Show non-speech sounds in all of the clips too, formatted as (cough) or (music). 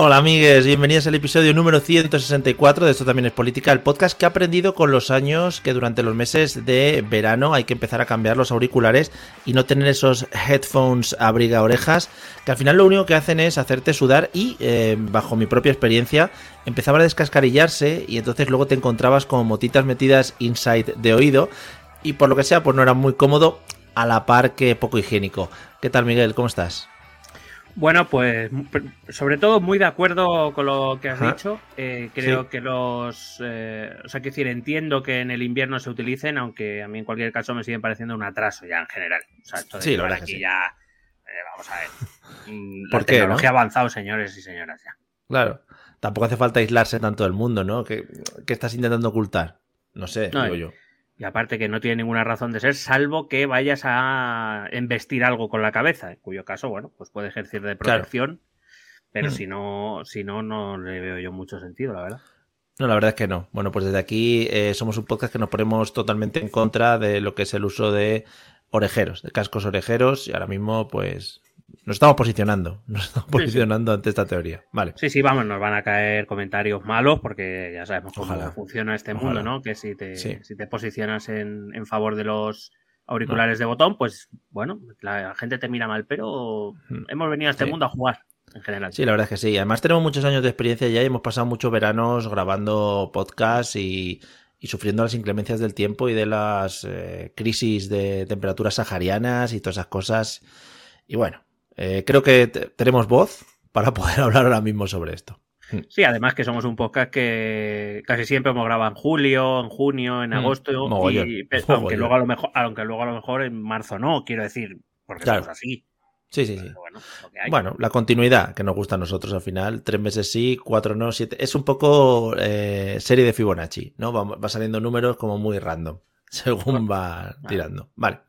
Hola amigues, bienvenidos al episodio número 164 de Esto también es política, el podcast que he aprendido con los años que durante los meses de verano hay que empezar a cambiar los auriculares y no tener esos headphones abriga orejas que al final lo único que hacen es hacerte sudar y eh, bajo mi propia experiencia empezaba a descascarillarse y entonces luego te encontrabas como motitas metidas inside de oído y por lo que sea pues no era muy cómodo a la par que poco higiénico. ¿Qué tal Miguel? ¿Cómo estás? Bueno, pues sobre todo muy de acuerdo con lo que has Ajá. dicho. Eh, creo Sí. que los... eh, o sea, quiero decir, entiendo que en el invierno se utilicen, aunque a mí en cualquier caso me siguen pareciendo un atraso ya en general. O sea, esto de Sí, llevar que aquí sí. ya... eh, vamos a ver. Mm, ¿Por la qué, tecnología no? avanzado, señores y señoras, ya. Claro. Tampoco hace falta aislarse tanto del mundo, ¿no? ¿Qué, qué estás intentando ocultar? No sé, No, digo yo. Y aparte que no tiene ninguna razón de ser, salvo que vayas a embestir algo con la cabeza, en cuyo caso, bueno, pues puede ejercer de Claro. protección. Pero Mm. si no, si no, no le veo yo mucho sentido, la verdad. No, la verdad es que no. Bueno, pues desde aquí eh, somos un podcast que nos ponemos totalmente en contra de lo que es el uso de orejeros, de cascos orejeros, y ahora mismo, pues, nos estamos posicionando, (laughs) nos estamos sí. posicionando ante esta teoría. Vale. Sí, sí, vamos, nos van a caer comentarios malos porque ya sabemos cómo Ojalá. funciona este Ojalá. mundo, ¿no? Que si te, Sí. si te posicionas en, en favor de los auriculares de botón, pues bueno, la gente te mira mal, pero Mm. hemos venido a este Sí. mundo a jugar en general. Sí, la verdad es que sí. Además tenemos muchos años de experiencia ya y hemos pasado muchos veranos grabando podcasts y, y sufriendo las inclemencias del tiempo y de las eh, crisis de temperaturas saharianas y todas esas cosas. Y bueno, eh, creo que te- tenemos voz para poder (laughs) hablar ahora mismo sobre esto. Sí, además que somos un podcast que casi siempre hemos grabado en julio, en junio, en Mm, agosto, y, (laughs) aunque luego a lo mejor, aunque luego a lo mejor en marzo no, quiero decir, porque Claro. somos así. Sí, sí, sí. Bueno, la continuidad que nos gusta a nosotros al final, tres meses sí, cuatro no, siete. Es un poco eh, serie de Fibonacci, ¿no? Va, va saliendo números como muy random, (laughs) según va tirando. Vale.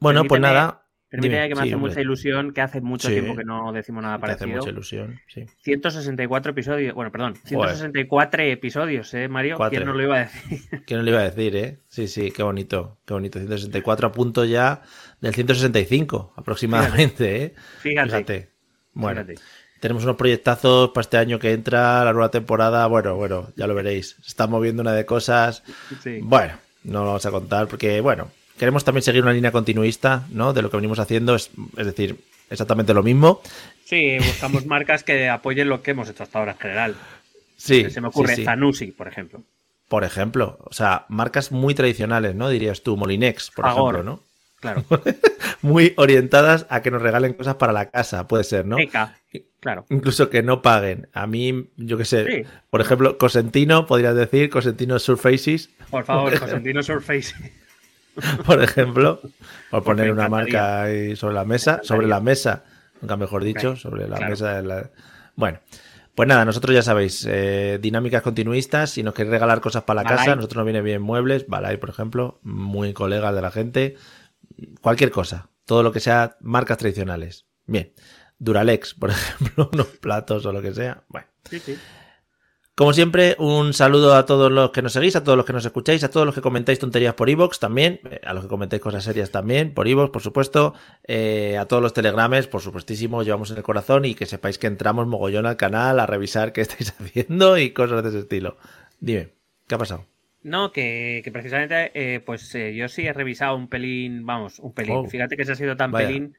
Bueno, pues nada. Permíteme que me sí, hace hombre. mucha ilusión, que hace mucho Sí. tiempo que no decimos nada Te hace parecido. mucha ilusión, sí. 164 episodios, bueno, perdón, 164 episodios, ¿eh, Mario? Cuatro. ¿Quién nos lo iba a decir? (laughs) ¿Qué no le iba a decir, eh? Sí, sí, qué bonito, qué bonito. 164 a punto ya del 165 aproximadamente, eh. Fíjate. Fíjate. Bueno, Fíjate. tenemos unos proyectazos para este año que entra, la nueva temporada. Bueno, bueno, ya lo veréis. Se está moviendo una de cosas. Sí. Bueno, no lo vamos a contar porque, bueno, queremos también seguir una línea continuista, ¿no? De lo que venimos haciendo, es, es decir, exactamente lo mismo. Sí, buscamos marcas que apoyen lo que hemos hecho hasta ahora en general. Sí, Se me ocurre sí, sí. Zanussi, por ejemplo. Por ejemplo, o sea, marcas muy tradicionales, ¿no? Dirías tú, Molinex, por ejemplo, ¿no? Claro. (laughs) Muy orientadas a que nos regalen cosas para la casa, puede ser, ¿no? Claro. Incluso que no paguen. A mí, yo qué sé, Sí. por ejemplo, Cosentino, podrías decir, Cosentino Surfaces, Por favor, (laughs) Cosentino Surface. (laughs) por ejemplo, por poner una marca ahí sobre la mesa, Me sobre la mesa, nunca mejor dicho, sobre la claro. mesa de la... Bueno, pues nada, nosotros ya sabéis, eh, dinámicas continuistas, si nos queréis regalar cosas para la Balay. casa, nosotros nos viene bien muebles, Balay, por ejemplo, muy colegas de la gente, cualquier cosa, todo lo que sea marcas tradicionales. Bien, Duralex, por (laughs) ejemplo, unos platos o lo que sea, bueno. Sí, sí. Como siempre, un saludo a todos los que nos seguís, a todos los que nos escucháis, a todos los que comentáis tonterías por iVoox también, eh, a los que comentáis cosas serias también por iVoox, por supuesto, eh, a todos los telegrames, por supuestísimo, llevamos en el corazón y que sepáis que entramos mogollón al canal a revisar qué (laughs) estáis haciendo y cosas de ese estilo. Dime, ¿qué ha pasado? No, que, que precisamente, eh, pues eh, yo sí he revisado un pelín, vamos, un pelín. Oh. Fíjate que se ha sido tan Vaya. pelín.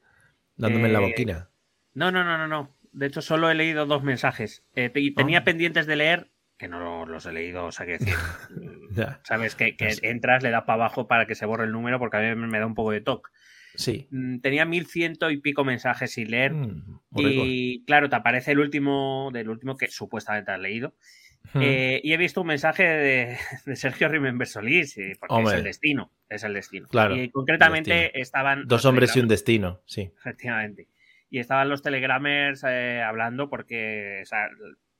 Dándome en la boquina. No, no, no, no, no. De hecho, solo he leído dos mensajes. Eh, y tenía pendientes de leer, que no los he leído, o sea, que decir, (laughs) Ya. sabes que, que entras, le das para abajo para que se borre el número, porque a mí me da un poco de toque. Sí. Mm, Tenía mil ciento y pico mensajes sin leer. Mm. Y claro, te aparece el último del último que supuestamente has leído. Mm. Eh, y he visto un mensaje de, (laughs) de Sergio Remember Solís, porque Hombre. es el destino. Es el destino. Claro, y concretamente destino. estaban. Dos hombres y un destino, sí. Efectivamente. Y estaban los telegramers eh, hablando porque o sea,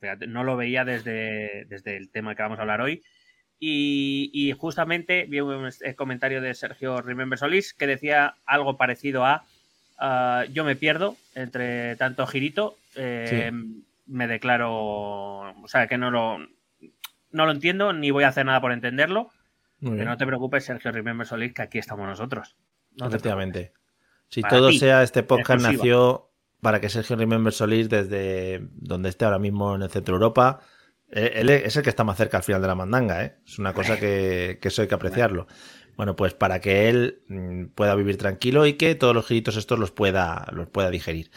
fíjate, no lo veía desde, desde el tema que vamos a hablar hoy. Y, y justamente vi un eh, comentario de Sergio Remember Solís que decía algo parecido a ah, yo me pierdo entre tanto girito, eh, me declaro, o sea, que no lo, no lo entiendo ni voy a hacer nada por entenderlo. Pero no te preocupes, Sergio Remember Solís, que aquí estamos nosotros. No te Efectivamente. Si todo ti, sea, este podcast exclusiva. nació para que Sergio Remember Solís, desde donde esté ahora mismo en el centro de Europa, eh, él es el que está más cerca al final de la mandanga, ¿eh? Es una cosa que, que eso hay que apreciarlo. Bueno, pues para que él mm, pueda vivir tranquilo y que todos los giritos estos los pueda, los pueda digerir.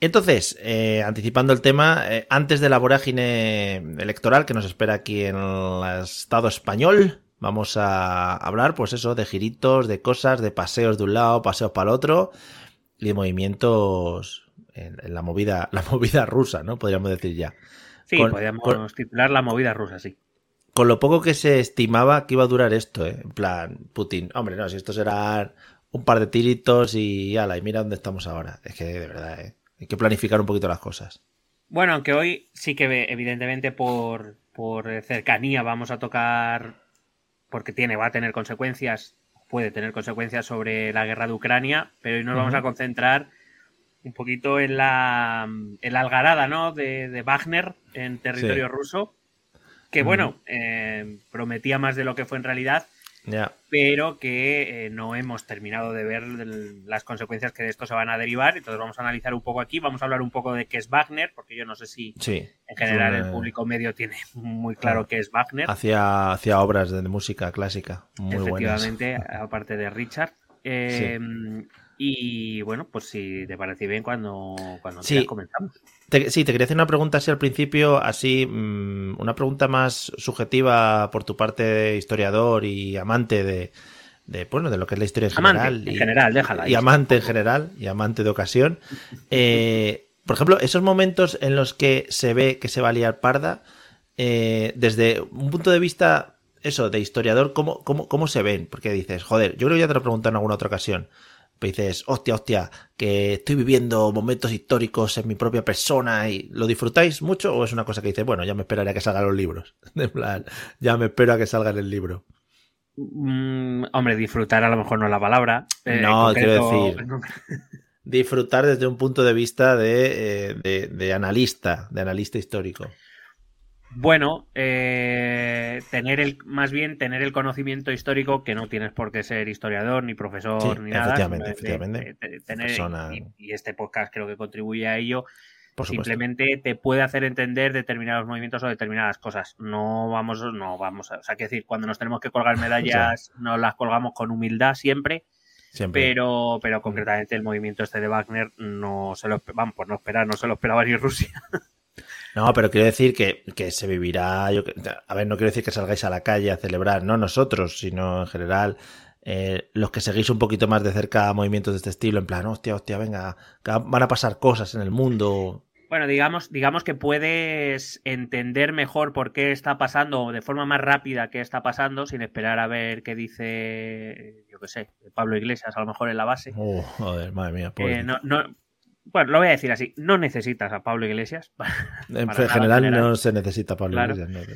Entonces, eh, anticipando el tema, eh, antes de la vorágine electoral que nos espera aquí en el Estado español, vamos a hablar, pues eso, de giritos, de cosas, de paseos de un lado, paseos para el otro y de movimientos en, en la movida, (laughs) la movida rusa, ¿no? Podríamos decir ya. Sí, Con- podríamos con- titular la movida rusa, sí. Con lo poco que se estimaba que iba a durar esto, ¿eh? En plan, Putin, hombre, no, si esto serán un par de tiritos y ala, y mira dónde estamos ahora. Es que de verdad, ¿eh? Hay que planificar un poquito las cosas. Bueno, aunque hoy sí que evidentemente por, por cercanía vamos a tocar, porque tiene, va a tener consecuencias, puede tener consecuencias sobre la guerra de Ucrania, pero hoy nos vamos a concentrar un poquito en la, en la algarada, ¿no? De, de Wagner en territorio Sí. ruso, que bueno, eh, prometía más de lo que fue en realidad, Pero que eh, no hemos terminado de ver las consecuencias que de esto se van a derivar. Entonces vamos a analizar un poco aquí, vamos a hablar un poco de qué es Wagner, porque yo no sé si Sí. en general el público medio tiene muy claro Claro. qué es Wagner. Hacía, hacía obras de música clásica muy buenas. efectivamente, (laughs) aparte de Richard. Eh, Y bueno, pues si te parece bien cuando, cuando Sí. comenzamos. Te- sí, te quería hacer una pregunta así al principio, así, mm, una pregunta más subjetiva por tu parte de historiador y amante de, de, bueno, de lo que es la historia en Amante, general. en y- general, déjala. Y amante en general, y amante de ocasión. (laughs) Eh, por ejemplo, esos momentos en los que se ve que se va a liar parda, eh, desde un punto de vista, eso, de historiador, ¿cómo, cómo, cómo se ven? Porque dices, joder, yo creo que ya te lo he preguntado en alguna otra ocasión. Pero dices, hostia, hostia, que estoy viviendo momentos históricos en mi propia persona y ¿lo disfrutáis mucho o es una cosa que dices, bueno, ya me esperaré a que salgan los libros? (laughs) En plan, ya me espero a que salga en el libro. Mm, hombre, disfrutar a lo mejor no es la palabra. Eh, No, quiero concreto- decir- (laughs) Disfrutar desde un punto de vista de, eh, de, de analista, de analista histórico. Bueno, eh, tener el, más bien tener el conocimiento histórico que no tienes por qué ser historiador ni profesor Sí, ni nada. efectivamente, simplemente, efectivamente. eh, tener- Persona- y, y este podcast creo que contribuye a ello. Por supuesto. simplemente te puede hacer entender determinados movimientos o determinadas cosas. No vamos, no vamos, a, o sea, que decir, cuando nos tenemos que colgar (laughs) medallas, nos las colgamos con humildad siempre, Siempre. pero, pero concretamente el movimiento este de Wagner no se lo, vamos, por no esperar, no se lo esperaba ni Rusia. (laughs) No, pero quiero decir que, que se vivirá. Yo, a ver, no quiero decir que salgáis a la calle a celebrar, no nosotros, sino en general. eh, los que seguís un poquito más de cerca movimientos de este estilo, en plan, hostia, hostia, venga, van a pasar cosas en el mundo. Bueno, digamos, digamos que puedes entender mejor por qué está pasando de forma más rápida qué está pasando sin esperar a ver qué dice, yo qué sé, Pablo Iglesias a lo mejor en la base. Oh, joder, madre mía, Eh, no, bueno, lo voy a decir así, no necesitas a Pablo Iglesias. (laughs) en para general, general. no se necesita Pablo Claro. Iglesias, no.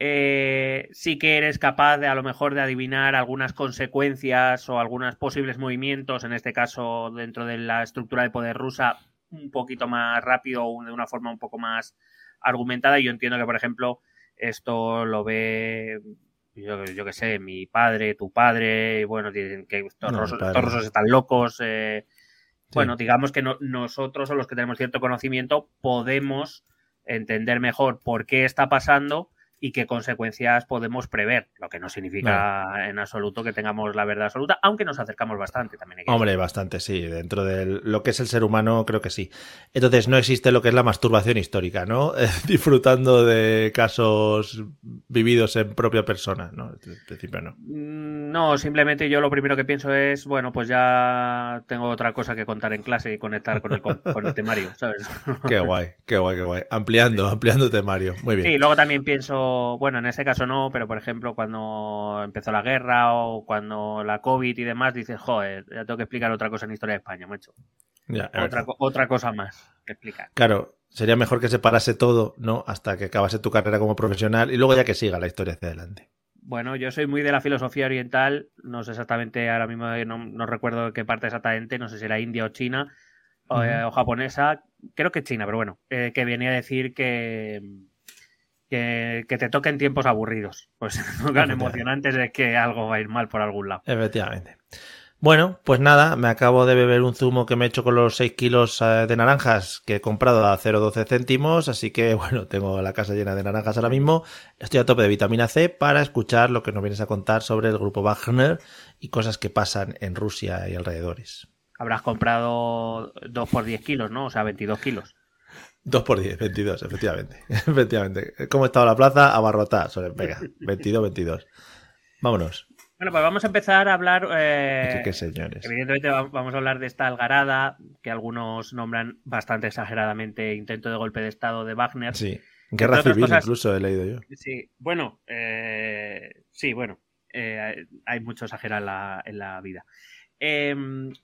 Eh, sí que eres capaz de a lo mejor de adivinar algunas consecuencias o algunos posibles movimientos, en este caso dentro de la estructura de poder rusa, un poquito más rápido o de una forma un poco más argumentada. Y yo entiendo que, por ejemplo, esto lo ve, yo, yo que sé, mi padre, tu padre, y bueno, dicen que estos, No, rusos, padre. estos rusos están locos. eh. Bueno, digamos que no- nosotros, o los que tenemos cierto conocimiento, podemos entender mejor por qué está pasando y qué consecuencias podemos prever, lo que no significa en absoluto que tengamos la verdad absoluta, aunque nos acercamos bastante también. Hay que Hombre, decir. bastante, sí. Dentro de lo que es el ser humano, creo que sí. Entonces, no existe lo que es la masturbación histórica, ¿no? (laughs) Disfrutando de casos vividos en propia persona, ¿no? En principio no. Mm, No, simplemente yo lo primero que pienso es, bueno, pues ya tengo otra cosa que contar en clase y conectar con el, con, con el temario, ¿sabes? (laughs) Qué guay, qué guay, qué guay. Ampliando, ampliando temario. Muy bien. Sí, luego también pienso, bueno, en este caso no, pero por ejemplo, cuando empezó la guerra o cuando la COVID y demás, dices, joder, ya tengo que explicar otra cosa en historia de España, macho. Ya, es Otra, cosa más que explicar. Claro, sería mejor que se parase todo, ¿no? Hasta que acabase tu carrera como profesional y luego ya que siga la historia hacia adelante. Bueno, yo soy muy de la filosofía oriental, no sé exactamente, ahora mismo no, no recuerdo qué parte exactamente, no sé si era India o China o, eh, o japonesa, creo que China, pero bueno, eh, que venía a decir que, que, que te toquen tiempos aburridos, pues (laughs) no tan emocionantes es que algo va a ir mal por algún lado. Efectivamente. Bueno, pues nada, me acabo de beber un zumo que me he hecho con los 6 kilos eh, de naranjas que he comprado a 0,12 céntimos, así que (laughs) bueno, tengo la casa llena de naranjas ahora mismo. Estoy a tope de vitamina C para escuchar lo que nos vienes a contar sobre el grupo Wagner y cosas que pasan en Rusia y alrededores. Habrás comprado 2 por 10 kilos, ¿no? O sea, 22 kilos. 2 por 10, 22, efectivamente. (laughs) efectivamente. ¿Cómo estaba la plaza? Abarrotada. Sobre, venga, 22, 22. Vámonos. Bueno, pues vamos a empezar a hablar... eh, Qué- señores. Evidentemente va- vamos a hablar de esta algarada, que algunos nombran bastante exageradamente intento de golpe de Estado de Wagner. Sí. Guerra civil cosas- incluso he leído yo. Sí, bueno, eh, sí, bueno, eh, hay mucho exagerar en la, en la vida. Eh,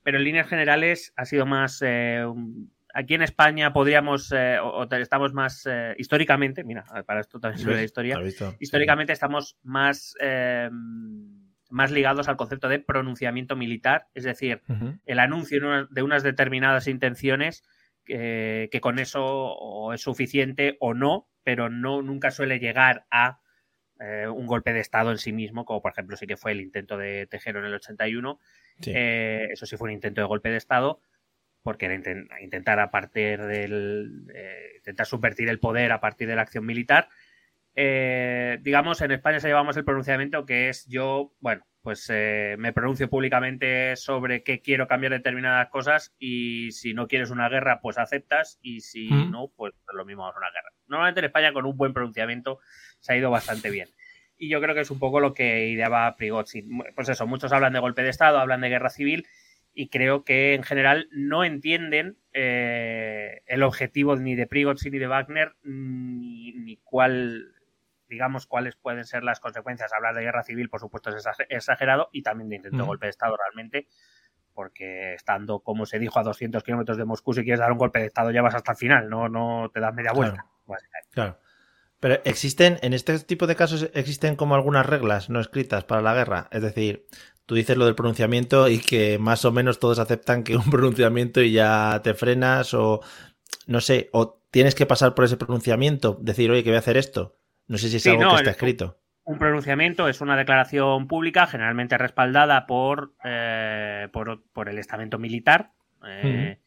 pero en líneas generales ha sido más... eh, un- aquí en España podríamos, eh, o, o estamos más eh, históricamente, mira, para esto también sobre la historia, históricamente estamos más, eh, más ligados al concepto de pronunciamiento militar, es decir, el anuncio de unas- de unas determinadas intenciones que, que con eso o es suficiente o no, pero no nunca suele llegar a eh, un golpe de Estado en sí mismo, como por ejemplo sí que fue el intento de Tejero en el 81. Sí. Eh, eso sí fue un intento de golpe de Estado, porque era inten- intentar a partir del eh, intentar subvertir el poder a partir de la acción militar. Eh, digamos, en España se llevamos el pronunciamiento que es yo, bueno, pues eh, me pronuncio públicamente sobre que quiero cambiar determinadas cosas y si no quieres una guerra, pues aceptas y si Mm. no, pues lo mismo es una guerra. Normalmente en España con un buen pronunciamiento se ha ido bastante bien. Y yo creo que es un poco lo que ideaba Prigozhin. Pues eso, muchos hablan de golpe de Estado, hablan de guerra civil y creo que en general no entienden eh, el objetivo ni de Prigozhin ni de Wagner ni, ni cuál digamos cuáles pueden ser las consecuencias. Hablar de guerra civil, por supuesto, es exager- exagerado y también de intento de golpe de Estado realmente, porque estando, como se dijo, a 200 kilómetros de Moscú, si quieres dar un golpe de Estado ya vas hasta el final, no, no te das media vuelta. Claro. Pero existen, en este tipo de casos, existen como algunas reglas no escritas para la guerra. Es decir, tú dices lo del pronunciamiento y que más o menos todos aceptan que (laughs) un pronunciamiento y ya te frenas o no sé, o tienes que pasar por ese pronunciamiento, decir, oye, que voy a hacer esto. No sé si es Sí, algo no, que está el- escrito. Un pronunciamiento es una declaración pública, generalmente respaldada por, eh, por, por el estamento militar, eh,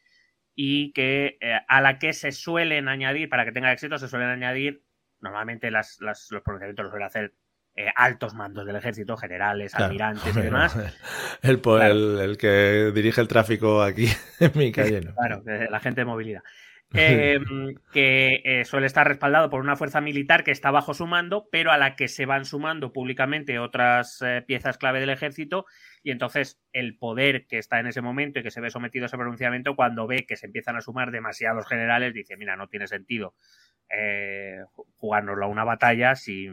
y que eh, a la que se suelen añadir, para que tenga éxito, se suelen añadir, normalmente las, las- los pronunciamientos los suelen hacer eh, altos mandos del ejército, generales, Claro. almirantes y demás. (laughs) El, po- Claro. el- el que dirige el tráfico aquí (laughs) en mi calle, ¿no? Claro, la gente de movilidad. (laughs) Eh, que eh, suele estar respaldado por una fuerza militar que está bajo su mando, pero a la que se van sumando públicamente otras eh, piezas clave del ejército, y entonces el poder que está en ese momento y que se ve sometido a ese pronunciamiento, cuando ve que se empiezan a sumar demasiados generales, dice, mira, no tiene sentido eh, jugárnoslo a una batalla, si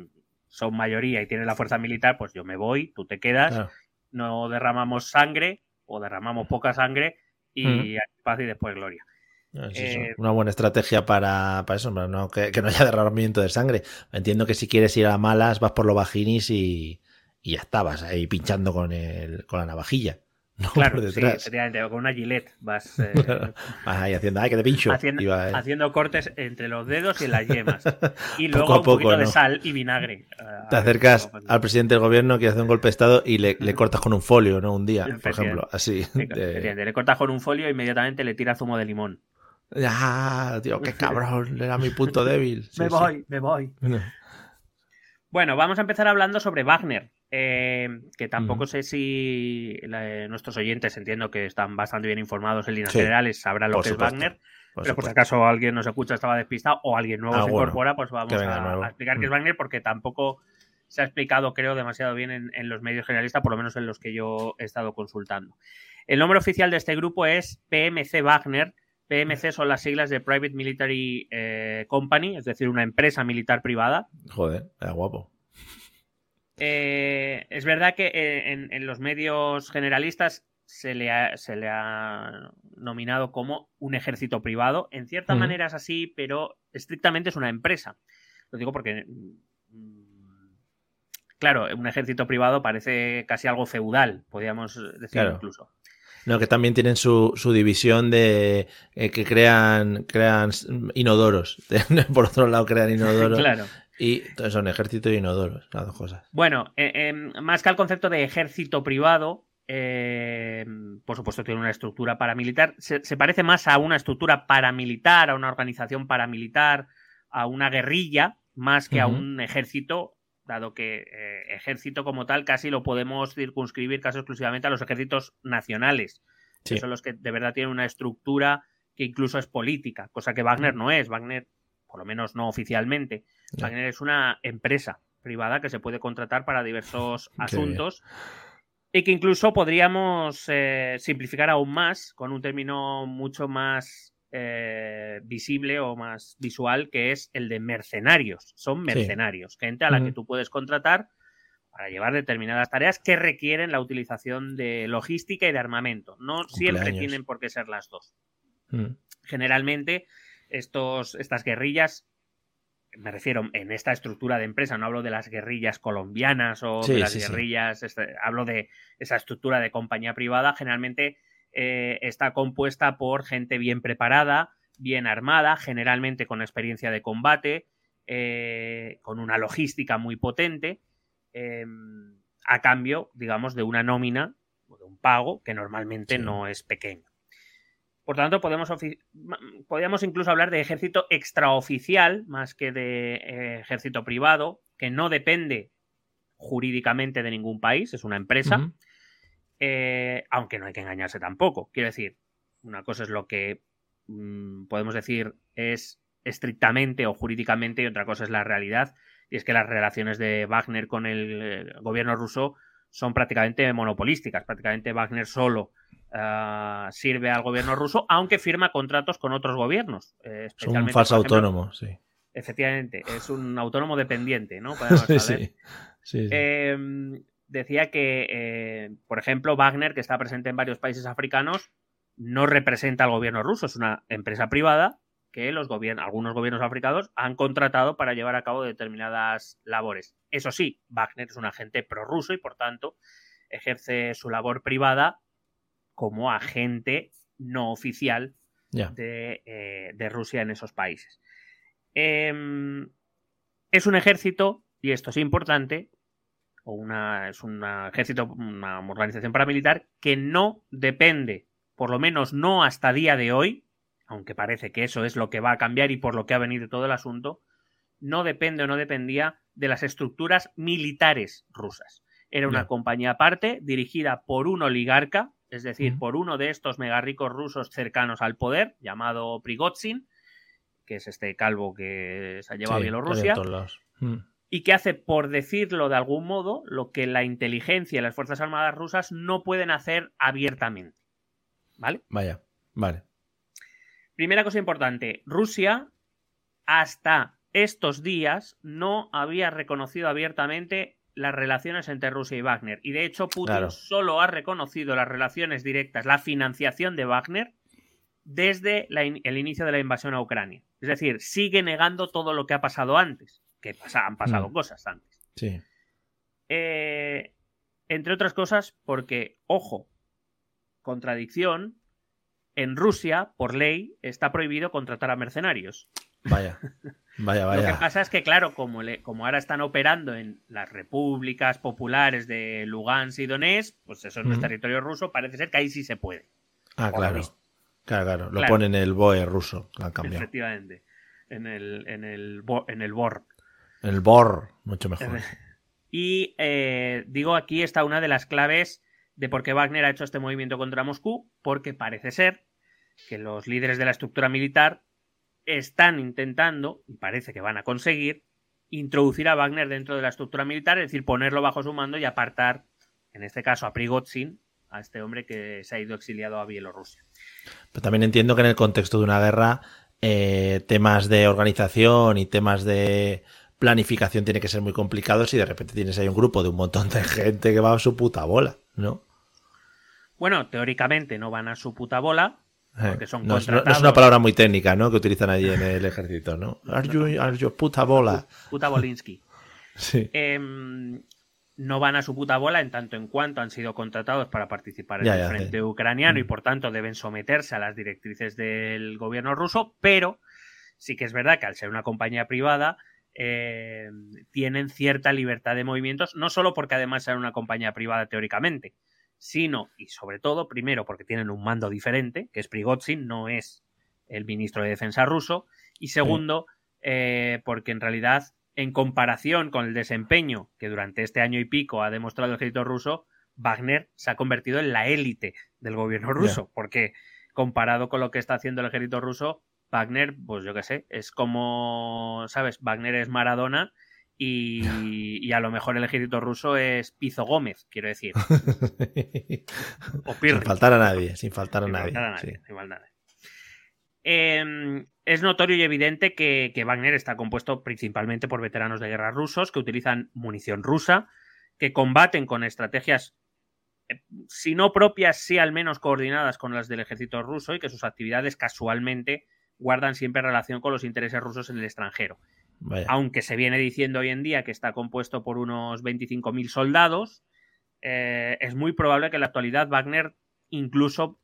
son mayoría y tienen la fuerza militar, pues yo me voy, tú te quedas, Claro. no derramamos sangre o derramamos poca sangre y paz y después gloria. Es eso, Eh, una buena estrategia para, para eso, no, que, que no haya derramamiento de sangre. Entiendo que si quieres ir a malas, vas por los vaginis y, y ya estabas ahí pinchando con, el, con la navajilla. No (laughs) Claro, sí, efectivamente, con una gilet vas (laughs) eh, Vas ahí haciendo, ay, que te pincho. haciendo, Y va, eh. haciendo cortes entre los dedos y en las yemas. (laughs) Y Poco luego a un poquito poco, de ¿no? sal y vinagre. eh, Te acercas al presidente del gobierno que hace un golpe de estado y le, le cortas con un folio, ¿no? Un día, por ejemplo. Así. Sí, de- efectivamente, Le cortas con un folio e inmediatamente le tiras zumo de limón. Ah, tío, qué cabrón, era mi punto débil. Sí, me voy, me voy. Bueno, vamos a empezar hablando sobre Wagner, eh, que tampoco sé si la- nuestros oyentes, entiendo que están bastante bien informados en líneas Sí, generales, sabrán lo que supuesto, es Wagner, por pero por si acaso alguien nos escucha, estaba despistado, o alguien nuevo Ah, se bueno. incorpora, pues vamos a, explicar qué es Mm. Wagner, porque tampoco se ha explicado, creo, demasiado bien en, en los medios generalistas, por lo menos en los que yo he estado consultando. El nombre oficial de este grupo es PMC Wagner. PMC son las siglas de Private Military eh, Company, es decir, una empresa militar privada. Joder, era guapo. Eh, es verdad que eh, en, en los medios generalistas se le, ha, se le ha nominado como un ejército privado. En cierta manera es así, pero estrictamente es una empresa. Lo digo porque, mm, claro, un ejército privado parece casi algo feudal, podríamos decir Claro. incluso. No, que también tienen su, su división de eh, que crean, crean inodoros. (laughs) Por otro lado, crean inodoros. Claro. Y son ejército y inodoros, las dos cosas. Bueno, eh, eh, más que al concepto de ejército privado, eh, por supuesto tiene una estructura paramilitar, se, se parece más a una estructura paramilitar, a una organización paramilitar, a una guerrilla, más que a un ejército, dado que eh, ejército como tal casi lo podemos circunscribir casi exclusivamente a los ejércitos nacionales, Sí. que son los que de verdad tienen una estructura que incluso es política, cosa que Wagner no es, Wagner, por lo menos no oficialmente, Wagner es una empresa privada que se puede contratar para diversos asuntos y que incluso podríamos eh, simplificar aún más con un término mucho más eh, visible o más visual que es el de mercenarios. Son mercenarios, gente a la que tú puedes contratar para llevar determinadas tareas que requieren la utilización de logística y de armamento. No siempre tienen por qué ser las dos Mm. generalmente estos, estas guerrillas, me refiero en esta estructura de empresa, no hablo de las guerrillas colombianas o Sí, de las sí, sí. guerrillas, este, hablo de esa estructura de compañía privada, generalmente eh, está compuesta por gente bien preparada, bien armada, generalmente con experiencia de combate, eh, con una logística muy potente, eh, a cambio, digamos, de una nómina o de un pago que normalmente no es pequeño. Por tanto, podemos, podríamos incluso hablar de ejército extraoficial más que de eh, ejército privado, que no depende jurídicamente de ningún país, es una empresa, eh, aunque no hay que engañarse tampoco. Quiero decir, una cosa es lo que mm, podemos decir es estrictamente o jurídicamente y otra cosa es la realidad, y es que las relaciones de Wagner con el eh, gobierno ruso son prácticamente monopolísticas, prácticamente Wagner solo ah, sirve al gobierno ruso, aunque firma contratos con otros gobiernos. eh, Es un falso ejemplo, autónomo, sí. Efectivamente, es un autónomo dependiente, ¿no? (laughs) Sí, sí. Sí, sí. Eh, decía que, eh, por ejemplo, Wagner, que está presente en varios países africanos, no representa al gobierno ruso, es una empresa privada que los gobiernos, algunos gobiernos africanos han contratado para llevar a cabo determinadas labores. Eso sí, Wagner es un agente prorruso y, por tanto, ejerce su labor privada como agente no oficial de, eh, de Rusia en esos países. Em, es un ejército, y esto es importante, o una, es un ejército, una organización paramilitar que no depende, por lo menos no hasta día de hoy, aunque parece que eso es lo que va a cambiar y por lo que ha venido todo el asunto, no depende o no dependía de las estructuras militares rusas. Era una compañía aparte, dirigida por un oligarca, es decir, por uno de estos megarricos rusos cercanos al poder, llamado Prigozhin, que es este calvo que se ha llevado a Bielorrusia. Mm. y que hace, por decirlo de algún modo, lo que la inteligencia y las Fuerzas Armadas rusas no pueden hacer abiertamente. ¿Vale? Vaya, vale. Primera cosa importante, Rusia hasta estos días no había reconocido abiertamente las relaciones entre Rusia y Wagner. Y de hecho Putin Claro. solo ha reconocido las relaciones directas, la financiación de Wagner, desde la in- el inicio de la invasión a Ucrania. Es decir, sigue negando todo lo que ha pasado antes, que han pasado Mm. cosas antes. Sí. Eh, entre otras cosas, porque, ojo, contradicción, en Rusia, por ley, está prohibido contratar a mercenarios. Vaya. (laughs) Vaya, Lo que vaya. pasa es que, claro, como, le- como ahora están operando en las repúblicas populares de Lugansk y Donetsk, pues eso no es territorio ruso, parece ser que ahí sí se puede. Ah, claro. Claro, claro. Lo Claro. pone en el BOE ruso. Lo han cambiado. Efectivamente. En el, en el, en el BOR. El BOR, mucho mejor. Y eh, digo, aquí está una de las claves de por qué Wagner ha hecho este movimiento contra Moscú, porque parece ser que los líderes de la estructura militar están intentando, y parece que van a conseguir, introducir a Wagner dentro de la estructura militar, es decir, ponerlo bajo su mando y apartar, en este caso, a Prigozhin, a este hombre que se ha ido exiliado a Bielorrusia. Pero también entiendo que en el contexto de una guerra, eh, temas de organización y temas de planificación tiene que ser muy complicados y de repente tienes ahí un grupo de un montón de gente que va a su puta bola, ¿no? Bueno, teóricamente no van a su puta bola, porque son no, es, no- contratados. no es una palabra muy técnica, ¿no? Que utilizan allí en el ejército, ¿no? (laughs) Are you, are you puta bola? Puta Bolinsky. (laughs) Sí. Em, no van a su puta bola en tanto en cuanto han sido contratados para participar en Ya, el ya, frente sí. ucraniano y Mm. por tanto deben someterse a las directrices del gobierno ruso, pero sí que es verdad que al ser una compañía privada eh, tienen cierta libertad de movimientos, no solo porque además sean una compañía privada teóricamente, sino y sobre todo, primero, porque tienen un mando diferente, que es Prigozhin, no es el ministro de Defensa ruso, y segundo, eh, porque en realidad, en comparación con el desempeño que durante este año y pico ha demostrado el ejército ruso, Wagner se ha convertido en la élite del gobierno ruso, porque comparado con lo que está haciendo el ejército ruso, Wagner, pues yo qué sé, es como, ¿sabes? Wagner es Maradona y, y a lo mejor el ejército ruso es Pizo Gómez, quiero decir. (laughs) O Pirri. sin faltar a nadie, sin faltar a Sin nadie. faltar a nadie, sí. sin faltar a nadie. Eh, es notorio y evidente que, que Wagner está compuesto principalmente por veteranos de guerra rusos que utilizan munición rusa, que combaten con estrategias, eh, si no propias, sí al menos coordinadas con las del ejército ruso y que sus actividades casualmente guardan siempre relación con los intereses rusos en el extranjero. Vaya. Aunque se viene diciendo hoy en día que está compuesto por unos 25.000 soldados, eh, es muy probable que en la actualidad Wagner incluso,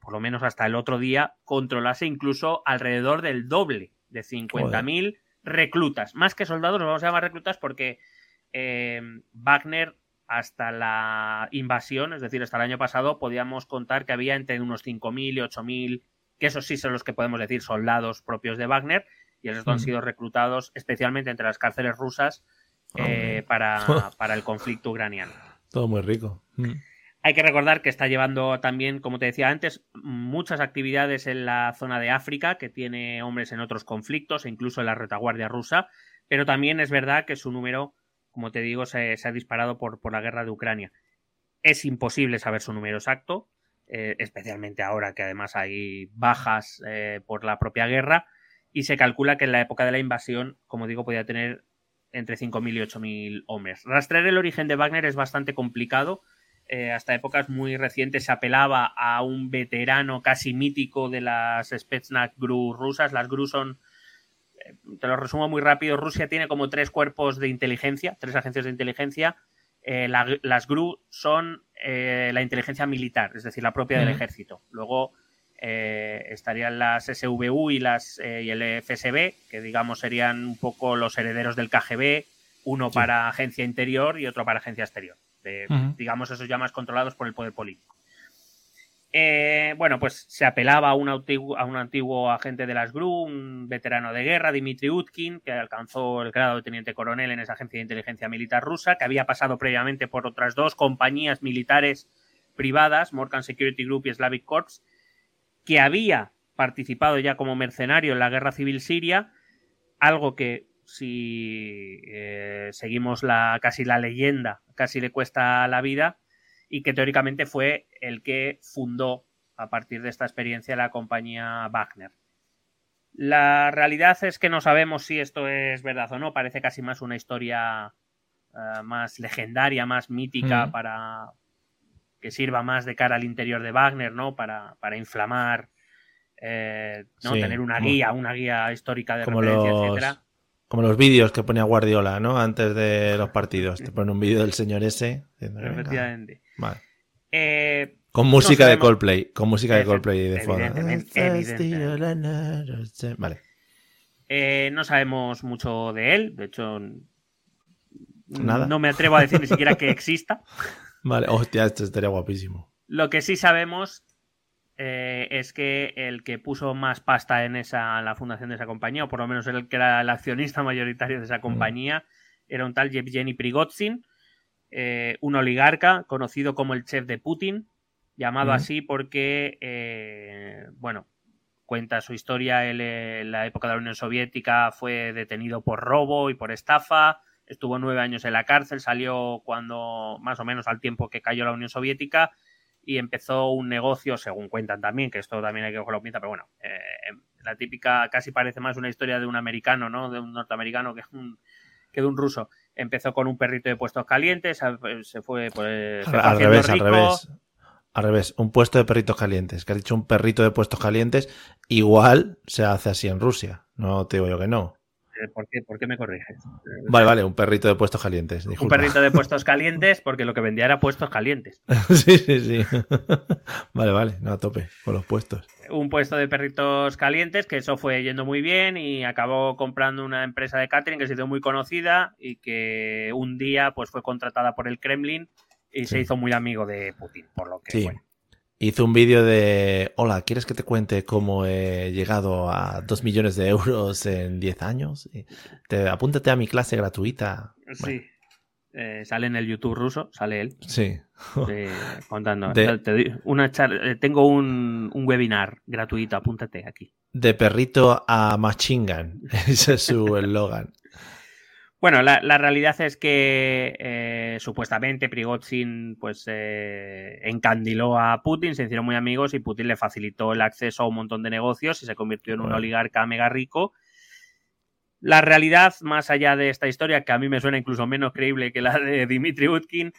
por lo menos hasta el otro día, controlase incluso alrededor del doble de 50.000 reclutas. Más que soldados, los vamos a llamar reclutas porque eh, Wagner hasta la invasión, es decir, hasta el año pasado, podíamos contar que había entre unos 5.000 y 8.000, que esos sí son los que podemos decir soldados propios de Wagner, y esos han Mm. sido reclutados especialmente entre las cárceles rusas eh, (laughs) para, para el conflicto ucraniano. Todo muy rico. Mm. Hay que recordar que está llevando también, como te decía antes, muchas actividades en la zona de África, que tiene hombres en otros conflictos, e incluso en la retaguardia rusa, pero también es verdad que su número, como te digo, se, se ha disparado por, por la guerra de Ucrania. Es imposible saber su número exacto, eh, especialmente ahora que además hay bajas eh, por la propia guerra, y se calcula que en la época de la invasión, como digo, podía tener entre 5.000 y 8.000 hombres. Rastrear el origen de Wagner es bastante complicado, eh, hasta épocas muy recientes se apelaba a un veterano casi mítico de las Spetsnaz GRU rusas. Las GRU son, eh, te lo resumo muy rápido, Rusia tiene como tres cuerpos de inteligencia, tres agencias de inteligencia. Eh, la- las GRU son la inteligencia militar, es decir, la propia del ejército. Luego eh, estarían las SVU y, las, eh, y el FSB, que digamos serían un poco los herederos del KGB, uno para agencia interior y otro para agencia exterior. De-. Digamos, esos ya más controlados por el poder político. Eh, bueno, pues se apelaba a un, antiguo, a un antiguo agente de las GRU, un veterano de guerra, Dmitry Utkin, que alcanzó el grado de teniente coronel en esa agencia de inteligencia militar rusa, que había pasado previamente por otras dos compañías militares privadas, Morgan Security Group y Slavic Corps, que había participado ya como mercenario en la guerra civil siria, algo que si eh, seguimos la casi la leyenda, casi le cuesta la vida, y que teóricamente fue el que fundó a partir de esta experiencia la compañía Wagner. La realidad es que no sabemos si esto es verdad o no, parece casi más una historia eh, más legendaria, más mítica Mm. para que sirva más de cara al interior de Wagner, ¿no? Para, para inflamar, eh, ¿no? Sí, tener una como- guía, una guía histórica de referencia, los, etcétera. como los vídeos que ponía Guardiola, ¿no? Antes de los partidos. Te ponen un vídeo del señor ese. Efectivamente. Vale. Eh, Con música No de Coldplay. Con música de Coldplay de fondo. evidentemente, evidentemente. Vale. Eh, no sabemos mucho de él, de hecho, Nada. no me atrevo a decir ni siquiera que exista. (laughs) Vale. Hostia, esto estaría guapísimo. Lo que sí sabemos eh, es que el que puso más pasta en esa la fundación de esa compañía, o por lo menos el que era el accionista mayoritario de esa compañía, era un tal Yevgeny Prigozhin, eh, un oligarca conocido como el chef de Putin, llamado así porque, eh, bueno, cuenta su historia. Él, en la época de la Unión Soviética fue detenido por robo y por estafa. Estuvo nueve años en la cárcel, salió cuando, más o menos al tiempo que cayó la Unión Soviética, y empezó un negocio, según cuentan también, que esto también hay que cogerlo pinta, pero bueno, eh, la típica, casi parece más una historia de un americano, ¿no? De un norteamericano que, un, que de un ruso. Empezó con un perrito de puestos calientes, se fue pues... al revés, al revés. Al revés, un puesto de perritos calientes. Que has dicho un perrito de puestos calientes, igual se hace así en Rusia. No te digo yo que no. Eh, ¿Por qué, ¿Por qué me corriges? Vale, vale, un perrito de puestos calientes. Un perrito de (laughs) puestos calientes porque lo que vendía era puestos calientes. (laughs) sí, sí, sí. (laughs) vale, vale, no a tope con los puestos. Un puesto de perritos calientes que eso fue yendo muy bien y acabó comprando una empresa de catering que se hizo muy conocida y que un día pues fue contratada por el Kremlin y se hizo muy amigo de Putin, por lo que bueno, Hizo un vídeo de, hola, ¿quieres que te cuente cómo he llegado a 2 millones de euros en 10 años? Te, apúntate a mi clase gratuita. Sí. Eh, sale en el YouTube ruso, sale él. Sí. Eh, contando. una eh, tengo un, un, webinar gratuito, apúntate aquí. De perrito a machingan. (laughs) Ese es su (laughs) eslogan. Bueno, la, realidad es que eh, supuestamente Prigozhin pues eh, encandiló a Putin, se hicieron muy amigos y Putin le facilitó el acceso a un montón de negocios y se convirtió en un oligarca mega rico. La realidad, más allá de esta historia, que a mí me suena incluso menos creíble que la de Dmitry Utkin,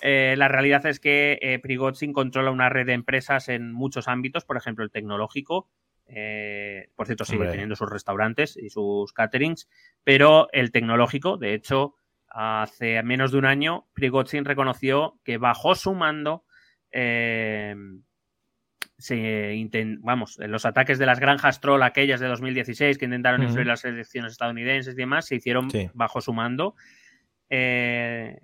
eh, la realidad es que Prigozhin controla una red de empresas en muchos ámbitos, por ejemplo el tecnológico, eh, por cierto, sigue teniendo sus restaurantes y sus caterings, pero el tecnológico, de hecho, hace menos de un año, Prigozhin reconoció que bajo su mando eh, se vamos, los ataques de las granjas troll, aquellas de 2016 que intentaron influir las elecciones estadounidenses y demás, se hicieron bajo su mando. Eh,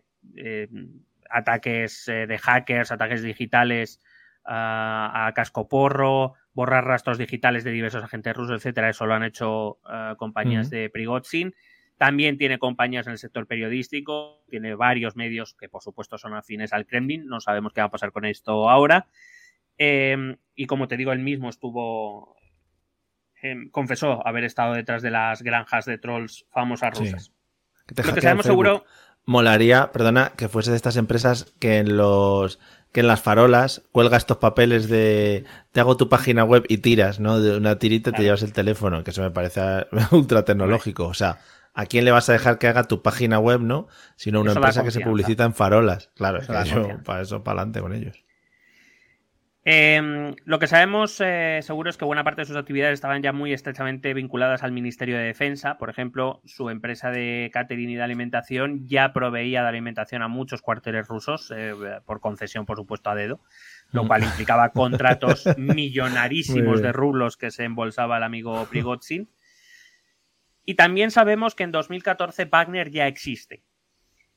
ataques de hackers, ataques digitales a cascoporro, borrar rastros digitales de diversos agentes rusos, etcétera. Eso lo han hecho eh, compañías de Prigozhin. También tiene compañías en el sector periodístico, tiene varios medios que por supuesto son afines al Kremlin, no sabemos qué va a pasar con esto ahora. Em, y como te digo, él mismo estuvo, em, confesó haber estado detrás de las granjas de trolls famosas rusas. Lo que sabemos seguro... Molaría, perdona, que fuese de estas empresas que en los que en las farolas cuelga estos papeles de te hago tu página web y tiras, ¿no? De una tirita te llevas el teléfono, que eso me parece (laughs) ultra tecnológico. O sea, ¿a quién le vas a dejar que haga tu página web, no? Sino una empresa que se publicita en farolas. Claro, es que para eso, para adelante con ellos. Em, lo que sabemos eh, seguro es que buena parte de sus actividades estaban ya muy estrechamente vinculadas al Ministerio de Defensa. Por ejemplo, su empresa de catering y de alimentación ya proveía de alimentación a muchos cuarteles rusos, eh, por concesión, por supuesto, a dedo, lo cual implicaba (laughs) contratos millonarísimos de rublos que se embolsaba el amigo Prigozhin. Y también sabemos que en 2014 Wagner ya existe.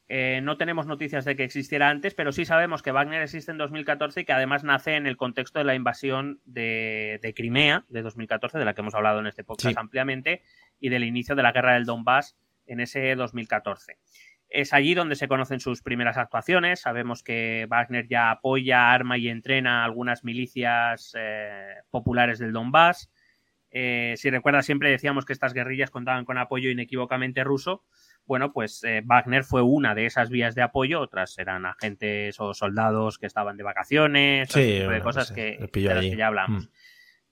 Eh, no tenemos noticias de que existiera antes, pero sí sabemos que Wagner existe en 2014 y que además nace en el contexto de la invasión de, Crimea de 2014, de la que hemos hablado en este podcast ampliamente, y del inicio de la guerra del Donbass en ese 2014. Es allí donde se conocen sus primeras actuaciones. Sabemos que Wagner ya apoya, arma y entrena a algunas milicias eh, populares del Donbass. Eh, si recuerdas, siempre decíamos que estas guerrillas contaban con apoyo inequívocamente ruso bueno, pues eh, Wagner fue una de esas vías de apoyo, otras eran agentes o soldados que estaban de vacaciones, sí, de cosas que, de las que ya hablamos. Mm.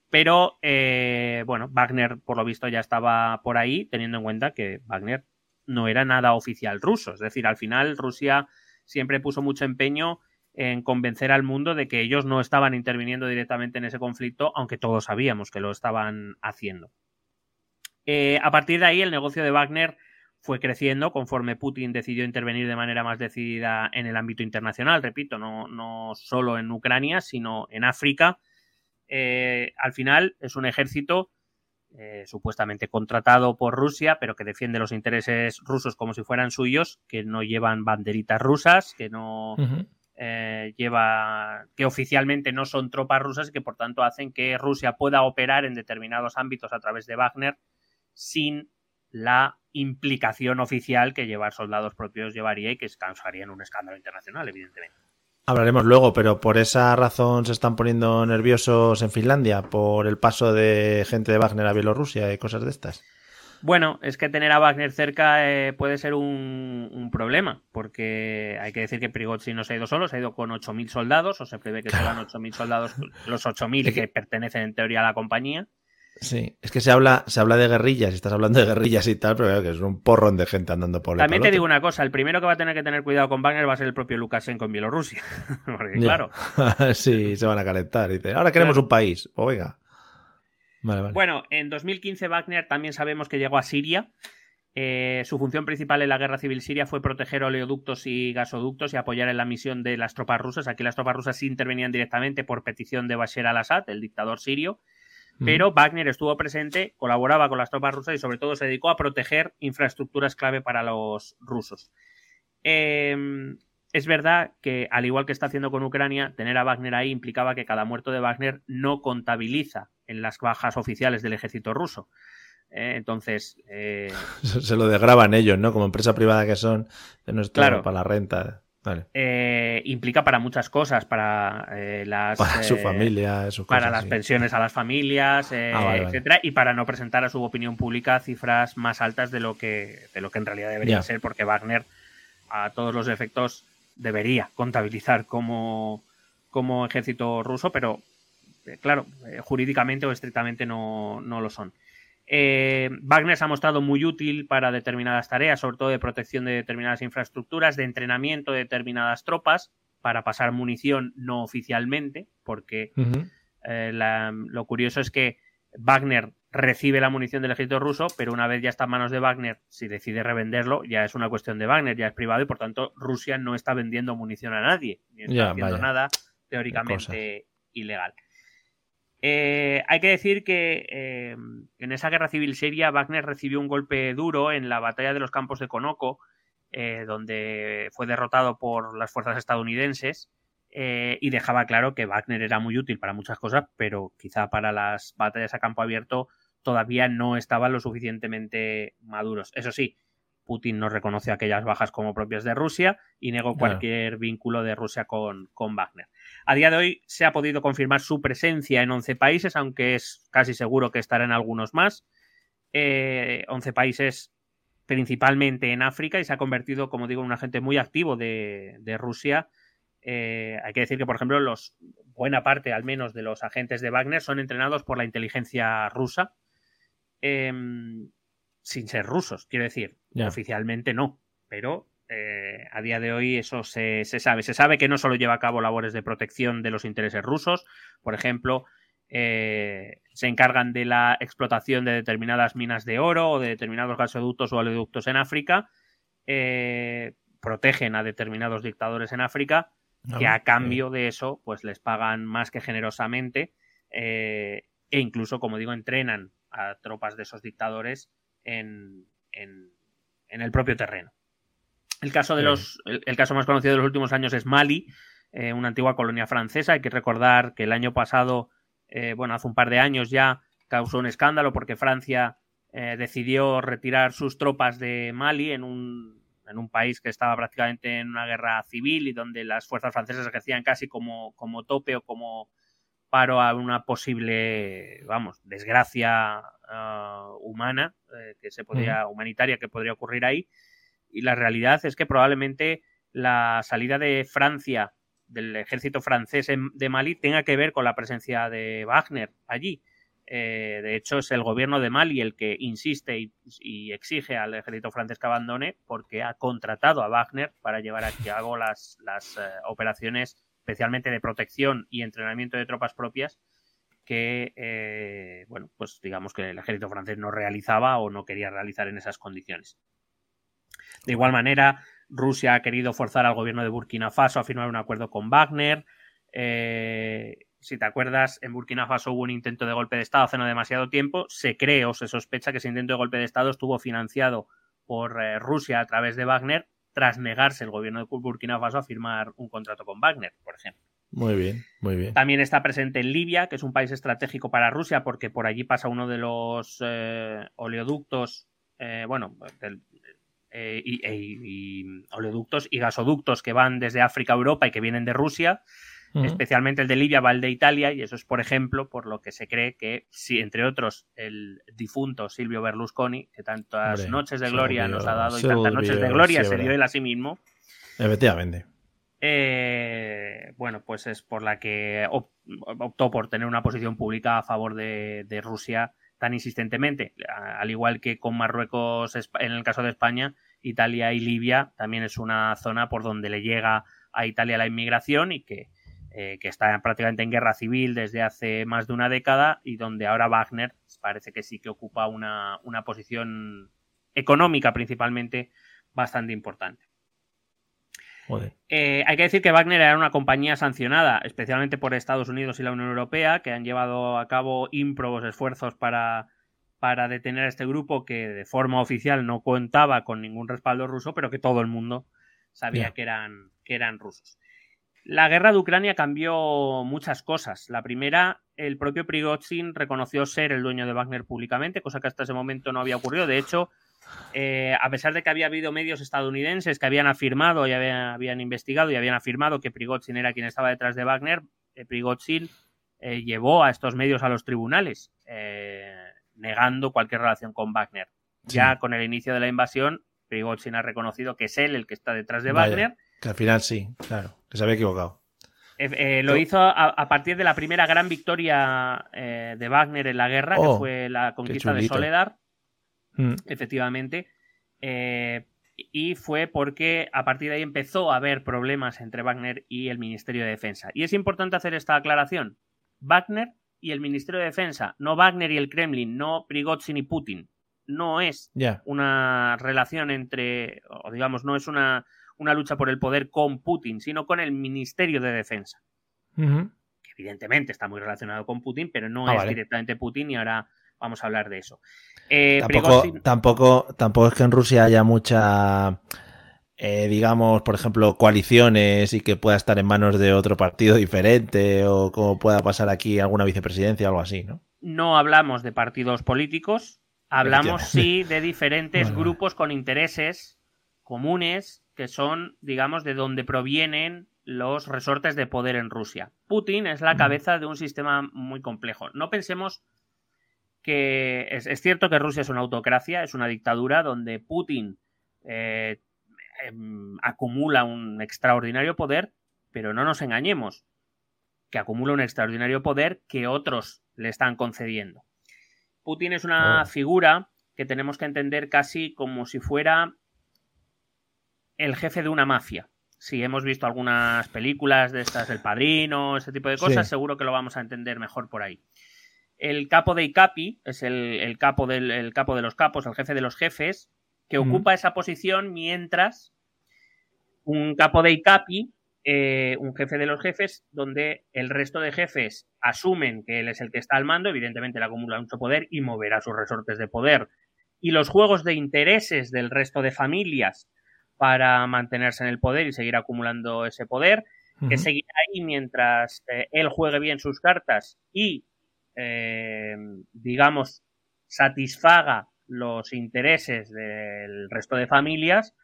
Pero, eh, bueno, Wagner por lo visto ya estaba por ahí, teniendo en cuenta que Wagner no era nada oficial ruso. Es decir, al final Rusia siempre puso mucho empeño en convencer al mundo de que ellos no estaban interviniendo directamente en ese conflicto, aunque todos sabíamos que lo estaban haciendo. Eh, a partir de ahí, el negocio de Wagner fue creciendo conforme Putin decidió intervenir de manera más decidida en el ámbito internacional, repito, no, no solo en Ucrania, sino en África. Eh, al final es un ejército eh, supuestamente contratado por Rusia, pero que defiende los intereses rusos como si fueran suyos, que no llevan banderitas rusas, que no, eh, lleva que oficialmente no son tropas rusas y que por tanto hacen que Rusia pueda operar en determinados ámbitos a través de Wagner sin la implicación oficial que llevar soldados propios llevaría y que causaría en un escándalo internacional, evidentemente. Hablaremos luego, pero por esa razón se están poniendo nerviosos en Finlandia por el paso de gente de Wagner a Bielorrusia y cosas de estas. Bueno, es que tener a Wagner cerca eh, puede ser un, problema, porque hay que decir que Prigozhin no se ha ido solo, se ha ido con 8.000 soldados, o se prevé que sean 8.000 soldados, los 8.000 que pertenecen en teoría a la compañía. Sí, es que se habla, se habla de guerrillas, y estás hablando de guerrillas y tal, pero claro, que es un porrón de gente andando por También te digo una cosa, el primero que va a tener que tener cuidado con Wagner va a ser el propio Lukashenko en Bielorrusia. (laughs) Porque, claro. (laughs) sí, se van a calentar. Dice, ahora queremos un país. oiga. Bueno, en 2015 Wagner también sabemos que llegó a Siria. Eh, su función principal en la guerra civil siria fue proteger oleoductos y gasoductos y apoyar en la misión de las tropas rusas. Aquí las tropas rusas sí intervenían directamente por petición de Bashar al-Assad, el dictador sirio. Pero Wagner estuvo presente, colaboraba con las tropas rusas y sobre todo se dedicó a proteger infraestructuras clave para los rusos. Eh, es verdad que, al igual que está haciendo con Ucrania, tener a Wagner ahí implicaba que cada muerto de Wagner no contabiliza en las bajas oficiales del ejército ruso. Eh, entonces. Eh, (laughs) se lo desgraban ellos, ¿no? Como empresa privada que son, de nuestro, claro. para la renta. Eh, implica para muchas cosas, para las. Para su familia, Para las pensiones a las familias, ah, etcétera, y para no presentar a su opinión pública cifras más altas de lo que, de lo que en realidad debería ser, porque Wagner, a todos los efectos, debería contabilizar como, como ejército ruso, pero eh, claro, eh, jurídicamente o estrictamente no, lo son. Eh, Wagner se ha mostrado muy útil para determinadas tareas, sobre todo de protección de determinadas infraestructuras, de entrenamiento de determinadas tropas, para pasar munición no oficialmente, porque lo curioso es que Wagner recibe la munición del ejército ruso, pero una vez ya está en manos de Wagner, si decide revenderlo, ya es una cuestión de Wagner, ya es privado y por tanto Rusia no está vendiendo munición a nadie, ni está haciendo nada teóricamente ilegal. Eh, hay que decir que eh, en esa guerra civil seria Wagner recibió un golpe duro en la batalla de los campos de Konoko, eh, donde fue derrotado por las fuerzas estadounidenses y dejaba claro que Wagner era muy útil para muchas cosas, pero quizá para las batallas a campo abierto todavía no estaban lo suficientemente maduros. Eso sí, Putin no reconoce aquellas bajas como propias de Rusia y negó cualquier vínculo de Rusia con, con, Wagner. A día de hoy se ha podido confirmar su presencia en 11 países, aunque es casi seguro que estará en algunos más. 11 eh, países principalmente en África y se ha convertido, como digo, en un agente muy activo de, Rusia. Eh, hay que decir que, por ejemplo, los, buena parte al menos de los agentes de Wagner son entrenados por la inteligencia rusa Em, sin ser rusos, quiero decir. Oficialmente no, pero eh, a día de hoy eso se, sabe. Se sabe que no solo lleva a cabo labores de protección de los intereses rusos, por ejemplo, eh, se encargan de la explotación de determinadas minas de oro o de determinados gasoductos o oleoductos en África, eh, protegen a determinados dictadores en África, ah, que a cambio de eso, pues les pagan más que generosamente e incluso, como digo, entrenan a tropas de esos dictadores en, en, el propio terreno. El caso, de los, el, caso más conocido de los últimos años es Mali, eh, una antigua colonia francesa. Hay que recordar que el año pasado, eh, bueno, hace un par de años ya causó un escándalo porque Francia eh, decidió retirar sus tropas de Mali en un, en un país que estaba prácticamente en una guerra civil y donde las fuerzas francesas ejercían casi como, como tope o como paro a una posible, vamos, desgracia ah, humana eh, que se podría, humanitaria que podría ocurrir ahí. Y la realidad es que probablemente la salida de Francia, del ejército francés de Mali, tenga que ver con la presencia de Wagner allí. Eh, de hecho, es el gobierno de Mali el que insiste y, exige al ejército francés que abandone porque ha contratado a Wagner para llevar a cabo las, las eh, operaciones especialmente de protección y entrenamiento de tropas propias, que, eh, bueno, pues digamos que el ejército francés no realizaba o no quería realizar en esas condiciones. De igual manera, Rusia ha querido forzar al gobierno de Burkina Faso a firmar un acuerdo con Wagner. Eh, si te acuerdas, en Burkina Faso hubo un intento de golpe de Estado hace no demasiado tiempo. Se cree o se sospecha que ese intento de golpe de Estado estuvo financiado por eh, Rusia a través de Wagner tras negarse el gobierno de Burkina Faso a firmar un contrato con Wagner, por ejemplo. Muy bien, muy bien. También está presente en Libia, que es un país estratégico para Rusia, porque por allí pasa uno de los eh, oleoductos, eh, bueno, eh, y, oleoductos y gasoductos que van desde África a Europa y que vienen de Rusia. Especialmente el de Libia va el de Italia, y eso es, por ejemplo, por lo que se cree que, si, entre otros, el difunto Silvio Berlusconi, que tantas noches de gloria nos ha dado y tantas noches de gloria se dio él a sí mismo. Efectivamente eh, bueno, pues es por la que optó por tener una posición pública a favor de, Rusia tan insistentemente. Al igual que con Marruecos en el caso de España, Italia y Libia también es una zona por donde le llega a Italia la inmigración y que, eh, está prácticamente en guerra civil desde hace más de una década y donde ahora Wagner parece que sí que ocupa una posición económica principalmente bastante importante. Eh, hay que decir que Wagner era una compañía sancionada, especialmente por Estados Unidos y la Unión Europea, que han llevado a cabo ímprobos esfuerzos para, para detener a este grupo que de forma oficial no contaba con ningún respaldo ruso, pero que todo el mundo sabía que, eran, que eran rusos. La guerra de Ucrania cambió muchas cosas. La primera, el propio Prigozhin reconoció ser el dueño de Wagner públicamente, cosa que hasta ese momento no había ocurrido. De hecho, eh, a pesar de que había habido medios estadounidenses que habían afirmado y habían, investigado y habían afirmado que Prigozhin era quien estaba detrás de Wagner, eh, Prigozhin eh, llevó a estos medios a los tribunales, negando cualquier relación con Wagner. Ya con el inicio de la invasión, Prigozhin ha reconocido que es él el que está detrás de Wagner. Que al final sí, claro, que se había equivocado. lo hizo a, partir de la primera gran victoria de Wagner en la guerra, que oh, fue la conquista de Soledad Mm. efectivamente. Eh, y fue porque a partir de ahí empezó a haber problemas entre Wagner y el Ministerio de Defensa. Y es importante hacer esta aclaración. Wagner y el Ministerio de Defensa, no Wagner y el Kremlin, no Prigozhin y Putin. No es una relación entre, o digamos, no es una, una, lucha por el poder con Putin, sino con el Ministerio de Defensa. Que evidentemente está muy relacionado con Putin, pero no ah, es directamente Putin y ahora vamos a hablar de eso. Eh, tampoco, tampoco, es que en Rusia haya mucha, eh, digamos, por ejemplo, coaliciones y que pueda estar en manos de otro partido diferente o como pueda pasar aquí alguna vicepresidencia o algo así, ¿no? No hablamos de partidos políticos, hablamos sí de diferentes (laughs) grupos con intereses comunes que son, digamos, de donde provienen los resortes de poder en Rusia. Putin es la cabeza de un sistema muy complejo. No pensemos que es, cierto que Rusia es una autocracia, es una dictadura donde Putin eh, em, acumula un extraordinario poder, pero no nos engañemos, que acumula un extraordinario poder que otros le están concediendo. Putin es una oh. figura que tenemos que entender casi como si fuera el jefe de una mafia. Si hemos visto algunas películas de estas, El Padrino, ese tipo de cosas, seguro que lo vamos a entender mejor por ahí el capo de Icapi, es el, capo del capo de los capos, el jefe de los jefes, que ocupa esa posición mientras un capo de Icapi, eh, un jefe de los jefes, donde el resto de jefes asumen que él es el que está al mando, evidentemente le acumula mucho poder y moverá sus resortes de poder. Y los juegos de intereses del resto de familias para mantenerse en el poder y seguir acumulando ese poder, que seguirá ahí mientras eh, él juegue bien sus cartas y eh, digamos, satisfaga los intereses del resto de familias,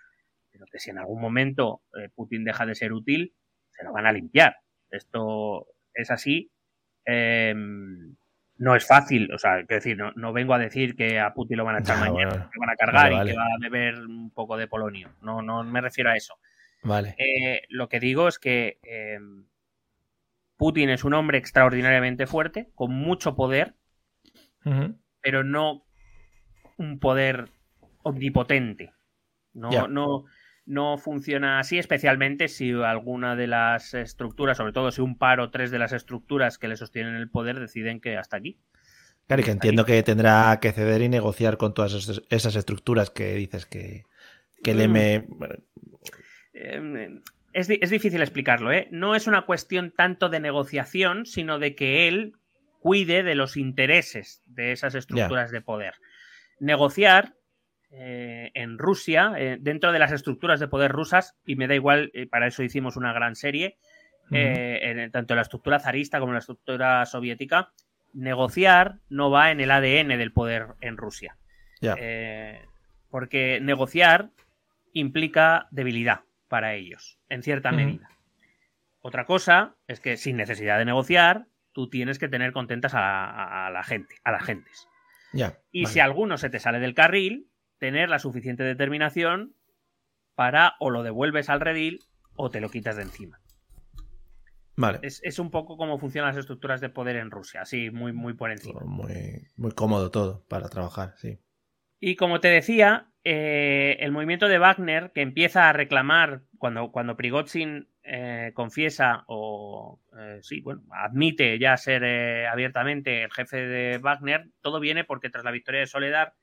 pero que si en algún momento eh, Putin deja de ser útil, se lo van a limpiar. Esto es así. Em, no es fácil, o sea, quiero decir, no, vengo a decir que a Putin lo van a echar mañana, que van a cargar y que va a beber un poco de polonio. No, no me refiero a eso. Vale. Eh, lo que digo es que em, Putin es un hombre extraordinariamente fuerte, con mucho poder, pero no un poder omnipotente. No, no, no funciona así, especialmente si alguna de las estructuras, sobre todo si un par o tres de las estructuras que le sostienen el poder deciden que hasta aquí. Claro, y que entiendo que tendrá que ceder y negociar con todas esas estructuras que dices que, que le mm. me... Em, es, difícil explicarlo, ¿eh? No es una cuestión tanto de negociación, sino de que él cuide de los intereses de esas estructuras de poder. Negociar eh, en Rusia, eh, dentro de las estructuras de poder rusas, y me da igual, eh, para eso hicimos una gran serie, en, tanto en la estructura zarista como en la estructura soviética, negociar no va en el ADN del poder en Rusia. porque negociar implica debilidad para ellos, en cierta medida. Otra cosa es que sin necesidad de negociar, tú tienes que tener contentas a, la gente, a las gentes. y si alguno se te sale del carril, tener la suficiente determinación para o lo devuelves al redil o te lo quitas de encima. Vale. Es, un poco como funcionan las estructuras de poder en Rusia, así, muy, muy por encima. Muy, muy cómodo todo para trabajar, sí. Y como te decía, eh, el movimiento de Wagner, que empieza a reclamar cuando, cuando Prigozhin eh, confiesa o eh, sí, bueno, admite ya ser abiertamente el jefe de Wagner, todo viene porque tras la victoria de Soledad,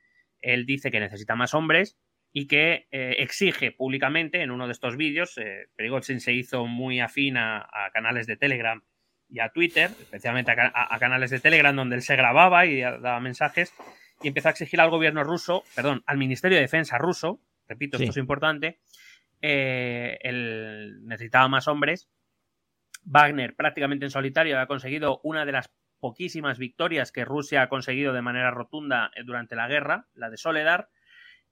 él dice que necesita más hombres y que exige públicamente en uno de estos vídeos, Prigozhin se hizo muy afín a, canales de Telegram y a Twitter, especialmente a, canales de Telegram donde él se grababa y daba mensajes, y empezó a exigir al gobierno ruso, perdón, al Ministerio de Defensa ruso, repito, esto es importante, eh, necesitaba más hombres. Wagner prácticamente en solitario ha conseguido una de las poquísimas victorias que Rusia ha conseguido de manera rotunda eh, durante la guerra, la de Soledar,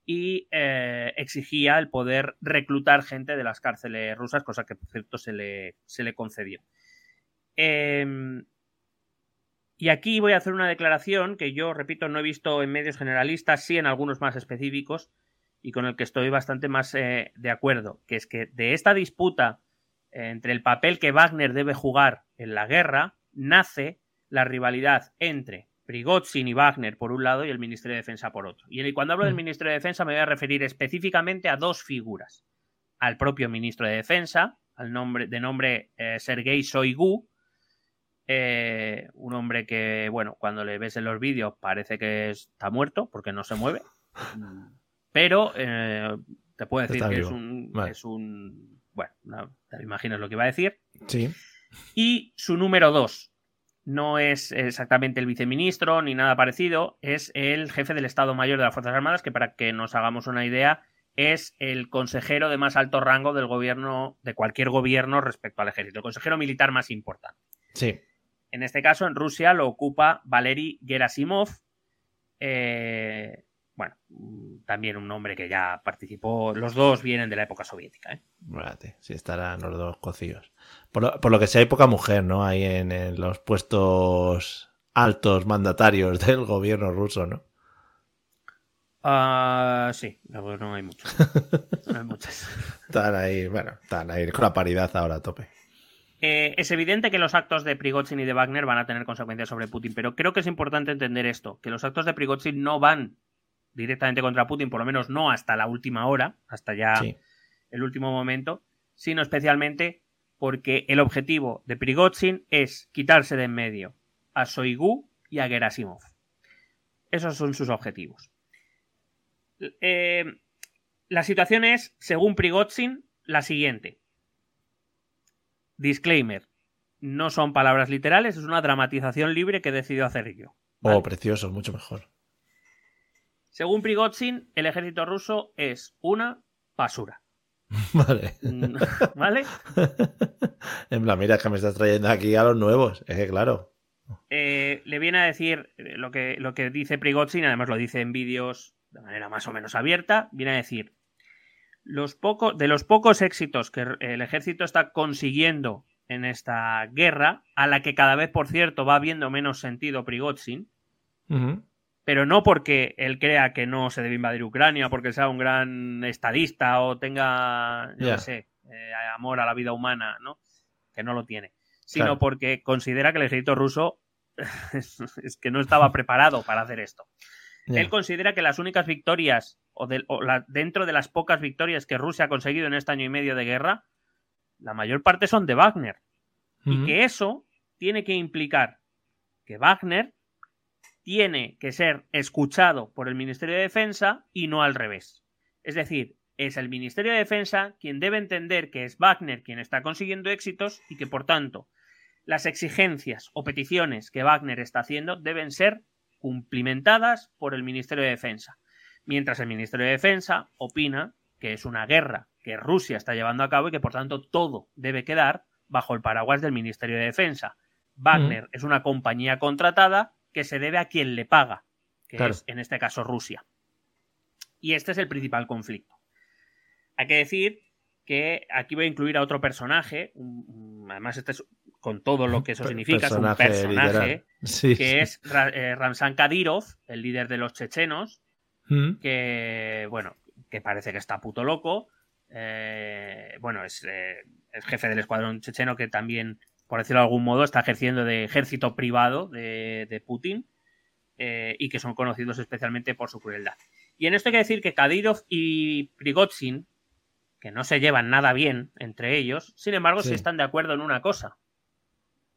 y eh, exigía el poder reclutar gente de las cárceles rusas, cosa que por cierto se le, se le concedió. Em, y aquí voy a hacer una declaración que yo, repito, no he visto en medios generalistas, sí en algunos más específicos, y con el que estoy bastante más eh, de acuerdo, que es que de esta disputa entre el papel que Wagner debe jugar en la guerra, nace la rivalidad entre Prigozhin y Wagner por un lado y el Ministerio de Defensa por otro. Y cuando hablo del mm. Ministerio de Defensa me voy a referir específicamente a dos figuras. Al propio Ministro de Defensa, al nombre, de nombre eh, Sergei Shoigu, eh, un hombre que, bueno, cuando le ves en los vídeos parece que está muerto porque no se mueve. Pero eh, te puedo decir que es un, es un, Bueno, te imaginas lo que iba a decir. Sí. Y su número dos no es exactamente el viceministro ni nada parecido, es el jefe del Estado Mayor de las Fuerzas Armadas, que para que nos hagamos una idea, es el consejero de más alto rango del gobierno, de cualquier gobierno respecto al ejército, el consejero militar más importante. Sí. En este caso, en Rusia lo ocupa Valery Gerasimov. Eh, bueno, también un nombre que ya participó. Los dos vienen de la época soviética. ¿eh? sí, estarán los dos cocidos. Por lo, que sea, hay poca mujer, ¿no? Ahí en, los puestos altos mandatarios (laughs) del gobierno ruso, ¿no? Ah, sí, no, hay muchos. (laughs) No hay muchas. están ahí, bueno, están ahí con la paridad ahora a tope. Eh, es evidente que los actos de Prigozhin y de Wagner van a tener consecuencias sobre Putin, pero creo que es importante entender esto, que los actos de Prigozhin no van directamente contra Putin, por lo menos no hasta la última hora, hasta ya el último momento, sino especialmente porque el objetivo de Prigozhin es quitarse de en medio a Soigu y a Gerasimov. Esos son sus objetivos. Eh, la situación es, según Prigozhin, la siguiente. Disclaimer. No son palabras literales, es una dramatización libre que he decidido hacer yo. Oh, precioso, mucho mejor. Según Prigozhin, el ejército ruso es una basura. (laughs) Vale. Mm, (laughs) ¿Vale? (laughs) en plan, mira, que me estás trayendo aquí a los nuevos. Es que claro. Eh, le viene a decir eh, lo que, lo que dice Prigozhin, además lo dice en vídeos de manera más o menos abierta, viene a decir los de los pocos éxitos que el ejército está consiguiendo en esta guerra, a la que cada vez, por cierto, va viendo menos sentido Prigozhin, pero no porque él crea que no se debe invadir Ucrania, porque sea un gran estadista o tenga, yo sé, eh, amor a la vida humana, ¿no? Que no lo tiene, sino porque considera que el ejército ruso (laughs) es, que no estaba preparado para hacer esto. Él considera que las únicas victorias o, dentro de las pocas victorias que Rusia ha conseguido en este año y medio de guerra, la mayor parte son de Wagner. Y que eso tiene que implicar que Wagner tiene que ser escuchado por el Ministerio de Defensa y no al revés. Es decir, es el Ministerio de Defensa quien debe entender que es Wagner quien está consiguiendo éxitos y que, por tanto, las exigencias o peticiones que Wagner está haciendo deben ser cumplimentadas por el Ministerio de Defensa. mientras el Ministerio de Defensa opina que es una guerra que Rusia está llevando a cabo y que por tanto todo debe quedar bajo el paraguas del Ministerio de Defensa. Wagner es una compañía contratada que se debe a quien le paga, que es en este caso Rusia. Y este es el principal conflicto. Hay que decir que aquí voy a incluir a otro personaje, además este es con todo lo que eso significa, es un personaje que es eh, Ramzan Kadyrov, el líder de los chechenos, mm. que, bueno, que parece que está puto loco. Eh, bueno, es eh, el jefe del escuadrón checheno que también, por decirlo de algún modo, está ejerciendo de ejército privado de, Putin y que son conocidos especialmente por su crueldad. Y en esto hay que decir que Kadyrov y Prigozhin, que no se llevan nada bien entre ellos, sin embargo, sí están de acuerdo en una cosa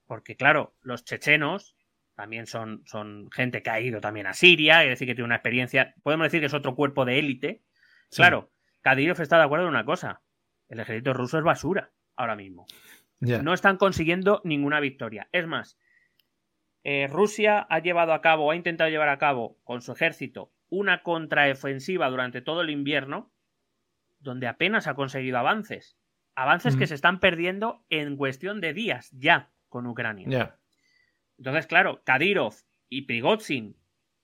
porque, claro, los chechenos también son, son gente que ha ido también a Siria, es decir, que tiene una experiencia, podemos decir que es otro cuerpo de élite. Claro, Kadyrov está de acuerdo en una cosa, el ejército ruso es basura ahora mismo. No están consiguiendo ninguna victoria. Es más, eh, Rusia ha llevado a cabo, ha intentado llevar a cabo con su ejército una contraofensiva durante todo el invierno, donde apenas ha conseguido avances. Avances que se están perdiendo en cuestión de días ya con Ucrania. Entonces, claro, Kadyrov y Prigozhin,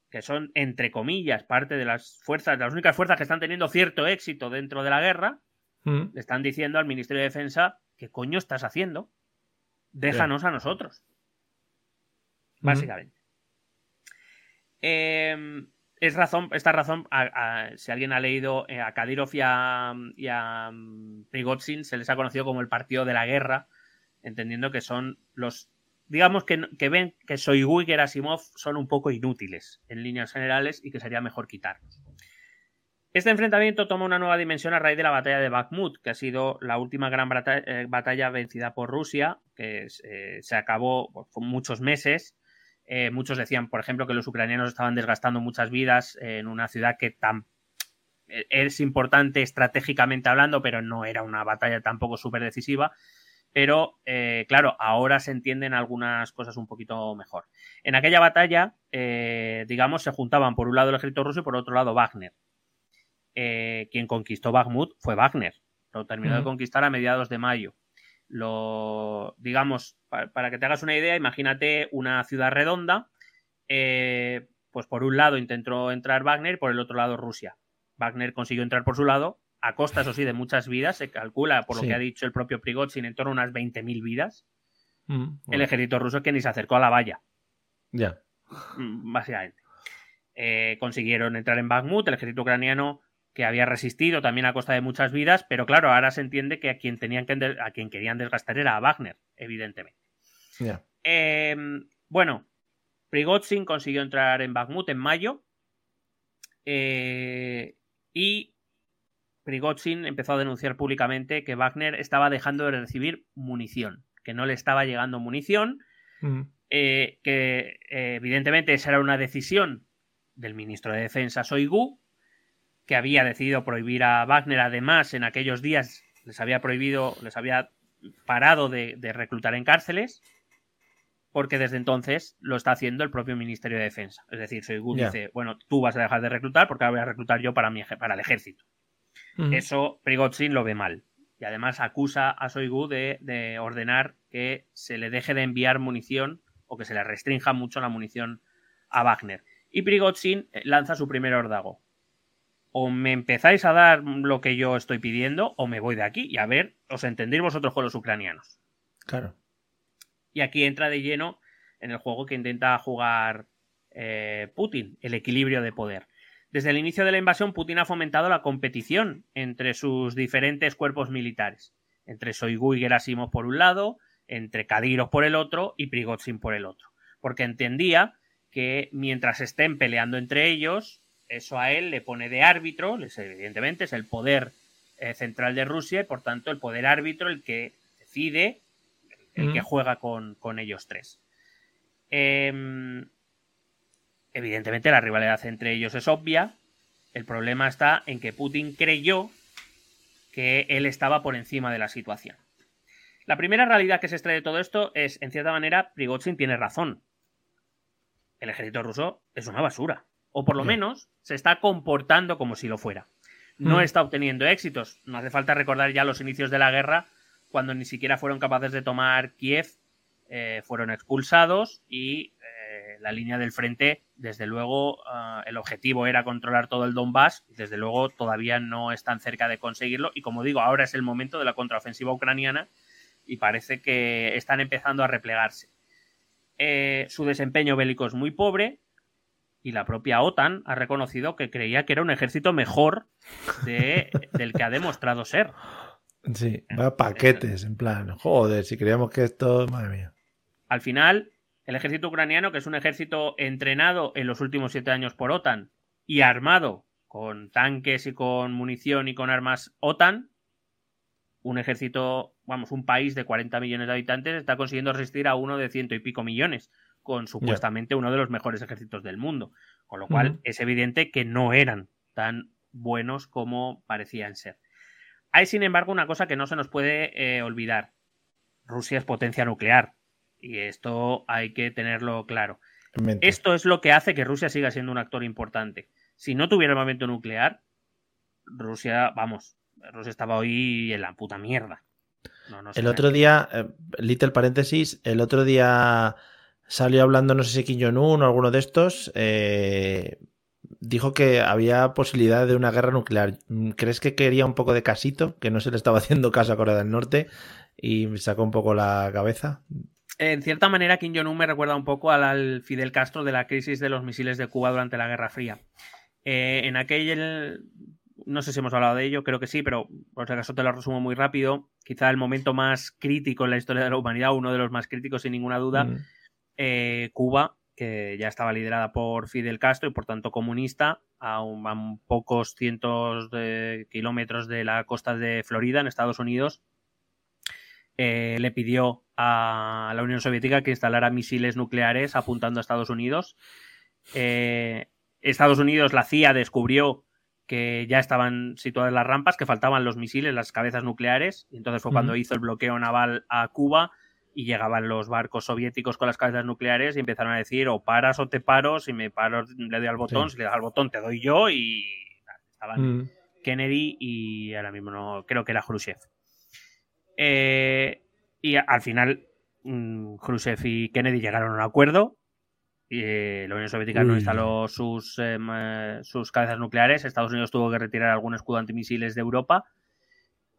que son, entre comillas, parte de las fuerzas, de las únicas fuerzas que están teniendo cierto éxito dentro de la guerra, mm. le están diciendo al Ministerio de Defensa, ¿qué coño estás haciendo? Déjanos a nosotros. Básicamente. Em, es razón, esta razón, si alguien ha leído eh, a Kadyrov y a, y a mm, Prigozhin, se les ha conocido como el partido de la guerra, entendiendo que son los digamos que, ven que Soigu y Gerasimov son un poco inútiles en líneas generales y que sería mejor quitarlos. Este enfrentamiento toma una nueva dimensión a raíz de la batalla de Bakhmut, que ha sido la última gran eh, batalla, vencida por Rusia, que eh, se acabó con muchos meses. Eh, muchos decían, por ejemplo, que los ucranianos estaban desgastando muchas vidas en una ciudad que tan, es importante estratégicamente hablando, pero no era una batalla tampoco súper decisiva. Pero, claro, ahora se entienden algunas cosas un poquito mejor. En aquella batalla, digamos, se juntaban por un lado el ejército ruso y por otro lado Wagner. Eh, quien conquistó Bakhmut fue Wagner. Lo terminó de conquistar a mediados de mayo. Lo, digamos, para, que te hagas una idea, imagínate una ciudad redonda. pues por un lado intentó entrar Wagner y por el otro lado Rusia. Wagner consiguió entrar por su lado a costa, eso sí, de muchas vidas, se calcula, por lo que ha dicho el propio Prigozhin, en torno a unas 20.000 vidas. Mm, el ejército ruso que ni se acercó a la valla. Ya. Mm, básicamente. Eh, consiguieron entrar en Bakhmut, el ejército ucraniano que había resistido también a costa de muchas vidas, pero claro, ahora se entiende que a quien tenían que a quien querían desgastar era a Wagner, evidentemente. Em, bueno, Prigozhin consiguió entrar en Bakhmut en mayo eh, y Prigozhin empezó a denunciar públicamente que Wagner estaba dejando de recibir munición, que no le estaba llegando munición, mm. eh, que eh, evidentemente esa era una decisión del ministro de Defensa Soigu, que había decidido prohibir a Wagner, además en aquellos días les había prohibido, les había parado de, reclutar en cárceles, porque desde entonces lo está haciendo el propio Ministerio de Defensa. Es decir, Soigu dice, bueno, tú vas a dejar de reclutar porque ahora voy a reclutar yo para, mi, para el ejército. Eso Prigozhin lo ve mal. Y además acusa a Soigu de, ordenar que se le deje de enviar munición o que se le restrinja mucho la munición a Wagner. Y Prigozhin eh, lanza su primer ordago. O me empezáis a dar lo que yo estoy pidiendo o me voy de aquí. Y a ver, os entendéis vosotros con los ucranianos. Claro. Y aquí entra de lleno en el juego que intenta jugar eh, Putin, el equilibrio de poder. Desde el inicio de la invasión, Putin ha fomentado la competición entre sus diferentes cuerpos militares, entre Soigu y Gerasimov por un lado, entre Kadyrov por el otro y Prigozhin por el otro, porque entendía que mientras estén peleando entre ellos, eso a él le pone de árbitro, evidentemente es el poder eh, central de Rusia y por tanto el poder árbitro el que decide, el que juega con, con ellos tres. Eh, Evidentemente la rivalidad entre ellos es obvia. El problema está en que Putin creyó que él estaba por encima de la situación. La primera realidad que se extrae de todo esto es, en cierta manera, Prigozhin tiene razón. El ejército ruso es una basura. O por lo menos se está comportando como si lo fuera. No Mm. está obteniendo éxitos. No hace falta recordar ya los inicios de la guerra, cuando ni siquiera fueron capaces de tomar Kiev, eh, fueron expulsados y eh, la línea del frente, desde luego, ah, el objetivo era controlar todo el Donbass, desde luego todavía no están cerca de conseguirlo. Y como digo, ahora es el momento de la contraofensiva ucraniana y parece que están empezando a replegarse. Eh, su desempeño bélico es muy pobre y la propia OTAN ha reconocido que creía que era un ejército mejor de- del que ha demostrado ser. Sí, va paquetes, en plan, joder, si creíamos que esto, madre mía. Al final, el ejército ucraniano, que es un ejército entrenado en los últimos siete años por OTAN y armado con tanques y con munición y con armas OTAN, un ejército, vamos, un país de 40 millones de habitantes está consiguiendo resistir a uno de ciento y pico millones, con supuestamente uno de los mejores ejércitos del mundo. Con lo cual es evidente que no eran tan buenos como parecían ser. Hay, sin embargo, una cosa que no se nos puede eh, olvidar. Rusia es potencia nuclear. Y esto hay que tenerlo claro. Mente. Esto es lo que hace que Rusia siga siendo un actor importante. Si no tuviera armamento nuclear, Rusia, vamos, Rusia estaba hoy en la puta mierda. No, no sé. El otro día, eh, little paréntesis, el otro día salió hablando, no sé si Kim Jong-un o alguno de estos, eh, dijo que había posibilidad de una guerra nuclear. ¿Crees que quería un poco de casito? Que no se le estaba (laughs) haciendo caso a Corea del Norte y sacó un poco la cabeza. En cierta manera, Kim Jong-un me recuerda un poco al, al Fidel Castro de la crisis de los misiles de Cuba durante la Guerra Fría. Eh, en aquel, no sé si hemos hablado de ello, creo que sí, pero por si acaso te lo resumo muy rápido. Quizá el momento más crítico en la historia de la humanidad, uno de los más críticos sin ninguna duda, Mm. Eh, Cuba, que ya estaba liderada por Fidel Castro y por tanto comunista, a, un- a un pocos cientos de kilómetros de la costa de Florida, en Estados Unidos, eh, le pidió a la Unión Soviética que instalara misiles nucleares apuntando a Estados Unidos. Eh, Estados Unidos, la CIA descubrió que ya estaban situadas las rampas, que faltaban los misiles, las cabezas nucleares, y entonces fue cuando hizo el bloqueo naval a Cuba y llegaban los barcos soviéticos con las cabezas nucleares y empezaron a decir o paras o te paro, si me paro le doy al botón, Sí. si le das al botón te doy yo y estaban Mm. Kennedy y ahora mismo no creo que era Khrushchev. Eh, y al final mm, Khrushchev y Kennedy llegaron a un acuerdo. Y, eh, la Unión Soviética no instaló sus, eh, sus cabezas nucleares. Estados Unidos tuvo que retirar algún escudo antimisiles de Europa.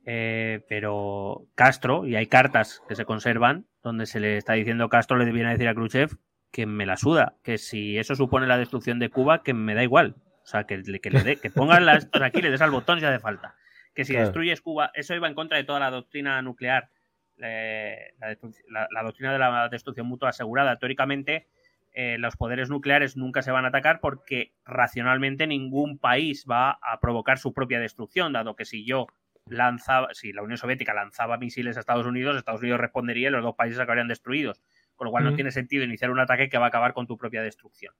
Eh, pero Castro, y hay cartas que se conservan, donde se le está diciendo Castro le viene a decir a Khrushchev que me la suda, que si eso supone la destrucción de Cuba, que me da igual. O sea, que, le- que le dé, que pongan las (laughs) aquí, le des al botón si hace falta. Que si Claro. destruyes Cuba, eso iba en contra de toda la doctrina nuclear, eh, la, destru- la- la doctrina de la destrucción mutua asegurada. Teóricamente, eh, los poderes nucleares nunca se van a atacar porque racionalmente ningún país va a provocar su propia destrucción, dado que si yo lanzaba, si la Unión Soviética lanzaba misiles a Estados Unidos, Estados Unidos respondería y los dos países acabarían destruidos. Con lo cual no tiene sentido iniciar un ataque que va a acabar con tu propia destrucción.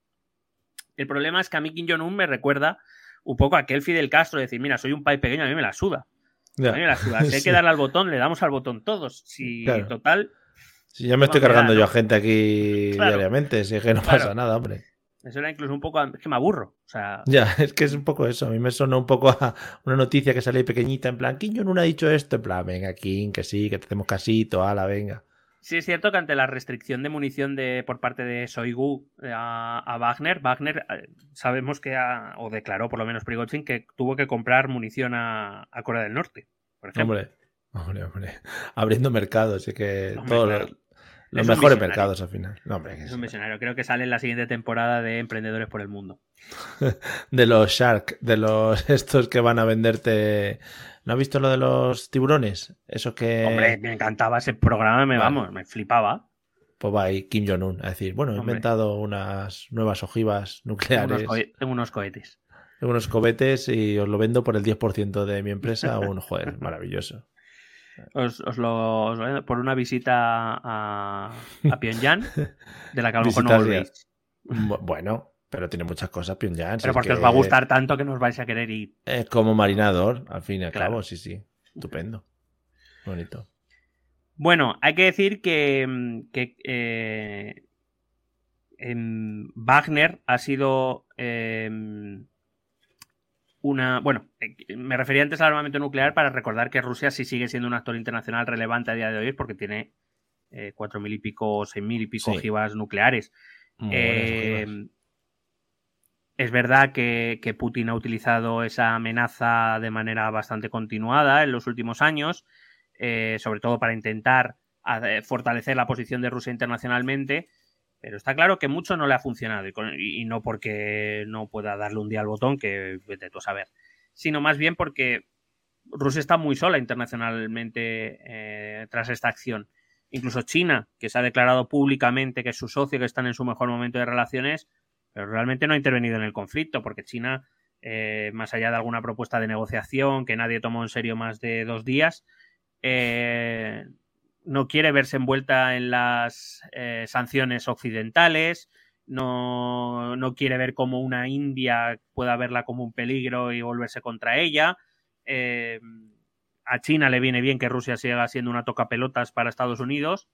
El problema es que a mí Kim Jong-un me recuerda un poco a aquel Fidel Castro, decir, mira, soy un país pequeño, a mí me la suda. A mí me la suda. (laughs) Si hay Sí. que darle al botón, le damos al botón todos. Si Claro. total, Si ya me estoy cargando ¿no? yo a gente aquí Claro. diariamente, si es que no Claro. pasa nada, hombre. Eso era incluso un poco, es que me aburro. O sea, Ya, (laughs) es que es un poco eso. A mí me sonó un poco a una noticia que sale pequeñita, en plan, Kim Jong-un ha dicho esto, en plan, venga, Kim, que sí, que te hacemos casito, ala, venga. Sí, es cierto que ante la restricción de munición de, por parte de Soigu eh, a, a Wagner, Wagner eh, sabemos que, ha- o declaró por lo menos Prigozhin, que tuvo que comprar munición a, a Corea del Norte, por ejemplo. Hombre, hombre, hombre. (laughs) Abriendo mercados, y que Hombre, todos claro. Los, mejores mercados al final. No, hombre, que Es un visionario. Creo que sale en la siguiente temporada de Emprendedores por el Mundo. (laughs) De los Shark, de los (laughs) estos que van a venderte. ¿No has visto lo de los tiburones? Esos que. Hombre, me encantaba ese programa, me vamos, me flipaba. Pues va ahí Kim Jong-un a decir, bueno, he Hombre. inventado unas nuevas ojivas nucleares, unos, unos cohetes. tengo unos cohetes y os lo vendo por el 10% de mi empresa. (laughs) Un joder, maravilloso. Os, os lo, os lo- por una visita a, a Pyongyang, de la que a lo mejor no (laughs) volvéis. Bueno, pero tiene muchas cosas Pyongyang. Pero porque que os va a gustar tanto que nos vais a querer ir. Es como marinador, al fin y al Claro. cabo, sí, sí. Estupendo. Bonito. Bueno, hay que decir que, que, eh, em, Wagner ha sido em, una. Bueno, eh, me refería antes al armamento nuclear para recordar que Rusia sí sigue siendo un actor internacional relevante a día de hoy porque tiene eh, cuatro mil y pico, seis mil y pico ojivas nucleares. Em, es verdad que, Putin ha utilizado esa amenaza de manera bastante continuada en los últimos años, eh, sobre todo para intentar fortalecer la posición de Rusia internacionalmente, pero está claro que mucho no le ha funcionado y, no porque no pueda darle un día al botón, que vete tú a saber, sino más bien porque Rusia está muy sola internacionalmente eh, tras esta acción. Incluso China, que se ha declarado públicamente que es su socio, que están en su mejor momento de relaciones, pero realmente no ha intervenido en el conflicto, porque China, eh, más allá de alguna propuesta de negociación que nadie tomó en serio más de dos días, eh, no quiere verse envuelta en las eh, sanciones occidentales, no, no, quiere ver cómo una India pueda verla como un peligro y volverse contra ella. a China le viene bien que Rusia siga siendo una toca pelotas para Estados Unidos,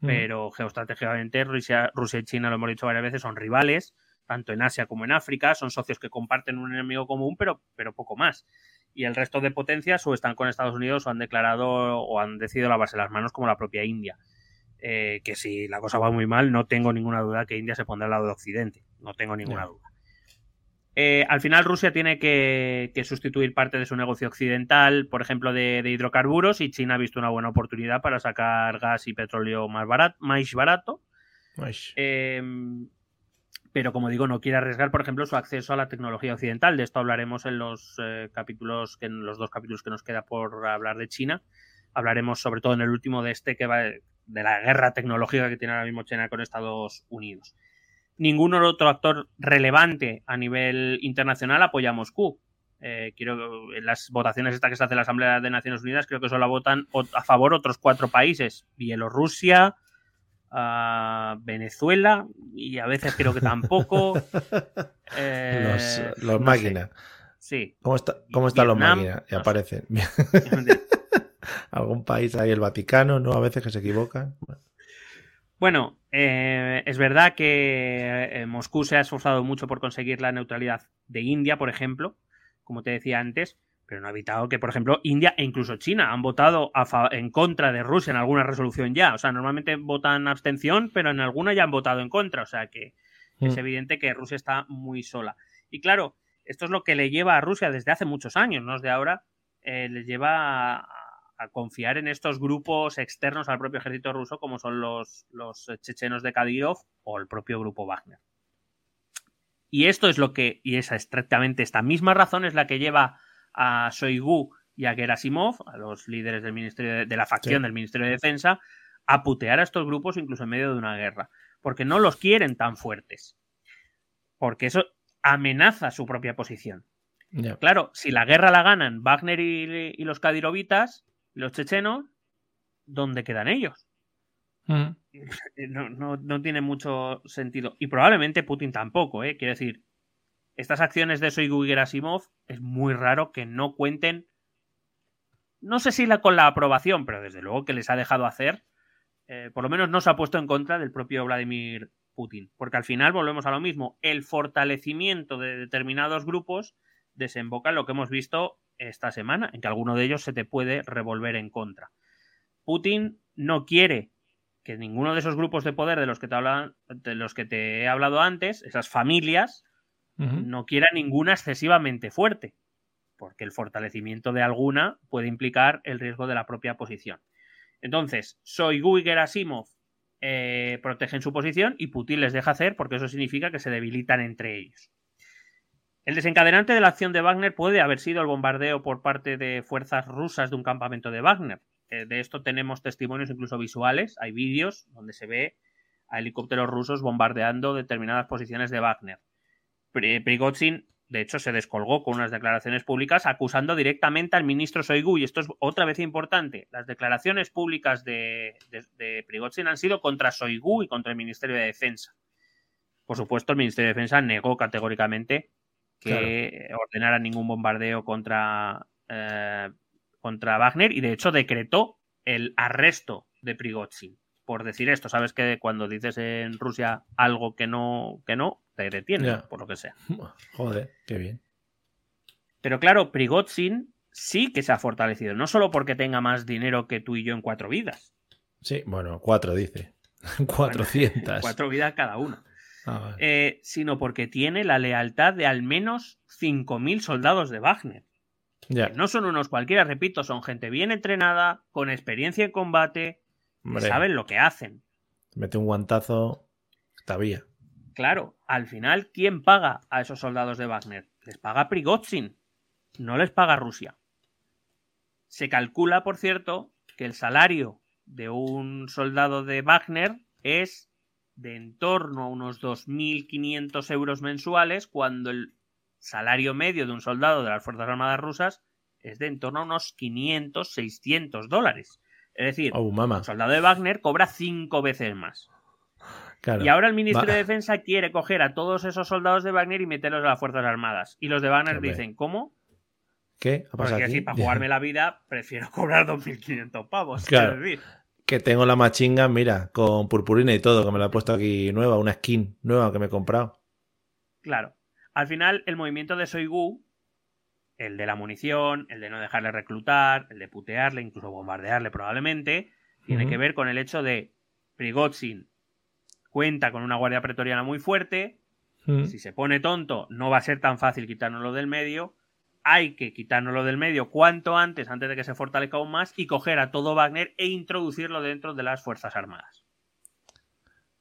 pero geoestratégicamente Rusia, Rusia y China, lo hemos dicho varias veces, son rivales tanto en Asia como en África, son socios que comparten un enemigo común, pero, pero poco más. Y el resto de potencias o están con Estados Unidos o han declarado o han decidido lavarse las manos como la propia India. Eh, que si la cosa va muy mal, no tengo ninguna duda que India se pondrá al lado de Occidente. No tengo ninguna duda. Eh, al final Rusia tiene que, sustituir parte de su negocio occidental, por ejemplo, de, hidrocarburos, y China ha visto una buena oportunidad para sacar gas y petróleo más barato. Más barato. Eh, pero como digo, no quiere arriesgar, por ejemplo, su acceso a la tecnología occidental. De esto hablaremos en los eh, capítulos, en los dos capítulos que nos queda por hablar de China. Hablaremos sobre todo en el último de este, que va de la guerra tecnológica que tiene ahora mismo China con Estados Unidos. Ningún otro actor relevante a nivel internacional apoya a Moscú. Eh, quiero en las votaciones estas que se hace en la Asamblea de Naciones Unidas, creo que solo votan a favor otros cuatro países: Bielorrusia, a Venezuela y a veces creo que tampoco. (laughs) Eh, los, máquinas. Sí. ¿Cómo, está, cómo están los máquinas? Y aparecen. (laughs) Algún país ahí, el Vaticano, ¿no? A veces que se equivocan. Bueno, eh, es verdad que eh, Moscú se ha esforzado mucho por conseguir la neutralidad de India, por ejemplo, como te decía antes, pero no ha evitado que, por ejemplo, India e incluso China han votado en contra de Rusia en alguna resolución ya. O sea, normalmente votan abstención, pero en alguna ya han votado en contra. O sea que es mm. evidente que Rusia está muy sola. Y claro, esto es lo que le lleva a Rusia desde hace muchos años, no es de ahora, eh, le lleva a, confiar en estos grupos externos al propio ejército ruso, como son los, los chechenos de Kadyrov o el propio grupo Wagner. Y esto es lo que, y esa estrictamente esta misma razón es la que lleva a Shoigu y a Gerasimov, a los líderes del ministerio de, la facción del Ministerio de Defensa, a putear a estos grupos incluso en medio de una guerra, porque no los quieren tan fuertes, porque eso amenaza su propia posición. Claro, si la guerra la ganan Wagner y, los Kadirovitas, los chechenos, ¿dónde quedan ellos? Mm. (laughs) No, no, tiene mucho sentido. Y probablemente Putin tampoco, ¿eh? Quiero decir, estas acciones de Soigu y Gerasimov es muy raro que no cuenten, no sé si la, con la aprobación, pero desde luego que les ha dejado hacer, eh, por lo menos no se ha puesto en contra del propio Vladimir Putin, porque al final volvemos a lo mismo, el fortalecimiento de determinados grupos desemboca en lo que hemos visto esta semana, en que alguno de ellos se te puede revolver en contra. Putin no quiere que ninguno de esos grupos de poder de los que te, de los que te he hablado antes, esas familias, no quiera ninguna excesivamente fuerte, porque el fortalecimiento de alguna puede implicar el riesgo de la propia posición. Entonces, Soigu y Gerasimov eh, protegen su posición y Putin les deja hacer porque eso significa que se debilitan entre ellos. El desencadenante de la acción de Wagner puede haber sido el bombardeo por parte de fuerzas rusas de un campamento de Wagner. Eh, de esto tenemos testimonios incluso visuales, hay vídeos donde se ve a helicópteros rusos bombardeando determinadas posiciones de Wagner. Prigozhin, de hecho, se descolgó con unas declaraciones públicas acusando directamente al ministro Soigu. Y esto es otra vez importante. Las declaraciones públicas de, de, Prigozhin han sido contra Soigu y contra el Ministerio de Defensa. Por supuesto, el Ministerio de Defensa negó categóricamente que ordenara ningún bombardeo contra, eh, contra Wagner y, de hecho, decretó el arresto de Prigozhin. Por decir esto. Sabes que cuando dices en Rusia algo que no, que no, te detienen, Ya. por lo que sea. Joder, qué bien. Pero claro, Prigozhin sí que se ha fortalecido, no solo porque tenga más dinero que tú y yo en cuatro vidas. Sí, bueno, cuatro dice. (laughs) 400. (laughs) Cuatro vidas cada uno. Ah, vale. Eh, sino porque tiene la lealtad de al menos 5.000 soldados de Wagner. ya, Que no son unos cualquiera, repito, son gente bien entrenada, con experiencia en combate, hombre, saben lo que hacen. mete un guantazo. Tabía. Claro, al final, ¿quién paga a esos soldados de Wagner? Les paga Prigozhin, no les paga Rusia. Se calcula, por cierto, que el salario de un soldado de Wagner es de en torno a unos 2.500 euros mensuales, cuando el salario medio de un soldado de las Fuerzas Armadas rusas es de en torno a unos 500, 600 dólares. Es decir, Oh, un soldado de Wagner cobra cinco veces más. Claro. Y ahora el ministro Va- de Defensa quiere coger a todos esos soldados de Wagner y meterlos a las Fuerzas Armadas. Y los de Wagner Hombre. dicen, ¿cómo? ¿Qué ha Porque aquí? decir, para jugarme la vida prefiero (laughs) cobrar 2.500 pavos. Claro. decir. Que tengo la machinga, mira, con purpurina y todo, que me la he puesto aquí nueva, una skin nueva que me he comprado. Claro. Al final, el movimiento de Soigu, el de la munición, el de no dejarle reclutar, el de putearle, incluso bombardearle probablemente, tiene que ver con el hecho de Prigozhin cuenta con una guardia pretoriana muy fuerte, Mm. si se pone tonto no va a ser tan fácil quitárnoslo del medio, hay que quitárnoslo del medio cuanto antes, antes de que se fortalezca aún más, y coger a todo Wagner e introducirlo dentro de las Fuerzas Armadas.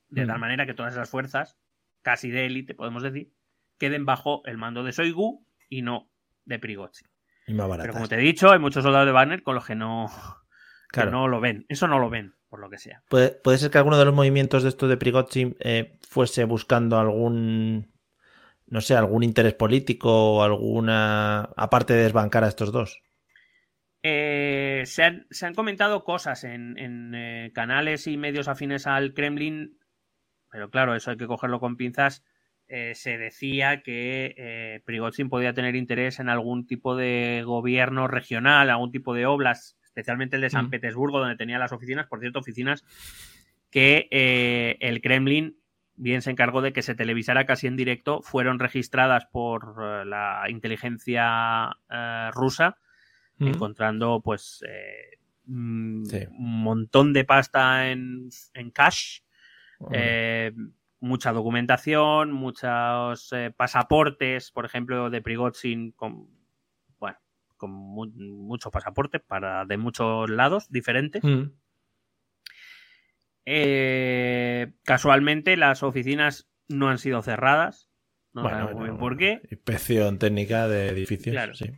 De Mm. tal manera que todas esas fuerzas, casi de élite, podemos decir, queden bajo el mando de Soigu y no de Prigozhin. Y más Pero como te he dicho, hay muchos soldados de Wagner con los que no, que no lo ven. Eso no lo ven, por lo que sea. Puede, puede ser que alguno de los movimientos de esto de Prigozhin eh, fuese buscando algún, no sé, algún interés político o alguna, aparte de desbancar a estos dos. Eh, se, han, se han comentado cosas en, en, eh, canales y medios afines al Kremlin, pero claro, eso hay que cogerlo con pinzas. Eh, se decía que eh, Prigozhin podía tener interés en algún tipo de gobierno regional, algún tipo de oblas, especialmente el de San Mm. Petersburgo, donde tenía las oficinas, por cierto, oficinas que eh, el Kremlin bien se encargó de que se televisara casi en directo, fueron registradas por eh, la inteligencia rusa Mm. encontrando pues eh, mm, Sí. un montón de pasta en, en cash, eh, mucha documentación, muchos eh, pasaportes, por ejemplo, de Prigozhin con bueno, con mu- mucho pasaporte para de muchos lados diferentes. Mm. Eh, casualmente las oficinas no han sido cerradas. No Bueno, sabemos muy bien por qué. Inspección técnica de edificios. Claro. sí.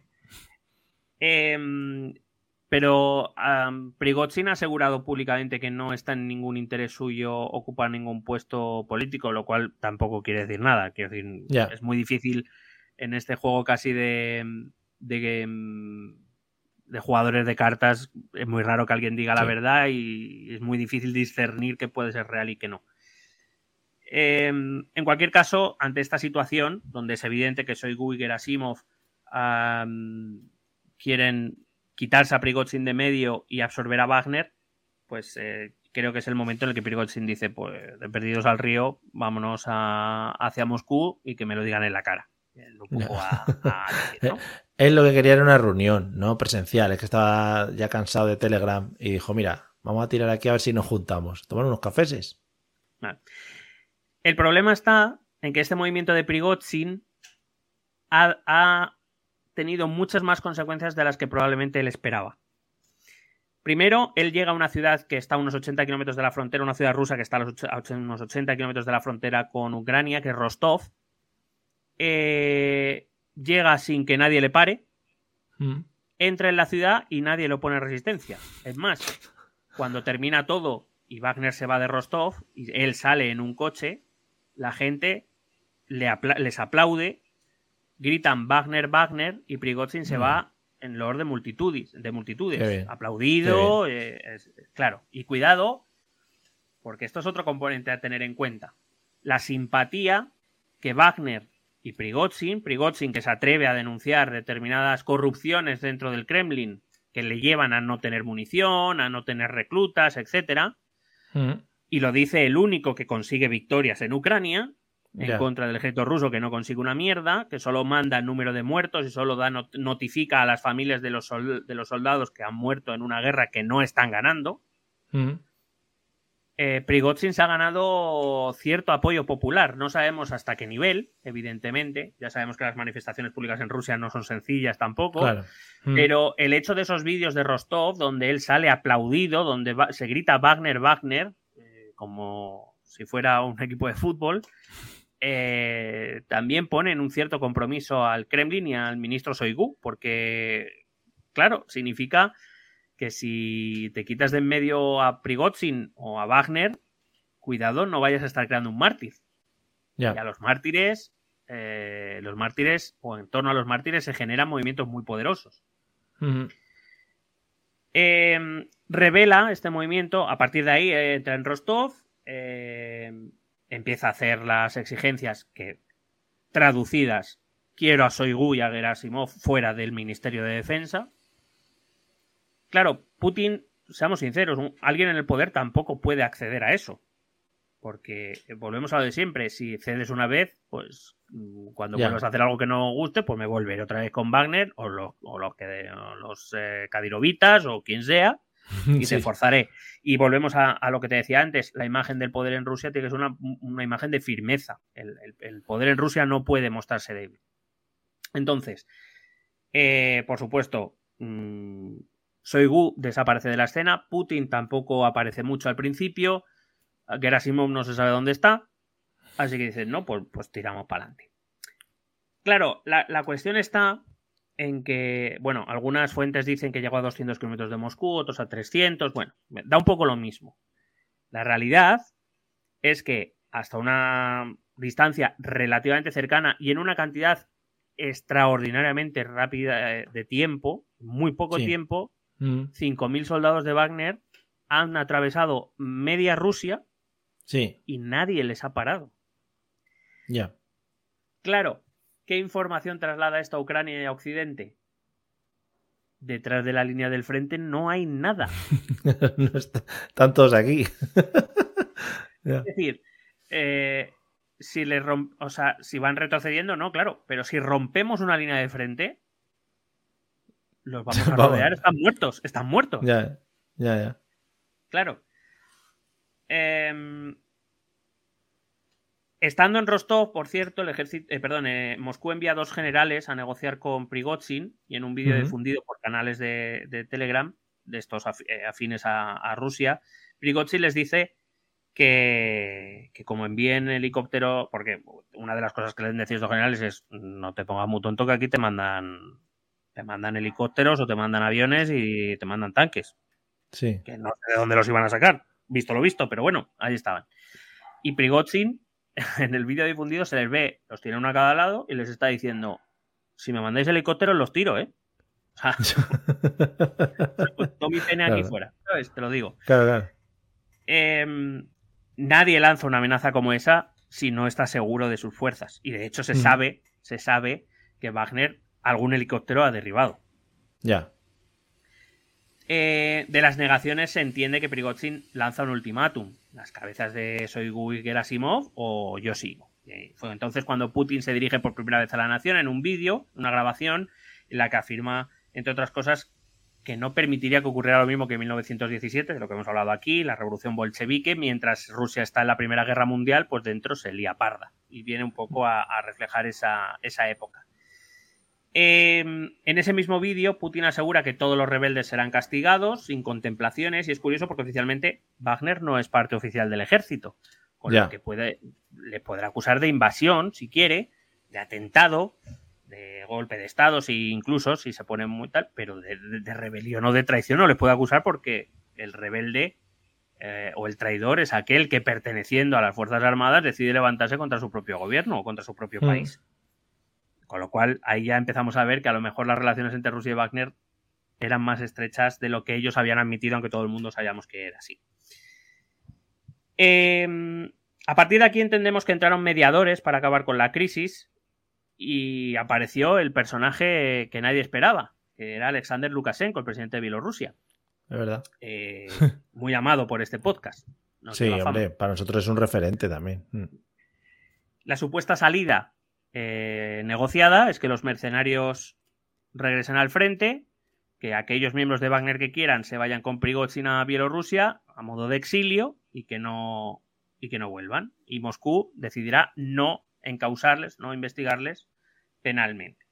Em, pero am, Prigozhin ha asegurado públicamente que no está en ningún interés suyo ocupar ningún puesto político, lo cual tampoco quiere decir nada. Quiero decir, es muy difícil en este juego casi de, de, em, de jugadores de cartas. Es muy raro que alguien diga la verdad y es muy difícil discernir qué puede ser real y qué no. Em, en cualquier caso, ante esta situación, donde es evidente que Soigu y Gerasimov am, quieren quitarse a Prigozhin de medio y absorber a Wagner, pues eh, creo que es el momento en el que Prigozhin dice, pues de perdidos al río, vámonos a- hacia Moscú y que me lo digan en la cara. Es lo un poco a- a (laughs) decir, ¿no? Él lo que quería era una reunión, ¿no? Presencial. Es que estaba ya cansado de Telegram y dijo, mira, vamos a tirar aquí a ver si nos juntamos. Tomar unos cafeses. Vale. El problema está en que este movimiento de Prigozhin ha, ha tenido muchas más consecuencias de las que probablemente él esperaba. Primero, él llega a una ciudad que está a unos 80 kilómetros de la frontera, una ciudad rusa que está a, unos 80 kilómetros de la frontera con Ucrania, que es Rostov. Eh, llega sin que nadie le pare, Mm. entra en la ciudad y nadie lo pone en resistencia. Es más, cuando termina todo y Wagner se va de Rostov y él sale en un coche, la gente le apla- les aplaude, gritan Wagner, Wagner y Prigozhin se Mm. va en loor de multitudes, de multitudes. Aplaudido, eh, es- claro. Y cuidado, porque esto es otro componente a tener en cuenta. La simpatía que Wagner y Prigozhin, Prigozhin que se atreve a denunciar determinadas corrupciones dentro del Kremlin que le llevan a no tener munición, a no tener reclutas, etcétera, Mm. Y lo dice el único que consigue victorias en Ucrania, en contra del ejército ruso que no consigue una mierda, que solo manda el número de muertos y solo da not- notifica a las familias de los, de los soldados que han muerto en una guerra que no están ganando. Mm. Eh, Prigozhin se ha ganado cierto apoyo popular. No sabemos hasta qué nivel, evidentemente. Ya sabemos que las manifestaciones públicas en Rusia no son sencillas tampoco. Claro. Mm. Pero el hecho de esos vídeos de Rostov, donde él sale aplaudido, donde se grita Wagner, Wagner, eh, como si fuera un equipo de fútbol, eh, también ponen un cierto compromiso al Kremlin y al ministro Soigu, porque, claro, significa que si te quitas de en medio a Prigozhin o a Wagner, cuidado, no vayas a estar creando un mártir. Ya. Y a los mártires, eh, los mártires, o en torno a los mártires, se generan movimientos muy poderosos. Mm. Eh, revela este movimiento, a partir de ahí eh, entra en Rostov, eh, empieza a hacer las exigencias que, traducidas, quiero a Soigu y a Gerasimov fuera del Ministerio de Defensa. Claro, Putin, seamos sinceros, alguien en el poder tampoco puede acceder a eso. Porque eh, volvemos a lo de siempre, si cedes una vez, pues mm, cuando Ya. vuelvas a hacer algo que no guste, pues me volveré otra vez con Wagner o, lo- o que, o los eh, Kadirovitas o quien sea (laughs) y Sí. te forzaré. Y volvemos a, a lo que te decía antes, la imagen del poder en Rusia tiene que ser una, una imagen de firmeza. El, el- el poder en Rusia no puede mostrarse débil. Entonces, eh, por supuesto, mm, Soigu desaparece de la escena, Putin tampoco aparece mucho al principio, Gerasimov no se sabe dónde está, así que dicen, no, pues, pues tiramos para adelante. Claro, la, la cuestión está en que, bueno, algunas fuentes dicen que llegó a 200 kilómetros de Moscú, otros a 300, bueno, da un poco lo mismo. La realidad es que hasta una distancia relativamente cercana y en una cantidad extraordinariamente rápida eh, de tiempo, muy poco Sí. tiempo, Mm. 5.000 soldados de Wagner han atravesado media Rusia Sí, y nadie les ha parado. ya. Claro, ¿qué información traslada esto a Ucrania y a Occidente? Detrás de la línea del frente no hay nada. (laughs) No está- Están todos aquí. (laughs) Es decir, eh, si les rom- o sea, si van retrocediendo, no, claro, pero si rompemos una línea de frente, los vamos (laughs) a rodear, están muertos, están muertos. Ya, ya, ya. Claro. Em, estando en Rostov, por cierto, el ejército, eh, perdón, eh, Moscú envía dos generales a negociar con Prigozhin y en un vídeo difundido por canales de, de Telegram de estos af- eh, afines a, a Rusia, Prigozhin les dice que, que como envíen helicóptero, porque una de las cosas que les decir estos generales es no te pongas muy tonto que aquí te mandan te mandan helicópteros o te mandan aviones y te mandan tanques Sí. que no sé de dónde los iban a sacar, visto lo visto, pero bueno, ahí estaban. Y Prigozhin, (laughs) en el vídeo difundido, se les ve, los tiene uno a cada lado y les está diciendo, si me mandáis helicópteros, los tiro, ¿eh? O sea, (laughs) (laughs) mi pene aquí fuera, ¿sabes? Te lo digo. Claro, claro. Em, nadie lanza una amenaza como esa si no está seguro de sus fuerzas. Y de hecho se Mm. sabe, se sabe que Wagner algún helicóptero ha derribado. Ya. Eh, de las negaciones se entiende que Prigozhin lanza un ultimátum. Las cabezas de Soigu y Gerasimov o yo sigo. Fue entonces cuando Putin se dirige por primera vez a la nación en un vídeo, una grabación, en la que afirma, entre otras cosas, que no permitiría que ocurriera lo mismo que en 1917, de lo que hemos hablado aquí, la revolución bolchevique, mientras Rusia está en la Primera Guerra Mundial, pues dentro se lía parda. Y viene un poco a, a reflejar esa, esa época. Eh, en ese mismo vídeo, Putin asegura que todos los rebeldes serán castigados sin contemplaciones y es curioso porque oficialmente Wagner no es parte oficial del ejército, con lo que puede, le podrá acusar de invasión, si quiere, de atentado, de golpe de estado, si incluso si se pone muy tal, pero de, de- de rebelión o de traición no le puede acusar porque el rebelde eh, o el traidor es aquel que perteneciendo a las Fuerzas Armadas decide levantarse contra su propio gobierno o contra su propio Mm. país. Con lo cual, ahí ya empezamos a ver que a lo mejor las relaciones entre Rusia y Wagner eran más estrechas de lo que ellos habían admitido, aunque todo el mundo sabíamos que era así. Eh, a partir de aquí entendemos que entraron mediadores para acabar con la crisis y apareció el personaje que nadie esperaba, que era Alexander Lukashenko, el presidente de Bielorrusia, Es verdad. eh, (laughs) muy amado por este podcast. Nos Sí, hombre, para nosotros es un referente también. Mm. La supuesta salida eh, negociada es que los mercenarios regresen al frente, que aquellos miembros de Wagner que quieran se vayan con Prigozhin a Bielorrusia a modo de exilio y que no y que no vuelvan. Y Moscú decidirá no encausarles, no investigarles penalmente.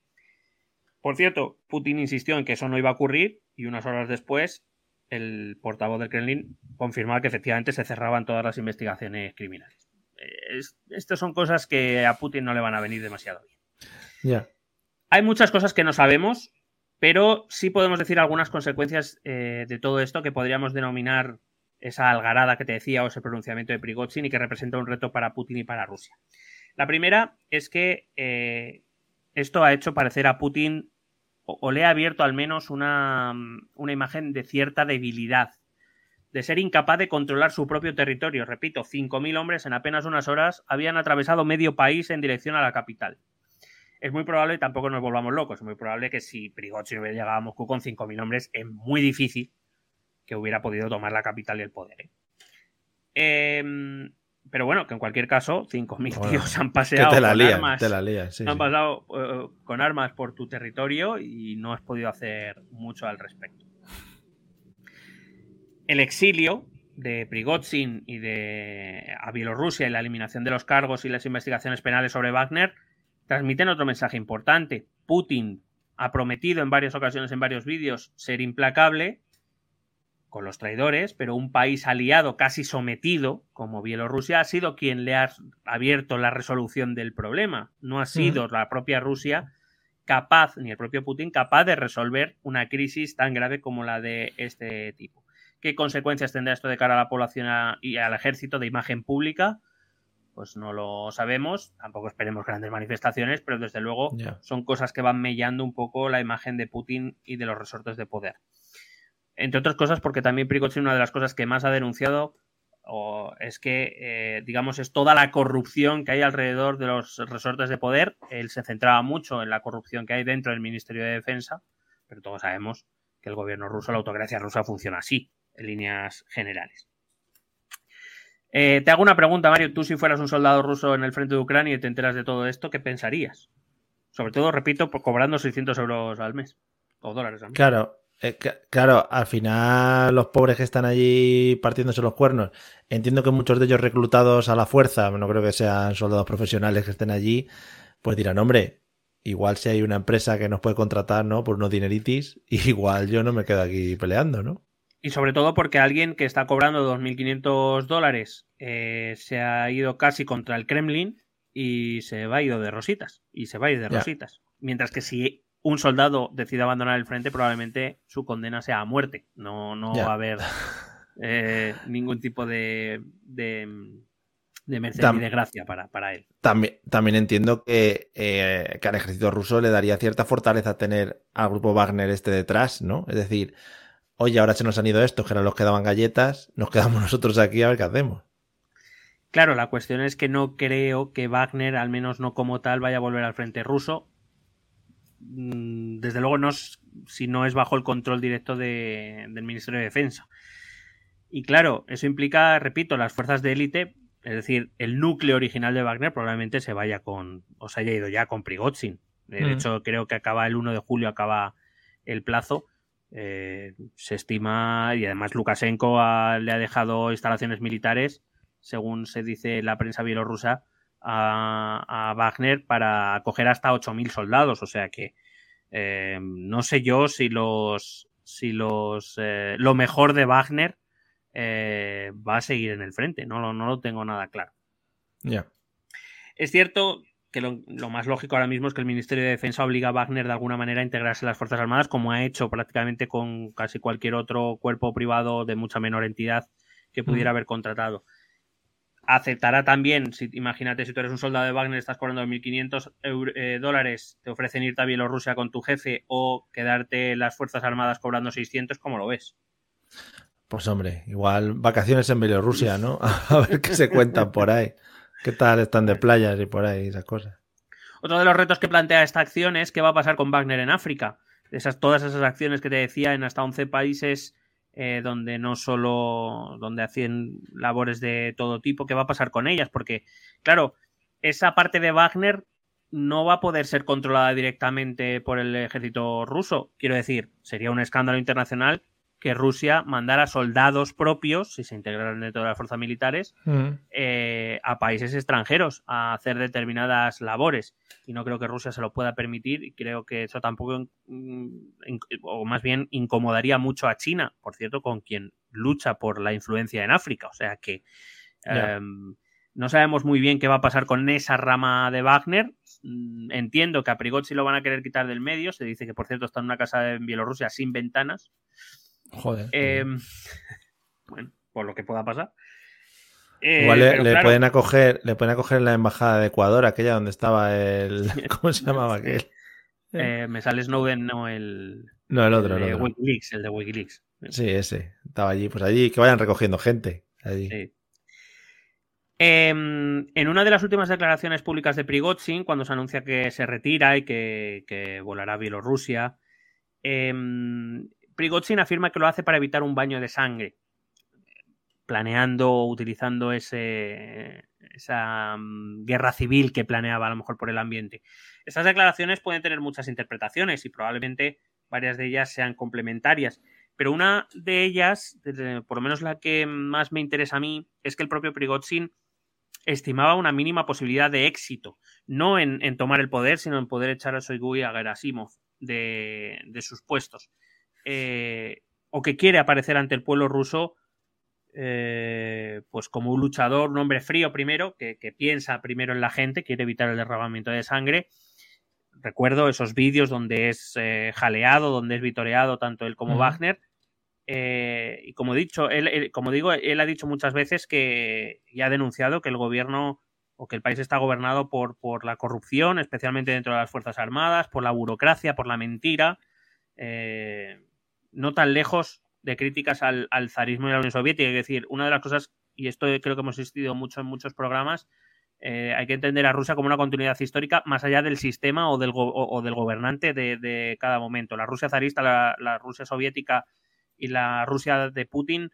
Por cierto, Putin insistió en que eso no iba a ocurrir y unas horas después el portavoz del Kremlin confirmaba que efectivamente se cerraban todas las investigaciones criminales. Es- estas son cosas que a Putin no le van a venir demasiado bien. Hay muchas cosas que no sabemos, pero sí podemos decir algunas consecuencias eh, de todo esto que podríamos denominar esa algarada que te decía o ese pronunciamiento de Prigozhin y que representa un reto para Putin y para Rusia. La primera es que eh, esto ha hecho parecer a Putin o, o le ha abierto al menos una, una imagen de cierta debilidad, de ser incapaz de controlar su propio territorio. Repito, 5.000 hombres en apenas unas horas habían atravesado medio país en dirección a la capital es muy probable, tampoco nos volvamos locos, es muy probable que si Prigozhin hubiera llegado a Moscú con 5.000 hombres, es muy difícil que hubiera podido tomar la capital y el poder. ¿eh? Em, pero bueno, que en cualquier caso, 5.000 Bueno, tíos han paseado te la con lías, armas, te la lías. sí, han sí. pasado con armas por tu territorio y no has podido hacer mucho al respecto. El exilio de Prigozhin y de a Bielorrusia y la eliminación de los cargos y las investigaciones penales sobre Wagner transmiten otro mensaje importante. Putin ha prometido en varias ocasiones, en varios vídeos, ser implacable con los traidores, pero un país aliado casi sometido, como Bielorrusia, ha sido quien le ha abierto la resolución del problema. No ha sido la propia Rusia capaz, ni el propio Putin, capaz de resolver una crisis tan grave como la de este tipo. ¿Qué consecuencias tendrá esto de cara a la población a- y al ejército de imagen pública? Pues no lo sabemos, tampoco esperemos grandes manifestaciones, pero desde luego son cosas que van mellando un poco la imagen de Putin y de los resortes de poder. Entre otras cosas, porque también Prigozhin una de las cosas que más ha denunciado o es que, eh, digamos, es toda la corrupción que hay alrededor de los resortes de poder. Él se centraba mucho en la corrupción que hay dentro del Ministerio de Defensa, pero todos sabemos que el gobierno ruso, la autocracia rusa funciona así, líneas generales. Eh, te hago una pregunta, Mario. Tú, si fueras un soldado ruso en el frente de Ucrania y te enteras de todo esto, ¿qué pensarías? Sobre todo, repito, por cobrando 600 euros al mes. O dólares al mes. Claro, eh, claro, al final los pobres que están allí partiéndose los cuernos, entiendo que muchos de ellos reclutados a la fuerza, no creo que sean soldados profesionales que estén allí, pues dirán, hombre, igual si hay una empresa que nos puede contratar, ¿no? Por unos dineritis, (laughs) igual yo no me quedo aquí peleando, ¿no? Y sobre todo porque alguien que está cobrando 2.500 dólares eh, se ha ido casi contra el Kremlin y se va a ir de rositas. Y se va a ir de rositas. Mientras que si un soldado decide abandonar el frente, probablemente su condena sea a muerte. No, no va a haber eh, ningún tipo de, de, de merced Tam- ni de gracia para, para él. También, también entiendo que, eh, que al ejército ruso le daría cierta fortaleza tener al grupo Wagner este detrás, ¿no? Es decir, oye, ahora se nos han ido estos, que eran los que daban galletas, nos quedamos nosotros aquí a ver qué hacemos. Claro, la cuestión es que no creo que Wagner, al menos no como tal, vaya a volver al frente ruso. Mm, Desde luego no es- si no es bajo el control directo de- del Ministerio de Defensa. Y claro, eso implica, repito, las fuerzas de élite, es decir, el núcleo original de Wagner probablemente se vaya con, o se haya ido ya con Prigozhin. De Mm. hecho, creo que acaba el 1 de julio, acaba el plazo. Eh, se estima, y además Lukashenko ha- le ha dejado instalaciones militares según se dice la prensa bielorrusa, a, a Wagner para acoger hasta 8.000 soldados. O sea que eh, no sé yo si los si los eh, lo mejor de Wagner va a seguir en el frente. No, lo- no lo tengo nada claro. Ya. Es cierto que lo, lo más lógico ahora mismo es que el Ministerio de Defensa obliga a Wagner de alguna manera a integrarse en las Fuerzas Armadas, como ha hecho prácticamente con casi cualquier otro cuerpo privado de mucha menor entidad que pudiera haber contratado. Aceptará también, si, imagínate si tú eres un soldado de Wagner, estás cobrando 1.500 eur- eh, dólares, te ofrecen irte a Bielorrusia con tu jefe o quedarte en las Fuerzas Armadas cobrando 600, ¿cómo lo ves? Pues hombre, igual vacaciones en Bielorrusia, ¿no? (laughs) A ver qué se cuentan por ahí. ¿Qué tal están de playas y por ahí esas cosas? Otro de los retos que plantea esta acción es qué va a pasar con Wagner en África. Esas, todas esas acciones que te decía en hasta 11 países eh, donde no solo, donde hacen labores de todo tipo, ¿qué va a pasar con ellas? Porque, claro, esa parte de Wagner no va a poder ser controlada directamente por el ejército ruso. Quiero decir, sería un escándalo internacional que Rusia mandara soldados propios, si se integraran dentro de las fuerzas militares, Mm. eh, a países extranjeros a hacer determinadas labores. Y no creo que Rusia se lo pueda permitir y creo que eso tampoco, mm, o más bien, incomodaría mucho a China, por cierto, con quien lucha por la influencia en África. O sea que em, no sabemos muy bien qué va a pasar con esa rama de Wagner. Mm, Entiendo que a Prigozhin lo van a querer quitar del medio. Se dice que, por cierto, está en una casa en Bielorrusia sin ventanas. Joder. Em, (laughs) bueno, por lo que pueda pasar. Eh, Igual le, pero le claro, pueden acoger, le pueden acoger en la embajada de Ecuador, aquella donde estaba el. (laughs) (laughs) ¿Cómo se llamaba aquel? eh, me sale Snowden, no el, No, el otro, el el de otro. Wikileaks, el de Wikileaks. Sí, ese. Estaba allí. Pues allí, que vayan recogiendo gente. Allí. Sí. Em, en una de las últimas declaraciones públicas de Prigozhin, cuando se anuncia que se retira y que, que volará a Bielorrusia, em, Prigozhin afirma que lo hace para evitar un baño de sangre, planeando o utilizando ese, esa mm, guerra civil que planeaba a lo mejor por el ambiente. Estas declaraciones pueden tener muchas interpretaciones y probablemente varias de ellas sean complementarias. Pero una de ellas, por lo menos la que más me interesa a mí, es que el propio Prigozhin estimaba una mínima posibilidad de éxito, no en, tomar el poder, sino en poder echar a Shoigu y a Gerasimov de sus puestos. Eh, o que quiere aparecer ante el pueblo ruso eh, pues como un luchador, un hombre frío primero, que, que piensa primero en la gente, quiere evitar el derramamiento de sangre. Recuerdo esos vídeos donde es eh, jaleado, donde es vitoreado tanto él como. Wagner. Eh, y como he dicho, él, él- como digo, él ha dicho muchas veces que y ha denunciado que el gobierno o que el país está gobernado por, por la corrupción, especialmente dentro de las Fuerzas Armadas, por la burocracia, por la mentira. Eh, no tan lejos de críticas al, al zarismo y a la Unión Soviética. Es decir, una de las cosas, y esto creo que hemos insistido mucho en muchos programas, eh, hay que entender a Rusia como una continuidad histórica más allá del sistema o del, go- o, del gobernante de, de cada momento. La Rusia zarista, la, la Rusia soviética y la Rusia de Putin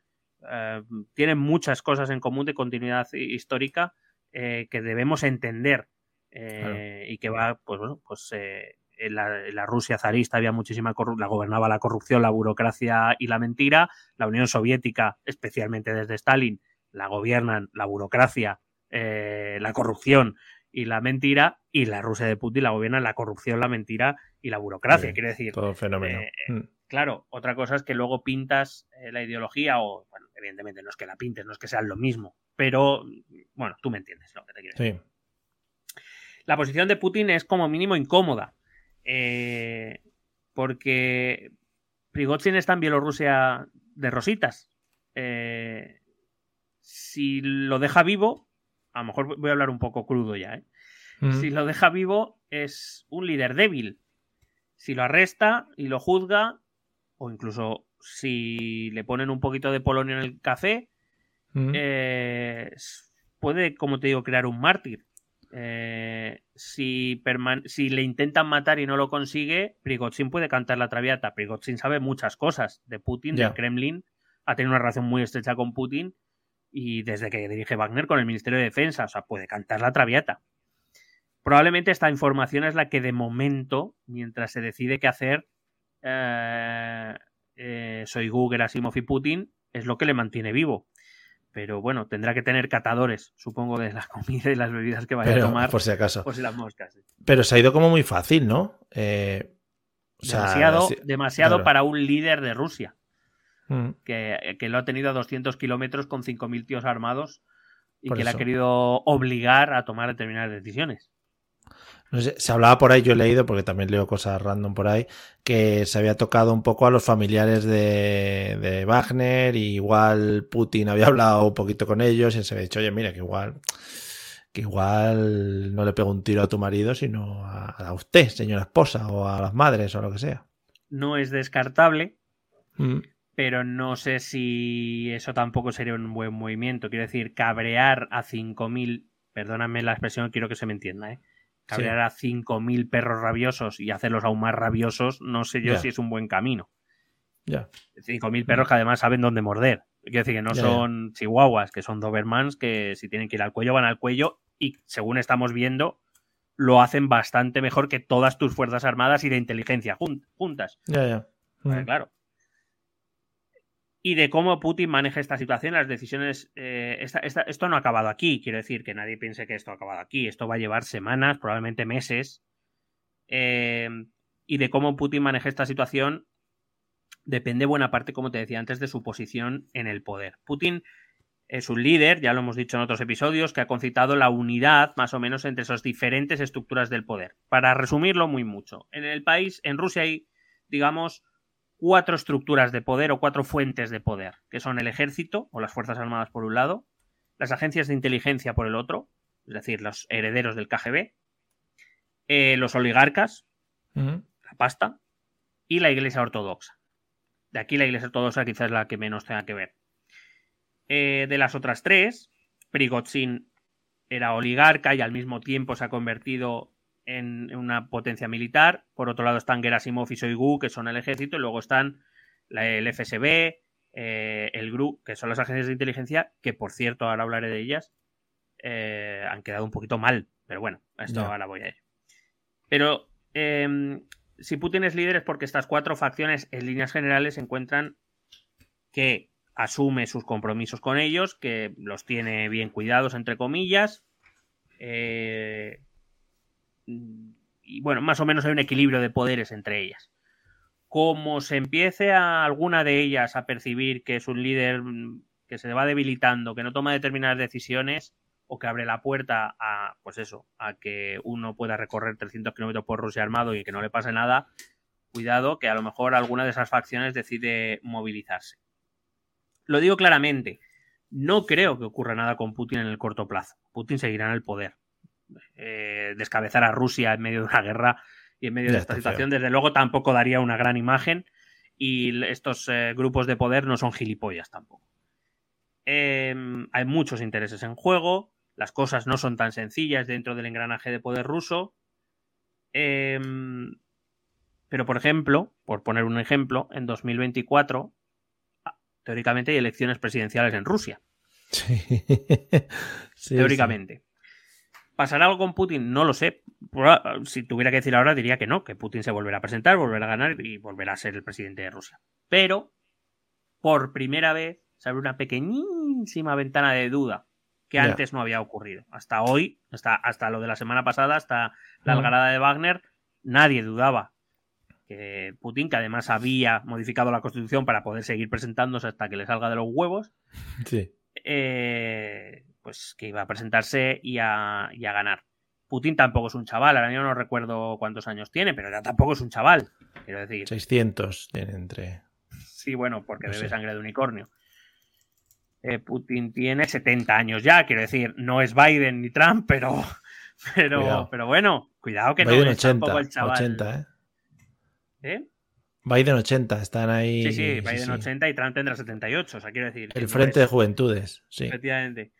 eh, tienen muchas cosas en común de continuidad hi- histórica eh, que debemos entender y que va, pues bueno, pues en, la, en la Rusia zarista había muchísima corrupción, la gobernaba la corrupción, la burocracia y la mentira. La Unión Soviética, especialmente desde Stalin, la gobiernan la burocracia, eh, la corrupción y la mentira. Y la Rusia de Putin la gobiernan la corrupción, la mentira y la burocracia. Sí, Quiere decir, Todo fenómeno. eh, Mm. Claro, otra cosa es que luego pintas eh, la ideología o, bueno, evidentemente no es que la pintes, no es que sean lo mismo, pero, bueno, tú me entiendes lo que te quiero decir. Sí. La posición de Putin es como mínimo incómoda, eh, porque Prigozhin está en Bielorrusia de rositas. Eh, si lo deja vivo, a lo mejor voy a hablar un poco crudo ya, ¿eh? Mm. Si lo deja vivo, es un líder débil. Si lo arresta y lo juzga, o incluso si le ponen un poquito de polonio en el café, Mm. eh, puede, como te digo, crear un mártir. Eh, si, le intentan matar y no lo consigue, Prigozhin puede cantar la traviata. Prigozhin sabe muchas cosas de Putin, del Kremlin, ha tenido una relación muy estrecha con Putin y desde que dirige Wagner con el Ministerio de Defensa, o sea, puede cantar la traviata. Probablemente esta información es la que de momento, mientras se decide qué hacer, eh, eh, Shoigu, Gerasimov y Putin, es lo que le mantiene vivo. Pero bueno, tendrá que tener catadores, supongo, de la (laughs) comida y las bebidas que vaya Pero, a tomar. por si acaso. Pues las moscas. sí. Pero se ha ido como muy fácil, ¿no? Eh, o demasiado sí- demasiado claro. para un líder de Rusia, Mm. que, que lo ha tenido a 200 kilómetros con 5.000 tíos armados y Por que le ha querido obligar a tomar determinadas decisiones. No sé, se hablaba por ahí, yo he leído, porque también leo cosas random por ahí, que se había tocado un poco a los familiares de, de Wagner, y igual Putin había hablado un poquito con ellos y se había dicho, oye, mira, que igual, que igual no le pego un tiro a tu marido, sino a, a usted, señora esposa, o a las madres, o lo que sea. No es descartable, Mm. pero no sé si eso tampoco sería un buen movimiento. Quiero decir, cabrear a 5.000, perdóname la expresión, quiero que se me entienda, ¿eh? Cabrear a 5.000 perros rabiosos y hacerlos aún más rabiosos, no sé yo si es un buen camino. Ya. 5.000 perros que además saben dónde morder. Quiero decir que no son chihuahuas, que son Dobermans, que si tienen que ir al cuello van al cuello y según estamos viendo, lo hacen bastante mejor que todas tus fuerzas armadas y de inteligencia jun- juntas. Ya, ya. Pues claro. Y de cómo Putin maneja esta situación, las decisiones. eh, esta- esta- esto no ha acabado aquí. Quiero decir que nadie piense que esto ha acabado aquí. Esto va a llevar semanas, probablemente meses. Eh, y de cómo Putin maneja esta situación depende buena parte, como te decía antes, de su posición en el poder. Putin es un líder, ya lo hemos dicho en otros episodios, que ha concitado la unidad más o menos entre esas diferentes estructuras del poder. Para resumirlo muy mucho, en el país, en Rusia hay, digamos, cuatro estructuras de poder o cuatro fuentes de poder, que son el ejército o las Fuerzas Armadas por un lado, las agencias de inteligencia por el otro, es decir, los herederos del KGB, eh, los oligarcas, la pasta, y la Iglesia Ortodoxa. De aquí la Iglesia Ortodoxa quizás es la que menos tenga que ver. Eh, de las otras tres, Prigozhin era oligarca y al mismo tiempo se ha convertido en en una potencia militar. Por otro lado están Gerasimov y Shoigu, que son el ejército, y luego están la- el FSB, eh, el GRU, que son las agencias de inteligencia, que por cierto, ahora hablaré de ellas, eh, han quedado un poquito mal. Pero bueno, a esto ahora voy a ello. Pero eh, si Putin es líder es porque estas cuatro facciones en líneas generales encuentran que asume sus compromisos con ellos, que los tiene bien cuidados, entre comillas. eh, y bueno, más o menos hay un equilibrio de poderes entre ellas. Como se empiece a alguna de ellas a percibir que es un líder mm, que se va debilitando, que no toma determinadas decisiones o que abre la puerta a, pues eso, a que uno pueda recorrer 300 kilómetros por Rusia armado y que no le pase nada, cuidado que a lo mejor alguna de esas facciones decide movilizarse. Lo digo claramente, no creo que ocurra nada con Putin en el corto plazo. Putin seguirá en el poder. Eh, descabezar a Rusia en medio de una guerra y en medio de esta situación, desde luego tampoco daría una gran imagen y estos eh, grupos de poder no son gilipollas tampoco. Eh, hay muchos intereses en juego, las cosas no son tan sencillas dentro del engranaje de poder ruso. Eh, pero, por ejemplo, por poner un ejemplo, en 2024, ah, teóricamente hay elecciones presidenciales en Rusia. (laughs) Sí. Sí, teóricamente. ¿Pasará algo con Putin? No lo sé. Si tuviera que decir ahora, diría que no, que Putin se volverá a presentar, volverá a ganar y volverá a ser el presidente de Rusia. Pero, por primera vez, se abre una pequeñísima ventana de duda que antes no había ocurrido. Hasta hoy, hasta, hasta lo de la semana pasada, hasta la algarada de Wagner, nadie dudaba que Putin, que además había modificado la constitución para poder seguir presentándose hasta que le salga de los huevos, Sí. eh, pues que iba a presentarse y a, y a ganar. Putin tampoco es un chaval, ahora yo no recuerdo cuántos años tiene, pero ya tampoco es un chaval. Quiero decir, 600 tiene entre. sí, bueno, porque No bebe sé. sangre de unicornio. Eh, Putin tiene 70 años ya, quiero decir, no es Biden ni Trump, pero, (laughs) pero, Cuidado. pero bueno, cuidado que Biden no es 80, tampoco el chaval. 80, ¿eh? ¿Eh? Biden 80, están ahí. Sí, sí, Biden sí. 80 y Trump tendrá 78, o sea, quiero decir. El no Frente es- de Juventudes, sí. Efectivamente.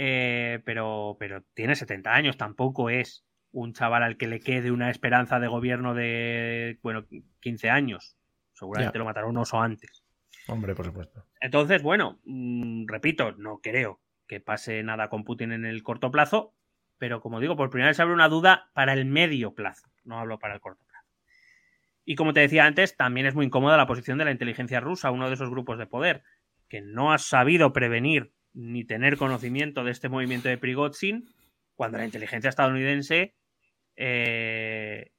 Eh, pero, pero tiene 70 años, tampoco es un chaval al que le quede una esperanza de gobierno de, bueno, 15 años. Seguramente Ya. lo matará un oso antes. Hombre, por supuesto. Entonces, bueno, mm, repito, no creo que pase nada con Putin en el corto plazo, pero como digo, por primera vez se abre una duda para el medio plazo, no hablo para el corto plazo. Y como te decía antes, también es muy incómoda la posición de la inteligencia rusa, uno de esos grupos de poder, que no ha sabido prevenir ni tener conocimiento de este movimiento de Prigozhin, cuando la inteligencia estadounidense eh,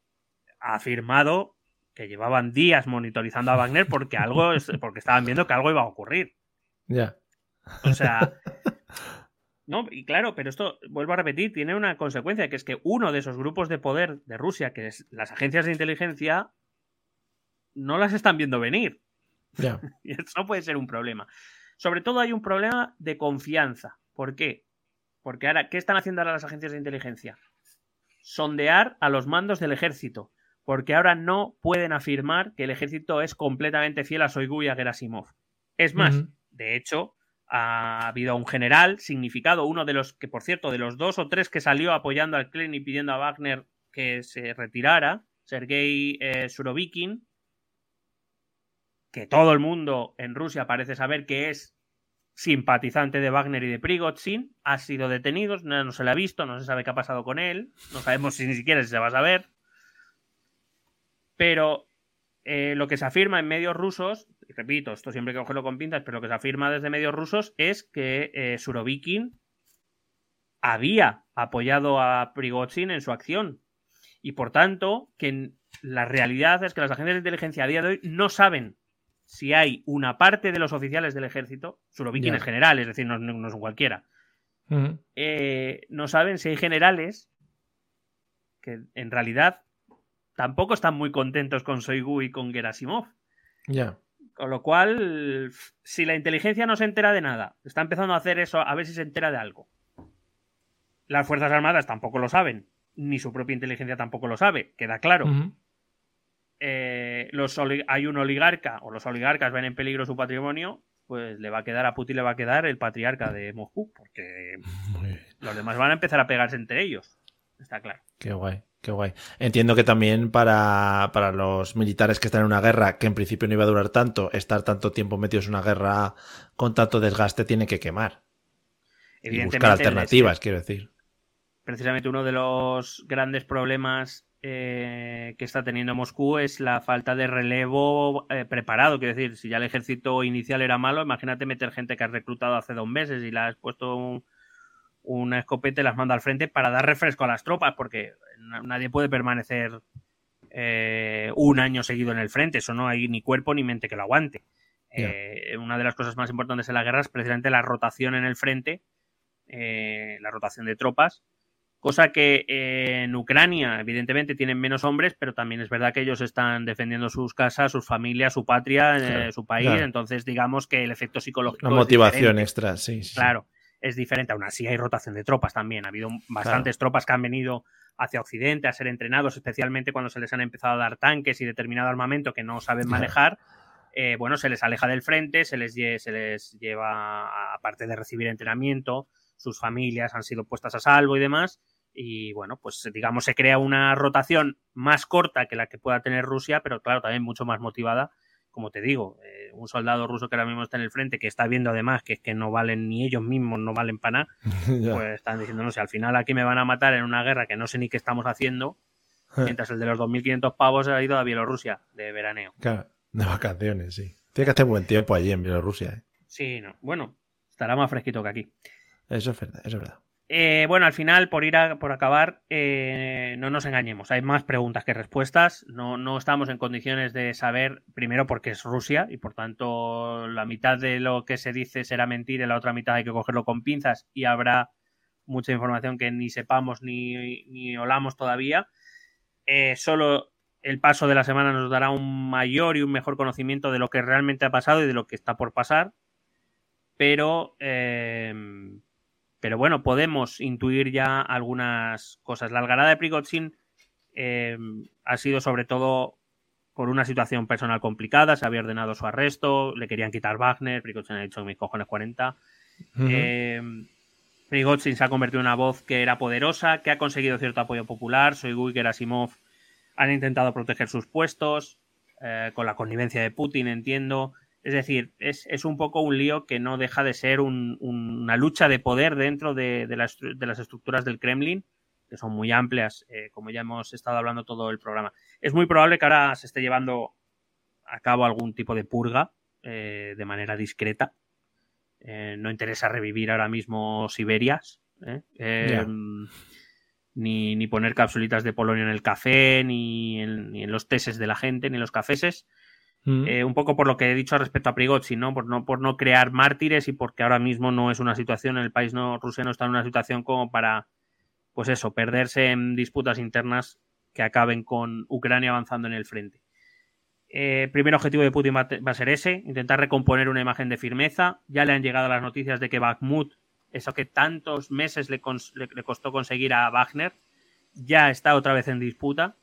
ha afirmado que llevaban días monitorizando a Wagner porque algo (laughs) porque estaban viendo que algo iba a ocurrir. Ya. O sea, (laughs) no, y claro, pero esto, vuelvo a repetir, tiene una consecuencia, que es que uno de esos grupos de poder de Rusia, que es las agencias de inteligencia, no las están viendo venir. Ya. (laughs) Y eso puede ser un problema. Sobre todo hay un problema de confianza. ¿Por qué? Porque ahora, ¿qué están haciendo ahora las agencias de inteligencia? Sondear a los mandos del ejército. Porque ahora no pueden afirmar que el ejército es completamente fiel a Soigu y a Gerasimov. Es más, de hecho, ha habido un general significado, uno de los que, por cierto, de los dos o tres que salió apoyando al Kremlin y pidiendo a Wagner que se retirara, Sergei eh, Surovikin, que todo el mundo en Rusia parece saber que es simpatizante de Wagner y de Prigozhin, ha sido detenido, no, se le ha visto, no se sabe qué ha pasado con él, no sabemos si ni siquiera si se va a saber. Pero eh, lo que se afirma en medios rusos, y repito, esto siempre hay que cogerlo con pinzas, pero lo que se afirma desde medios rusos es que eh, Surovikin había apoyado a Prigozhin en su acción. Y por tanto, que la realidad es que las agencias de inteligencia a día de hoy no saben si hay una parte de los oficiales del ejército, Surovikin es general, es decir, no, no, es cualquiera, eh, no saben si hay generales que en realidad tampoco están muy contentos con Soigu y con Gerasimov. Ya. Con lo cual, si la inteligencia no se entera de nada, está empezando a hacer eso a ver si se entera de algo. Las Fuerzas Armadas tampoco lo saben, ni su propia inteligencia tampoco lo sabe, queda claro. Eh, los hay un oligarca o los oligarcas ven en peligro su patrimonio, pues le va a quedar a Putin, le va a quedar el patriarca de Moscú, porque los demás van a empezar a pegarse entre ellos. Está claro. Qué guay, qué guay. Entiendo que también para, para los militares que están en una guerra, que en principio no iba a durar tanto, estar tanto tiempo metidos en una guerra con tanto desgaste tiene que quemar. Y buscar alternativas, quiero decir. Precisamente uno de los grandes problemas eh, que está teniendo Moscú es la falta de relevo eh, preparado. Quiero decir, si ya el ejército inicial era malo, imagínate meter gente que has reclutado hace dos meses y le has puesto una escopeta y las manda al frente para dar refresco a las tropas, porque nadie puede permanecer eh, un año seguido en el frente. Eso no hay ni cuerpo ni mente que lo aguante. una de las cosas más importantes en la guerra es precisamente la rotación en el frente, la rotación de tropas Cosa que eh, en Ucrania, evidentemente, tienen menos hombres, pero también es verdad que ellos están defendiendo sus casas, sus familias, su patria, eh, su país. Entonces, digamos que el efecto psicológico. Una motivación extra, sí, Claro, es diferente. Aún así, hay rotación de tropas también. Ha habido bastantes tropas que han venido hacia Occidente a ser entrenados, especialmente cuando se les han empezado a dar tanques y determinado armamento que no saben manejar. Eh, bueno, se les aleja del frente, se les, se les lleva, aparte de recibir entrenamiento, sus familias han sido puestas a salvo y demás. Y bueno, pues digamos se crea una rotación más corta que la que pueda tener Rusia, pero claro, también mucho más motivada. Como te digo, eh, un soldado ruso que ahora mismo está en el frente, que está viendo además que es que no valen ni ellos mismos, no valen para nada, (laughs) pues están diciendo, no sé, al final aquí me van a matar en una guerra que no sé ni qué estamos haciendo, eh. mientras el de los 2.500 pavos ha ido a Bielorrusia de veraneo. Claro, de vacaciones, sí. Tiene que hacer buen tiempo allí en Bielorrusia. ¿eh? Sí, no. Bueno, estará más fresquito que aquí. Eso es verdad, eso es verdad. Eh, bueno, al final, por ir a, por acabar, eh, no nos engañemos. Hay más preguntas que respuestas. No, no estamos en condiciones de saber, primero, porque es Rusia y por tanto la mitad de lo que se dice será mentira y la otra mitad hay que cogerlo con pinzas y habrá mucha información que ni sepamos ni, ni olamos todavía. Eh, solo el paso de la semana nos dará un mayor y un mejor conocimiento de lo que realmente ha pasado y de lo que está por pasar. Pero pero bueno, podemos intuir ya algunas cosas. La algarada de Prigozhin eh, ha sido sobre todo por una situación personal complicada, se había ordenado su arresto, le querían quitar Wagner, Prigozhin ha dicho mis cojones 40. Eh, Prigozhin se ha convertido en una voz que era poderosa, que ha conseguido cierto apoyo popular, Soigu y Gerasimov han intentado proteger sus puestos, eh, con la connivencia de Putin, entiendo. Es decir, es, un poco un lío que no deja de ser una lucha de poder dentro de, las, estructuras del Kremlin, que son muy amplias, eh, como ya hemos estado hablando todo el programa. Es muy probable que ahora se esté llevando a cabo algún tipo de purga eh, de manera discreta. Eh, no interesa revivir ahora mismo Siberias, ni, ni, poner capsulitas de Polonia en el café, ni en, ni en los teses de la gente, ni en los cafeses Mm. Eh, un poco por lo que he dicho respecto a Prigozhin, ¿no? Por, ¿no? por no crear mártires y porque ahora mismo no es una situación, el país no, Rusia no está en una situación como para, pues eso, perderse en disputas internas que acaben con Ucrania avanzando en el frente. Eh, primer objetivo de Putin va, a ser ese, intentar recomponer una imagen de firmeza. Ya le han llegado las noticias de que Bakhmut, eso que tantos meses le costó conseguir a Wagner, ya está otra vez en disputa.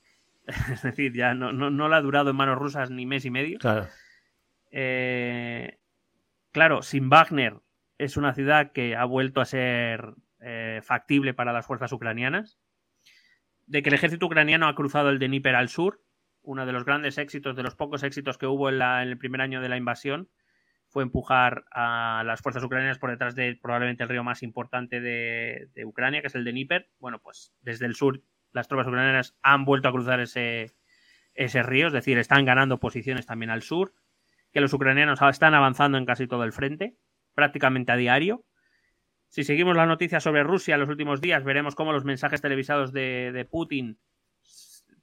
(laughs) es decir, ya no, no, le ha durado en manos rusas ni mes y medio. Claro. Eh, claro, sin Wagner es una ciudad que ha vuelto a ser eh, factible para las fuerzas ucranianas. De que el ejército ucraniano ha cruzado el Dnieper al sur, uno de los grandes éxitos, de los pocos éxitos que hubo en, en el primer año de la invasión, fue empujar a las fuerzas ucranianas por detrás de probablemente el río más importante de, de Ucrania, que es el de Níper. Bueno, pues desde el sur las tropas ucranianas han vuelto a cruzar ese, ese río, es decir, están ganando posiciones también al sur, que los ucranianos están avanzando en casi todo el frente, prácticamente a diario. Si seguimos las noticias sobre Rusia en los últimos días, veremos cómo los mensajes televisados de, de Putin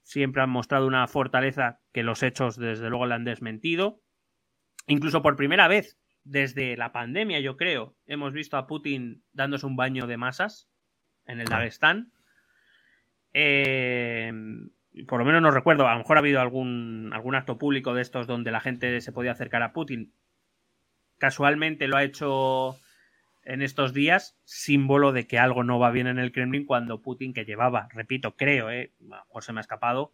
siempre han mostrado una fortaleza que los hechos desde luego le han desmentido. Incluso por primera vez desde la pandemia, yo creo, hemos visto a Putin dándose un baño de masas en el Dagestán. Eh, por lo menos no recuerdo, a lo mejor ha habido algún, algún acto público de estos donde la gente se podía acercar a Putin. Casualmente lo ha hecho en estos días, símbolo de que algo no va bien en el Kremlin cuando Putin, que llevaba, repito, creo, eh, a lo mejor se me ha escapado,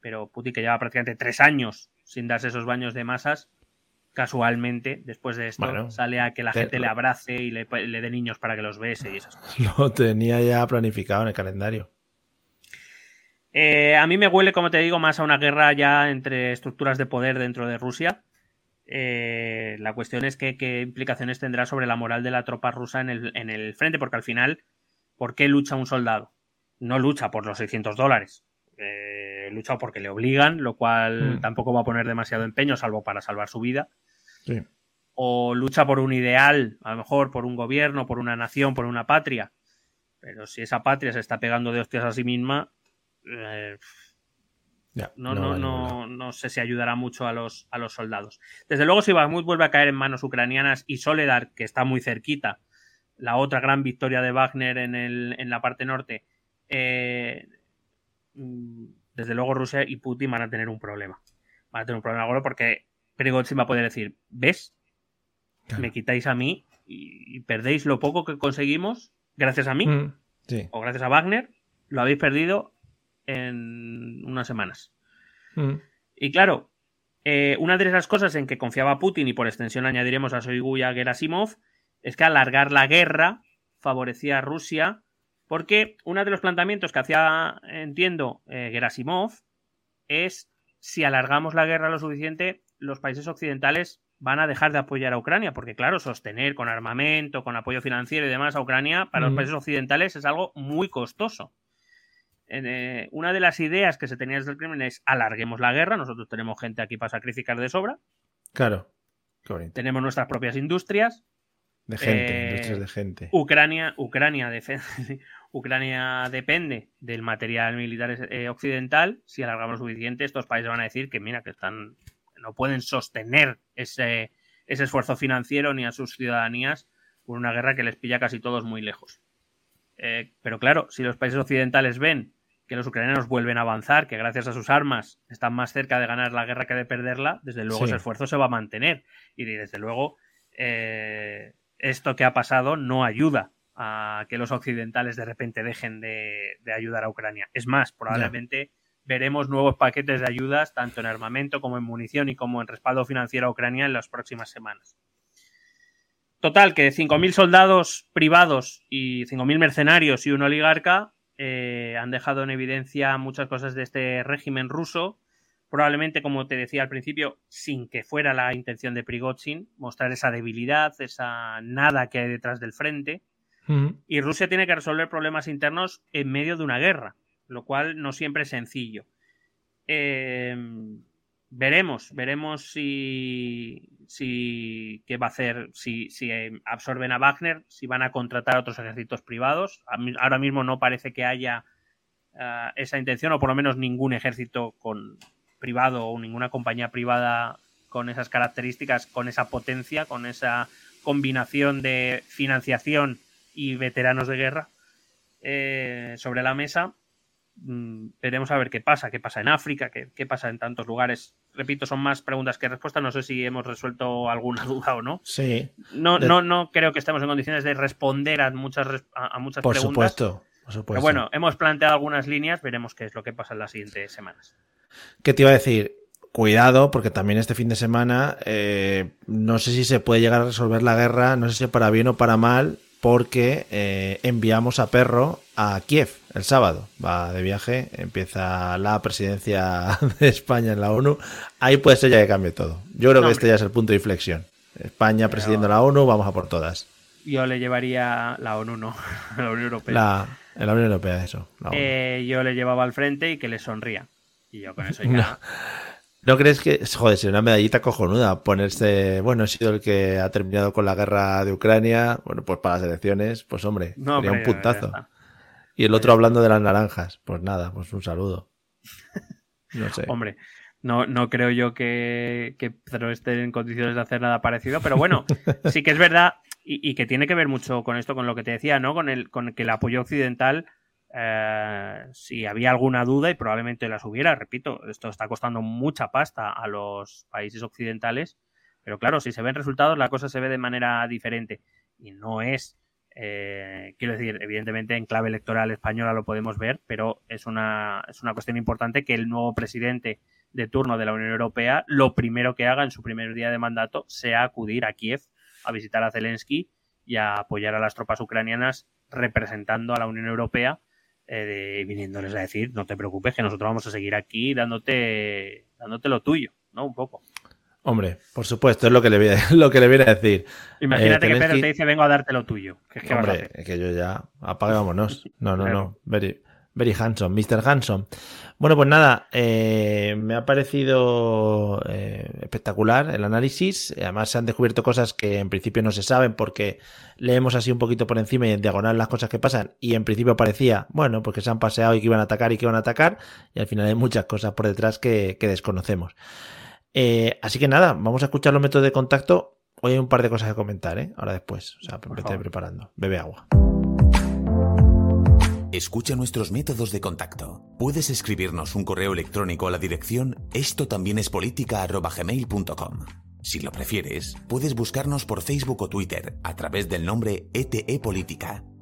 pero Putin que lleva prácticamente tres años sin darse esos baños de masas, casualmente, después de esto, bueno, sale a que la gente le abrace y le, le dé niños para que los bese y esas cosas. (laughs) Lo tenía ya planificado en el calendario. Eh, a mí me huele, como te digo, más a una guerra ya entre estructuras de poder dentro de Rusia. Eh, la cuestión es que, qué implicaciones tendrá sobre la moral de la tropa rusa en el, en el, frente, porque al final, ¿por qué lucha un soldado? No lucha por los 600 dólares. Eh, lucha porque le obligan, lo cual mm. tampoco va a poner demasiado empeño, salvo para salvar su vida. Sí. O lucha por un ideal, a lo mejor por un gobierno, por una nación, por una patria. Pero si esa patria se está pegando de hostias a sí misma, eh, no, no, no, no, sé si ayudará mucho a los, a los soldados. Desde luego, si Bakhmut vuelve a caer en manos ucranianas y Soledar, que está muy cerquita, la otra gran victoria de Wagner en, el, en la parte norte, eh, desde luego Rusia y Putin van a tener un problema. Van a tener un problema porque Prigozhin va a poder decir, ¿ves? Claro. Me quitáis a mí y, y, perdéis lo poco que conseguimos gracias a mí Mm, sí. o gracias a Wagner, lo habéis perdido en unas semanas. Mm, Y claro, eh, una de esas cosas en que confiaba Putin, y por extensión añadiremos a Shoigu y a Gerasimov, es que alargar la guerra favorecía a Rusia, porque uno de los planteamientos que hacía, entiendo, eh, Gerasimov, es si alargamos la guerra lo suficiente, los países occidentales van a dejar de apoyar a Ucrania, porque claro, sostener con armamento, con apoyo financiero y demás a Ucrania para los Mm. países occidentales es algo muy costoso. En, eh, una de las ideas que se tenía desde el Kremlin es alarguemos la guerra, nosotros tenemos gente aquí para sacrificar de sobra, Claro. Qué tenemos nuestras propias industrias, De gente, Eh, industrias de gente. Ucrania, (laughs) Ucrania, depende del material militar eh, occidental. Si alargamos lo suficiente, estos países van a decir que mira, que están, no pueden sostener ese, ese esfuerzo financiero ni a sus ciudadanías por una guerra que les pilla casi todos muy lejos. Eh, pero claro, si los países occidentales ven que los ucranianos vuelven a avanzar, que gracias a sus armas están más cerca de ganar la guerra que de perderla, desde luego Sí. ese esfuerzo se va a mantener. Y desde luego, eh, esto que ha pasado no ayuda a que los occidentales de repente dejen de, de ayudar a Ucrania. Es más, probablemente veremos nuevos paquetes de ayudas, tanto en armamento como en munición y como en respaldo financiero a Ucrania en las próximas semanas. Total, que 5.000 soldados privados y 5.000 mercenarios y un oligarca eh, han dejado en evidencia muchas cosas de este régimen ruso. Probablemente, como te decía al principio, sin que fuera la intención de Prigozhin, mostrar esa debilidad, esa nada que hay detrás del frente. Mm, Y Rusia tiene que resolver problemas internos en medio de una guerra, lo cual no siempre es sencillo. Eh, veremos, veremos si, si qué va a hacer, si, si eh, absorben a Wagner, si van a contratar a otros ejércitos privados. Ahora mismo no parece que haya ah, esa intención, o por lo menos ningún ejército con privado o ninguna compañía privada con esas características, con esa potencia, con esa combinación de financiación y veteranos de guerra eh, sobre la mesa. Mm, veremos a ver qué pasa, qué pasa en África, qué, qué pasa en tantos lugares. Repito, son más preguntas que respuestas. No sé si hemos resuelto alguna (laughs) duda o no. Sí, No, De- no, no creo que estemos en condiciones de responder a muchas, a muchas por preguntas. supuesto. Por supuesto. Pero bueno, hemos planteado algunas líneas, veremos qué es lo que pasa en las siguientes semanas. ¿Qué te iba a decir? Cuidado, porque también este fin de semana eh, no sé si se puede llegar a resolver la guerra, no sé si para bien o para mal, porque eh, enviamos a Perro a Kiev el sábado. Va de viaje, empieza la presidencia (laughs) de España en la ONU. Ahí puede ser ya que cambie todo. Yo creo No, que este ya es el punto de inflexión. España presidiendo la ONU, vamos a por todas. Yo le llevaría la ONU, no, (laughs) la Unión Europea. La, Unión Europea, eso. Eh, yo le llevaba al frente y que le sonría. Y yo con eso ya. No. ¿No crees que, joder, sería una medallita cojonuda ponerse, bueno, he sido el que ha terminado con la guerra de Ucrania, bueno, pues para las elecciones, pues hombre, No, sería un puntazo. Y el otro hablando de las naranjas, pues nada, pues un saludo. No sé. (laughs) Hombre, no, no creo yo que, que Pedro esté en condiciones de hacer nada parecido, pero bueno, (laughs) sí que es verdad y, y que tiene que ver mucho con esto, con lo que te decía, ¿no? Con el, con que el apoyo occidental, eh, si había alguna duda y probablemente las hubiera, repito, esto está costando mucha pasta a los países occidentales, pero claro, si se ven resultados, la cosa se ve de manera diferente y no es eh, quiero decir, evidentemente en clave electoral española lo podemos ver, pero es una, es una cuestión importante que el nuevo presidente de turno de la Unión Europea lo primero que haga en su primer día de mandato sea acudir a Kiev a visitar a Zelensky y a apoyar a las tropas ucranianas representando a la Unión Europea eh, de- viniéndoles a decir no te preocupes que nosotros vamos a seguir aquí dándote dándote lo tuyo, ¿no? Un poco. Hombre, por supuesto, es lo que le, voy a- (laughs) lo que le viene a decir. Imagínate Eh, que Pedro te dice vengo a darte lo tuyo. Que es que vas a Hombre, hacer? es que yo ya apague, vámonos. (laughs) No, no, no. Very, very handsome, Mr. Handsome. Bueno, pues nada, eh, me ha parecido eh, espectacular el análisis. Además, se han descubierto cosas que en principio no se saben porque leemos así un poquito por encima y en diagonal las cosas que pasan. Y en principio parecía, bueno, porque se han paseado y que iban a atacar y que iban a atacar. Y al final hay muchas cosas por detrás que, que desconocemos. Eh, así que nada, vamos a escuchar los métodos de contacto. Hoy hay un par de cosas que comentar, ¿eh? Ahora después. O sea, vete preparando. Bebe agua. Escucha nuestros métodos de contacto. Puedes escribirnos un correo electrónico a la dirección esto también es política@gmail.com. Si lo prefieres, puedes buscarnos por Facebook o Twitter a través del nombre ETE Política.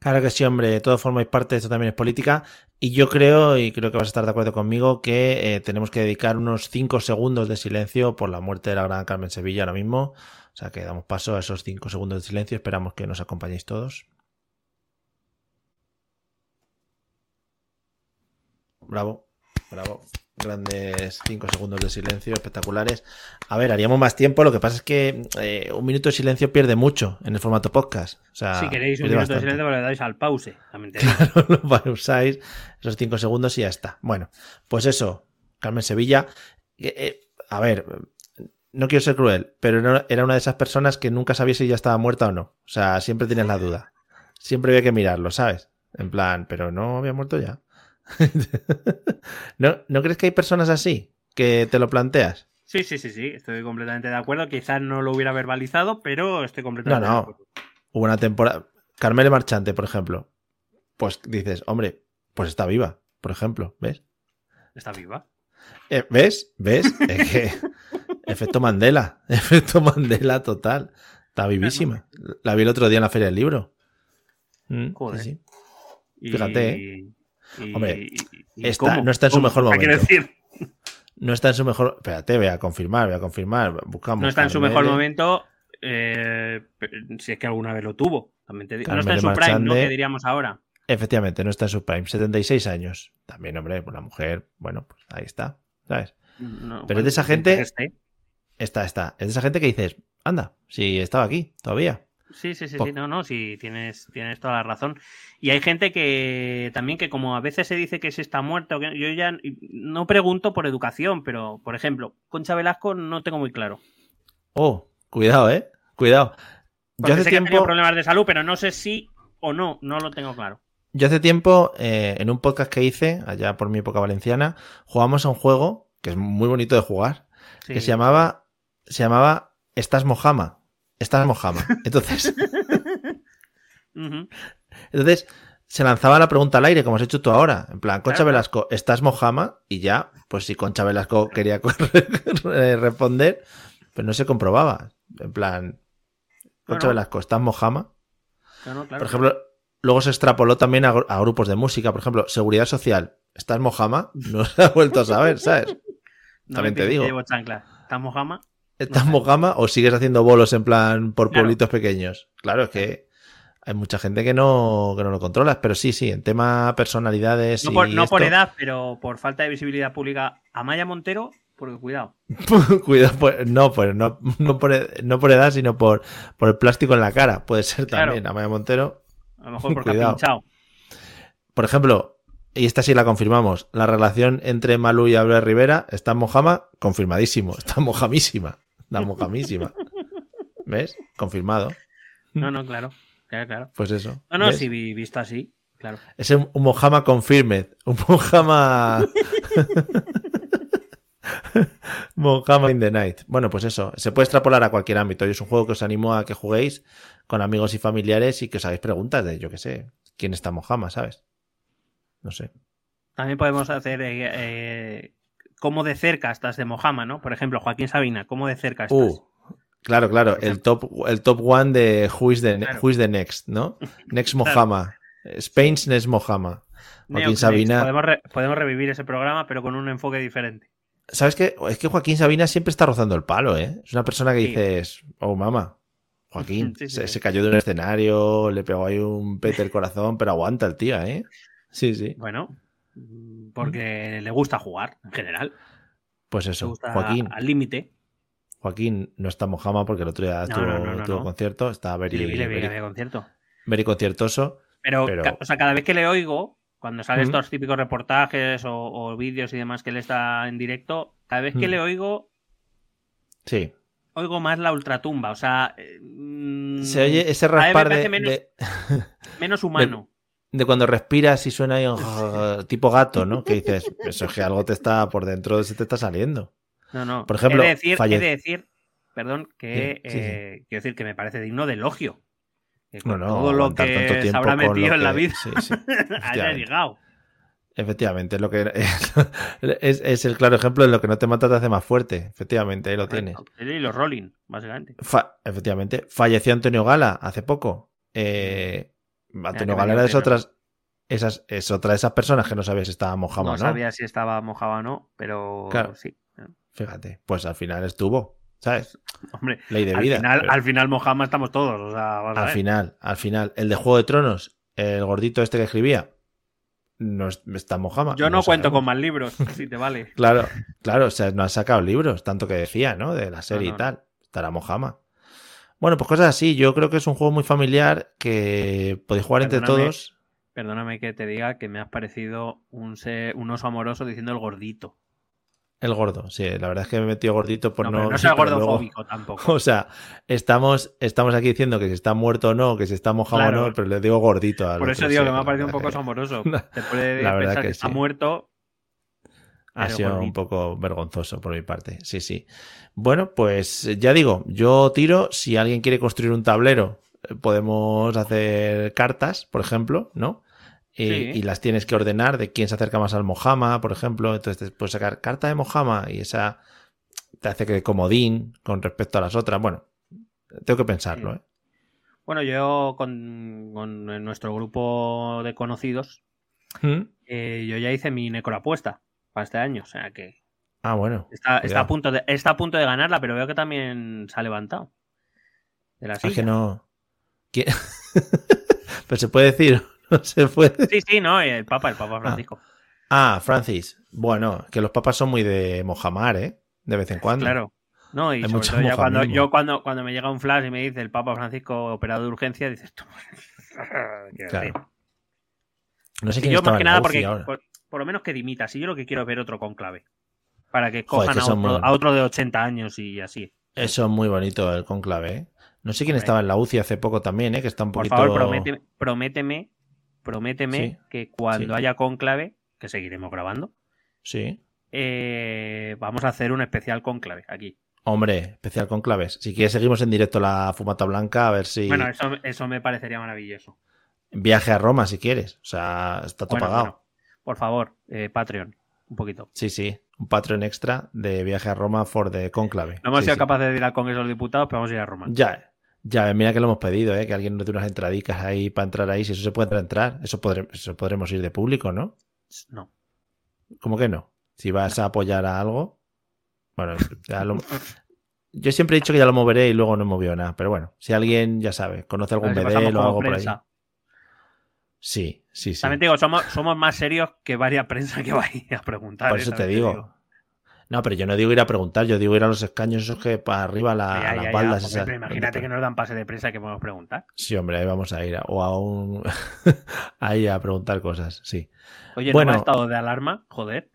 Claro que sí, hombre, todos formáis parte de esto también es política. Y yo creo, y creo que vas a estar de acuerdo conmigo, que eh, tenemos que dedicar unos 5 segundos de silencio por la muerte de la gran Carmen Sevilla ahora mismo. O sea que damos paso a esos 5 segundos de silencio. Esperamos que nos acompañéis todos. Bravo, bravo. Grandes 5 segundos de silencio, espectaculares. A ver, haríamos más tiempo. Lo que pasa es que eh, un minuto de silencio pierde mucho en el formato podcast. O sea, Si queréis un minuto de silencio, pues le dais al pause. También. (laughs) Claro, lo pausáis esos cinco segundos y ya está. Bueno, pues eso, Carmen Sevilla. eh, eh, a ver, no quiero ser cruel, pero era una de esas personas que nunca sabía si ya estaba muerta o no. O sea, siempre tenías la duda. Siempre había que mirarlo, ¿sabes? En plan, pero no había muerto ya. (laughs) ¿No, ¿No crees que hay personas así? Que te lo planteas. Sí, sí, sí, sí, estoy completamente de acuerdo. Quizás no lo hubiera verbalizado, pero estoy No, completamente de no. acuerdo. Hubo una temporada. Carmele Marchante, por ejemplo. Pues dices, hombre, pues está viva, por ejemplo, ¿ves? Está viva. Eh, ¿Ves? ¿Ves? (laughs) Es que. Efecto Mandela. (laughs) Efecto Mandela total. Está vivísima. La vi el otro día en la Feria del Libro. Mm, Joder. sí. Fíjate. Y- Hombre, y- y está- cómo, no está en su cómo, mejor momento. decir, No está en su mejor. Espérate, voy a confirmar, voy a confirmar. Buscamos. no está en su mejor momento. eh, si es que alguna vez lo tuvo. También te. No está en su prime, ¿no? Que diríamos ahora. Efectivamente, no está en su prime. 76 años. También, hombre, pues la mujer. Bueno, pues ahí está. ¿Sabes? No, Pero es de esa gente-. Está, está. Es de esa gente que dices, anda, si estaba aquí todavía. Sí, sí, sí, sí, no, no, sí, tienes, tienes toda la razón. Y hay gente que también que como a veces se dice que se está muerto, que yo ya no pregunto por educación, pero por ejemplo, Concha Velasco no tengo muy claro. Oh, cuidado, eh. Cuidado. Yo hace sé que ha tenido tiempo. problemas de salud, pero no sé si o no, no lo tengo claro. Yo hace tiempo, eh, en un podcast que hice, allá por mi época valenciana, jugamos a un juego que es muy bonito de jugar, Sí. que se llamaba, se llamaba Estás Mojama. Estás Mojama. Entonces, (laughs) entonces, se lanzaba la pregunta al aire, como has hecho tú ahora. En plan, Concha Claro. Velasco, ¿estás Mojama? Y ya, pues si Concha Velasco quería (laughs) responder, pues no se comprobaba. En plan, Concha Bueno. Velasco, ¿estás Mojama? Claro. Por ejemplo, luego se extrapoló también a, gru- a grupos de música. Por ejemplo, Seguridad Social, ¿estás Mojama? (laughs) No se ha vuelto a saber, ¿sabes? No también me te digo. llevo chancla. ¿Estamos jama? ¿Estás Mojama o sigues haciendo bolos en plan por Claro. pueblitos pequeños? Claro, es que hay mucha gente que no, que no lo controlas, pero sí, sí, en tema personalidades No y por, no por edad, pero por falta de visibilidad pública. Amaya Montero, porque cuidado. (laughs) Cuidado, pues, no, pues no, no, por, ed- no por edad, sino por, por el plástico en la cara. Puede ser Claro. también. Amaya Montero. A lo mejor porque ha pinchado. Por ejemplo, y esta sí la confirmamos, la relación entre Malú y Albert Rivera está en Mojama, confirmadísimo. Está mojamísima. Está mojamísima. ¿Ves? Confirmado. No, no, claro. Claro, claro. Pues eso. No, no, ¿ves? si vi- visto así, claro. Es un, un Mojama confirmed. Un Mojama. (laughs) Mojama in the night. Bueno, pues eso. Se puede extrapolar a cualquier ámbito. Y es un juego que os animo a que juguéis con amigos y familiares y que os hagáis preguntas de, yo qué sé, quién está Mojama, ¿sabes? No sé. También podemos hacer eh, eh, cómo de cerca estás de Mojama, ¿no? Por ejemplo, Joaquín Sabina, cómo de cerca estás. Uh, claro, claro. El top, el top one de Who is the, Claro. Who is the Next, ¿no? (laughs) Next Mojama. Spain's Next Mojama. Joaquín Neox Sabina. Next. Podemos, re- podemos revivir ese programa, pero con un enfoque diferente. ¿Sabes qué? Es que Joaquín Sabina siempre está rozando el palo, ¿eh? Es una persona que Sí. dices, oh, mamá. Joaquín, (laughs) Sí, sí, se, cayó de un escenario, le pegó ahí un pete el corazón, pero aguanta el tío, ¿eh? Sí, sí. Bueno, porque le gusta jugar, en general. Pues Le eso. gusta Joaquín, al límite. Joaquín no está Mojama porque el otro día No, tuvo, no, tuvo concierto, está very, le a concierto. very conciertoso. Pero, o sea, cada vez que le oigo, cuando salen estos típicos reportajes o, o vídeos y demás que él está en directo, cada vez que le oigo, Sí. oigo más la ultratumba. O sea, eh, mm, Se oye ese me raspar parece de, menos, de, (laughs) menos (laughs) humano. De cuando respiras y suena ahí un (laughs) tipo gato, ¿no? Que dices, eso es que algo te está por dentro, se te está saliendo. No, no. Por ejemplo, he de decir, falle- he de decir perdón, que Sí, sí, sí. eh, quiero decir que me parece digno de elogio. Que No, con no, todo lo que se habrá metido en la vida sí, sí, (laughs) haya llegado. Efectivamente, es lo que (laughs) es, es el claro ejemplo de lo que no te mata te hace más fuerte. Efectivamente, ahí lo tienes. Y los Rolling, básicamente. Fa- efectivamente, falleció Antonio Gala hace poco. Eh, Antonio que Gala me era de dio pena. otras, esas, es otra de esas personas que no sabías si estaba mojado no o no. sabía si estaba mojado o no, pero Claro. sí. Fíjate, pues al final estuvo, ¿sabes? (laughs) Hombre, Ley de al, vida. final, pero al final Mojama estamos todos. O sea, al ver. final, al final, el de Juego de Tronos, el gordito este que escribía, no es- está mojama. Yo no, cuento con más libros, (laughs) si te vale. Claro, claro, o sea, no han sacado libros, tanto que decía, ¿no? De la serie no, y tal. Estará Mojama. Bueno, pues cosas así. Yo creo que es un juego muy familiar que podéis jugar entre todos. Perdóname que te diga que me has parecido un, se- un oso amoroso diciendo el gordito. El gordo, sí, la verdad es que me he metido gordito por no, no. pero no sea gordofóbico (laughs) tampoco. O sea, estamos, estamos aquí diciendo que si está muerto o no, que si está mojado Claro. o no, pero le digo gordito. a Por eso digo que me ha parecido un poco amoroso. (laughs) La- Te puede la verdad pensar que que, está sí. muerto. Ha pero sido un poco vergonzoso por mi parte, sí, sí. Bueno, pues ya digo, yo tiro, si alguien quiere construir un tablero, eh, podemos hacer cartas, por ejemplo, ¿no? Y, Sí. y las tienes que ordenar de quién se acerca más al Mojama, por ejemplo. Entonces te puedes sacar carta de Mojama y esa te hace que comodín con respecto a las otras. Bueno, tengo que pensarlo, Sí. ¿eh? Bueno, yo con, nuestro grupo de conocidos, ¿Mm? eh, yo ya hice mi necroapuesta para este año. O sea que Ah, bueno. está, a punto de, está a punto de ganarla, pero veo que también se ha levantado. De la Es que silla. no. (laughs) Pero se puede decir, (laughs) no se puede. Sí, sí, no, el Papa, el Papa Francisco. Ah, Francis. Bueno, que los papas son muy de mojamar, ¿eh? De vez en cuando. Claro. No, y sobre todo ya cuando, yo cuando, cuando me llega un flash y me dice el Papa Francisco operado de urgencia, dices tú. (laughs) Claro. No sé Y quién yo más que nada porque ahora. por, por lo menos que dimita. Si yo lo que quiero es ver otro conclave. Para que Joder, cojan que a, otro, muy- a otro de 80 años y así. Eso es muy bonito el conclave, ¿eh? No sé quién Hombre. estaba en la UCI hace poco también, ¿eh? Que está un Por poquito. favor, prométeme, prométeme, prométeme Sí, que cuando sí. haya conclave, que seguiremos grabando, Sí. eh, vamos a hacer un especial conclave aquí. Hombre, especial conclaves. Si quieres, seguimos en directo la fumata blanca a ver si. Bueno, eso, eso me parecería maravilloso. Viaje a Roma si quieres. O sea, está todo Bueno, pagado. bueno, por favor, eh, Patreon, un poquito. Sí, sí. Un Patreon extra de viaje a Roma for the conclave. No hemos Sí, sido sí. capaces de ir al Congreso de los Diputados, pero vamos a ir a Roma. Ya, ya, mira que lo hemos pedido, ¿eh? que alguien nos dé unas entradicas ahí para entrar ahí. Si eso se puede entrar, eso, podré- eso podremos ir de público, ¿no? No. ¿Cómo que no? Si vas a apoyar a algo. Bueno, ya lo- yo siempre he dicho que ya lo moveré y luego no he movido nada. Pero bueno, si alguien, ya sabe, conoce algún si bedel o algo por ahí. Sí, sí, sí. También te digo, somos, somos más serios que varias prensa que va a ir a preguntar. Por ¿eh? eso te digo. No, pero yo no digo ir a preguntar, yo digo ir a los escaños esos que para arriba, la- Ya, ya, las ya, baldas. esas. pero imagínate que nos dan pase de prensa que podemos preguntar. Sí, hombre, ahí vamos a ir. O a un. (laughs) ahí a preguntar cosas, sí. Oye, Bueno. ¿no ha estado de alarma? Joder.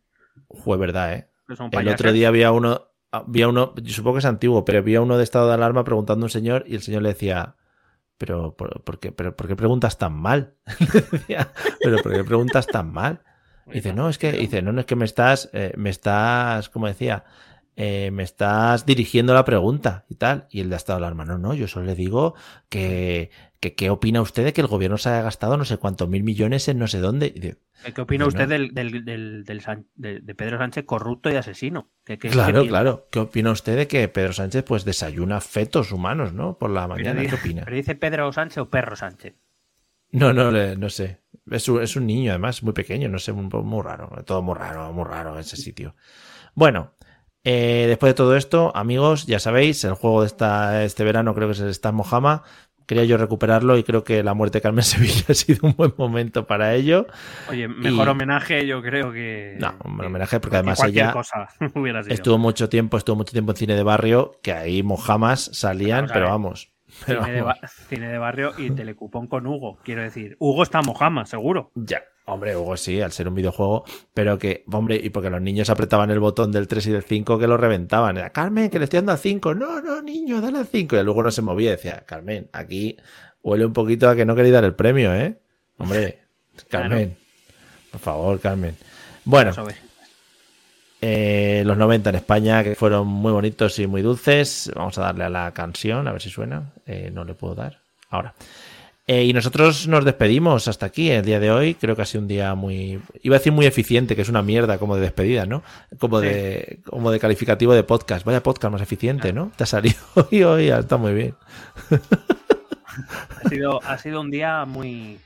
Fue verdad, ¿eh? El otro día había uno, había uno, yo supongo que es antiguo, pero había uno de estado de alarma preguntando a un señor y el señor le decía, pero ¿por, por qué, pero, ¿por qué preguntas tan mal? (laughs) Le pero ¿por qué preguntas tan mal? Y (laughs) dice, no, es que, dice, no, no es que me estás, eh, me estás, como decía, eh, me estás dirigiendo la pregunta y tal. Y el de estado de alarma, no, no, yo solo le digo que, ¿qué opina usted de que el gobierno se haya gastado no sé cuántos mil millones en no sé dónde? ¿Qué opina Bueno. usted del, del, del, del San- de, de Pedro Sánchez corrupto y asesino? ¿Qué- qué- Claro, claro. ¿Qué opina usted de que Pedro Sánchez pues desayuna fetos humanos, ¿no? Por la Pero mañana. di- ¿Qué opina? ¿Pero dice Pedro Sánchez o Perro Sánchez? No, no, no sé. Es un, es un niño, además, muy pequeño, no sé, muy, muy raro. Todo muy raro, muy raro ese sitio. Bueno, eh, después de todo esto, amigos, ya sabéis, el juego de esta, este verano creo que es el Stan Mojama. Quería yo recuperarlo y creo que la muerte de Carmen (laughs) Sevilla ha sido un buen momento para ello. Oye, mejor Y- homenaje yo creo que... No, un homenaje porque que además ella cosa (laughs) hubiera sido. estuvo mucho tiempo, estuvo mucho tiempo en cine de barrio, que ahí Mojamas salían, pero vamos. pero Cine de, vamos. ba- cine de barrio y telecupón con Hugo. Quiero decir, Hugo está Mojama, seguro. Ya, hombre, Hugo sí, al ser un videojuego, pero que, hombre, y porque los niños apretaban el botón del 3 y del 5 que lo reventaban. Era, Carmen, que le estoy dando al 5. No, no, niño, dale al 5. Y luego no se movía. Decía, Carmen, aquí huele un poquito a que no queréis dar el premio, ¿eh? Hombre, (laughs) Carmen, por favor, Carmen. Bueno, eh, los 90 en España, que fueron muy bonitos y muy dulces. Vamos a darle a la canción, a ver si suena. Eh, no le puedo dar. Ahora. Eh, y nosotros nos despedimos hasta aquí el día de hoy. Creo que ha sido un día muy. Iba a decir muy eficiente, que es una mierda como de despedida, ¿no? Como, Sí. de, como de calificativo de podcast. Vaya podcast más eficiente, ¿no? Te ha salido (laughs) hoy, hoy, está muy bien. Ha sido, ha sido un día muy...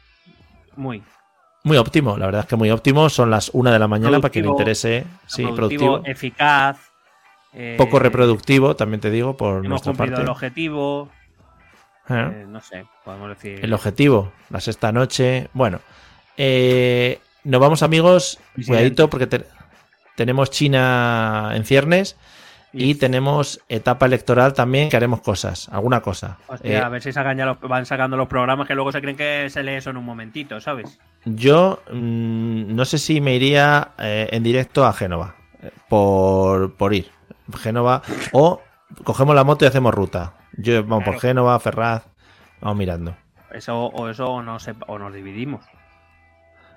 Muy... Muy óptimo, la verdad es que muy óptimo. Son las una de la mañana para quien le interese. Sí, productivo, productivo. eficaz. eh, Poco reproductivo, también te digo, por Hemos nuestra cumplido parte. el objetivo. ¿Eh? eh, no sé, podemos decir... El objetivo, la sexta noche. Bueno, eh, nos vamos amigos, cuidadito porque te- tenemos China en ciernes y Y- tenemos etapa electoral también que haremos cosas, alguna cosa. Hostia, Eh, a ver si sacan ya los- van sacando los programas que luego se creen que se lee eso en un momentito, ¿sabes? yo mm, no sé si me iría eh, en directo a Génova por, por ir. Génova o cogemos la moto y hacemos ruta. Yo vamos por Claro. Génova, Ferraz, vamos mirando. Eso o eso o, no se- o nos dividimos.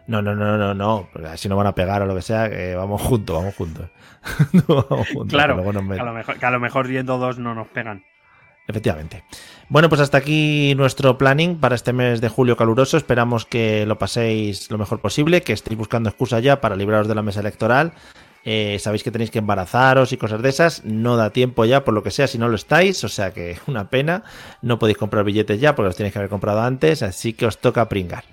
No, no, no, no, no, así no van a pegar o lo que sea, que vamos juntos, vamos juntos. (laughs) No, vamos juntos, Claro, que nos a, lo mejor, que a lo mejor yendo dos no nos pegan. Efectivamente. Bueno, pues hasta aquí nuestro planning para este mes de julio caluroso. Esperamos que lo paséis lo mejor posible, que estéis buscando excusa ya para libraros de la mesa electoral. Eh, sabéis que tenéis que embarazaros y cosas de esas. No da tiempo ya, por lo que sea, si no lo estáis. O sea que (laughs) una pena. No podéis comprar billetes ya porque los tenéis que haber comprado antes. Así que os toca pringar.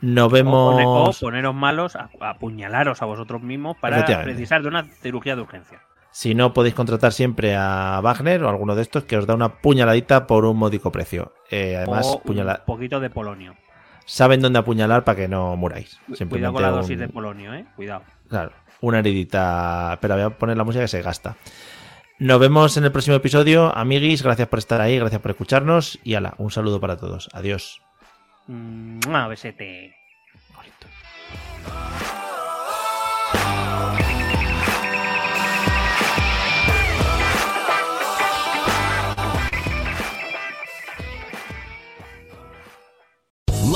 Nos O, pone- o vemos. poneros malos, a- apuñalaros a vosotros mismos para precisar de una cirugía de urgencia. Si no, podéis contratar siempre a Wagner o alguno de estos que os da una puñaladita por un módico precio. Eh, además, o puñala- un poquito de polonio. saben dónde apuñalar para que no muráis. Cuidado con la un- dosis de polonio, ¿eh? Cuidado. Claro, una heridita. Espera, voy a poner la música que se gasta. Nos vemos en el próximo episodio. Amiguis, gracias por estar ahí, gracias por escucharnos. Y ala, un saludo para todos. Adiós. Mm, a besete.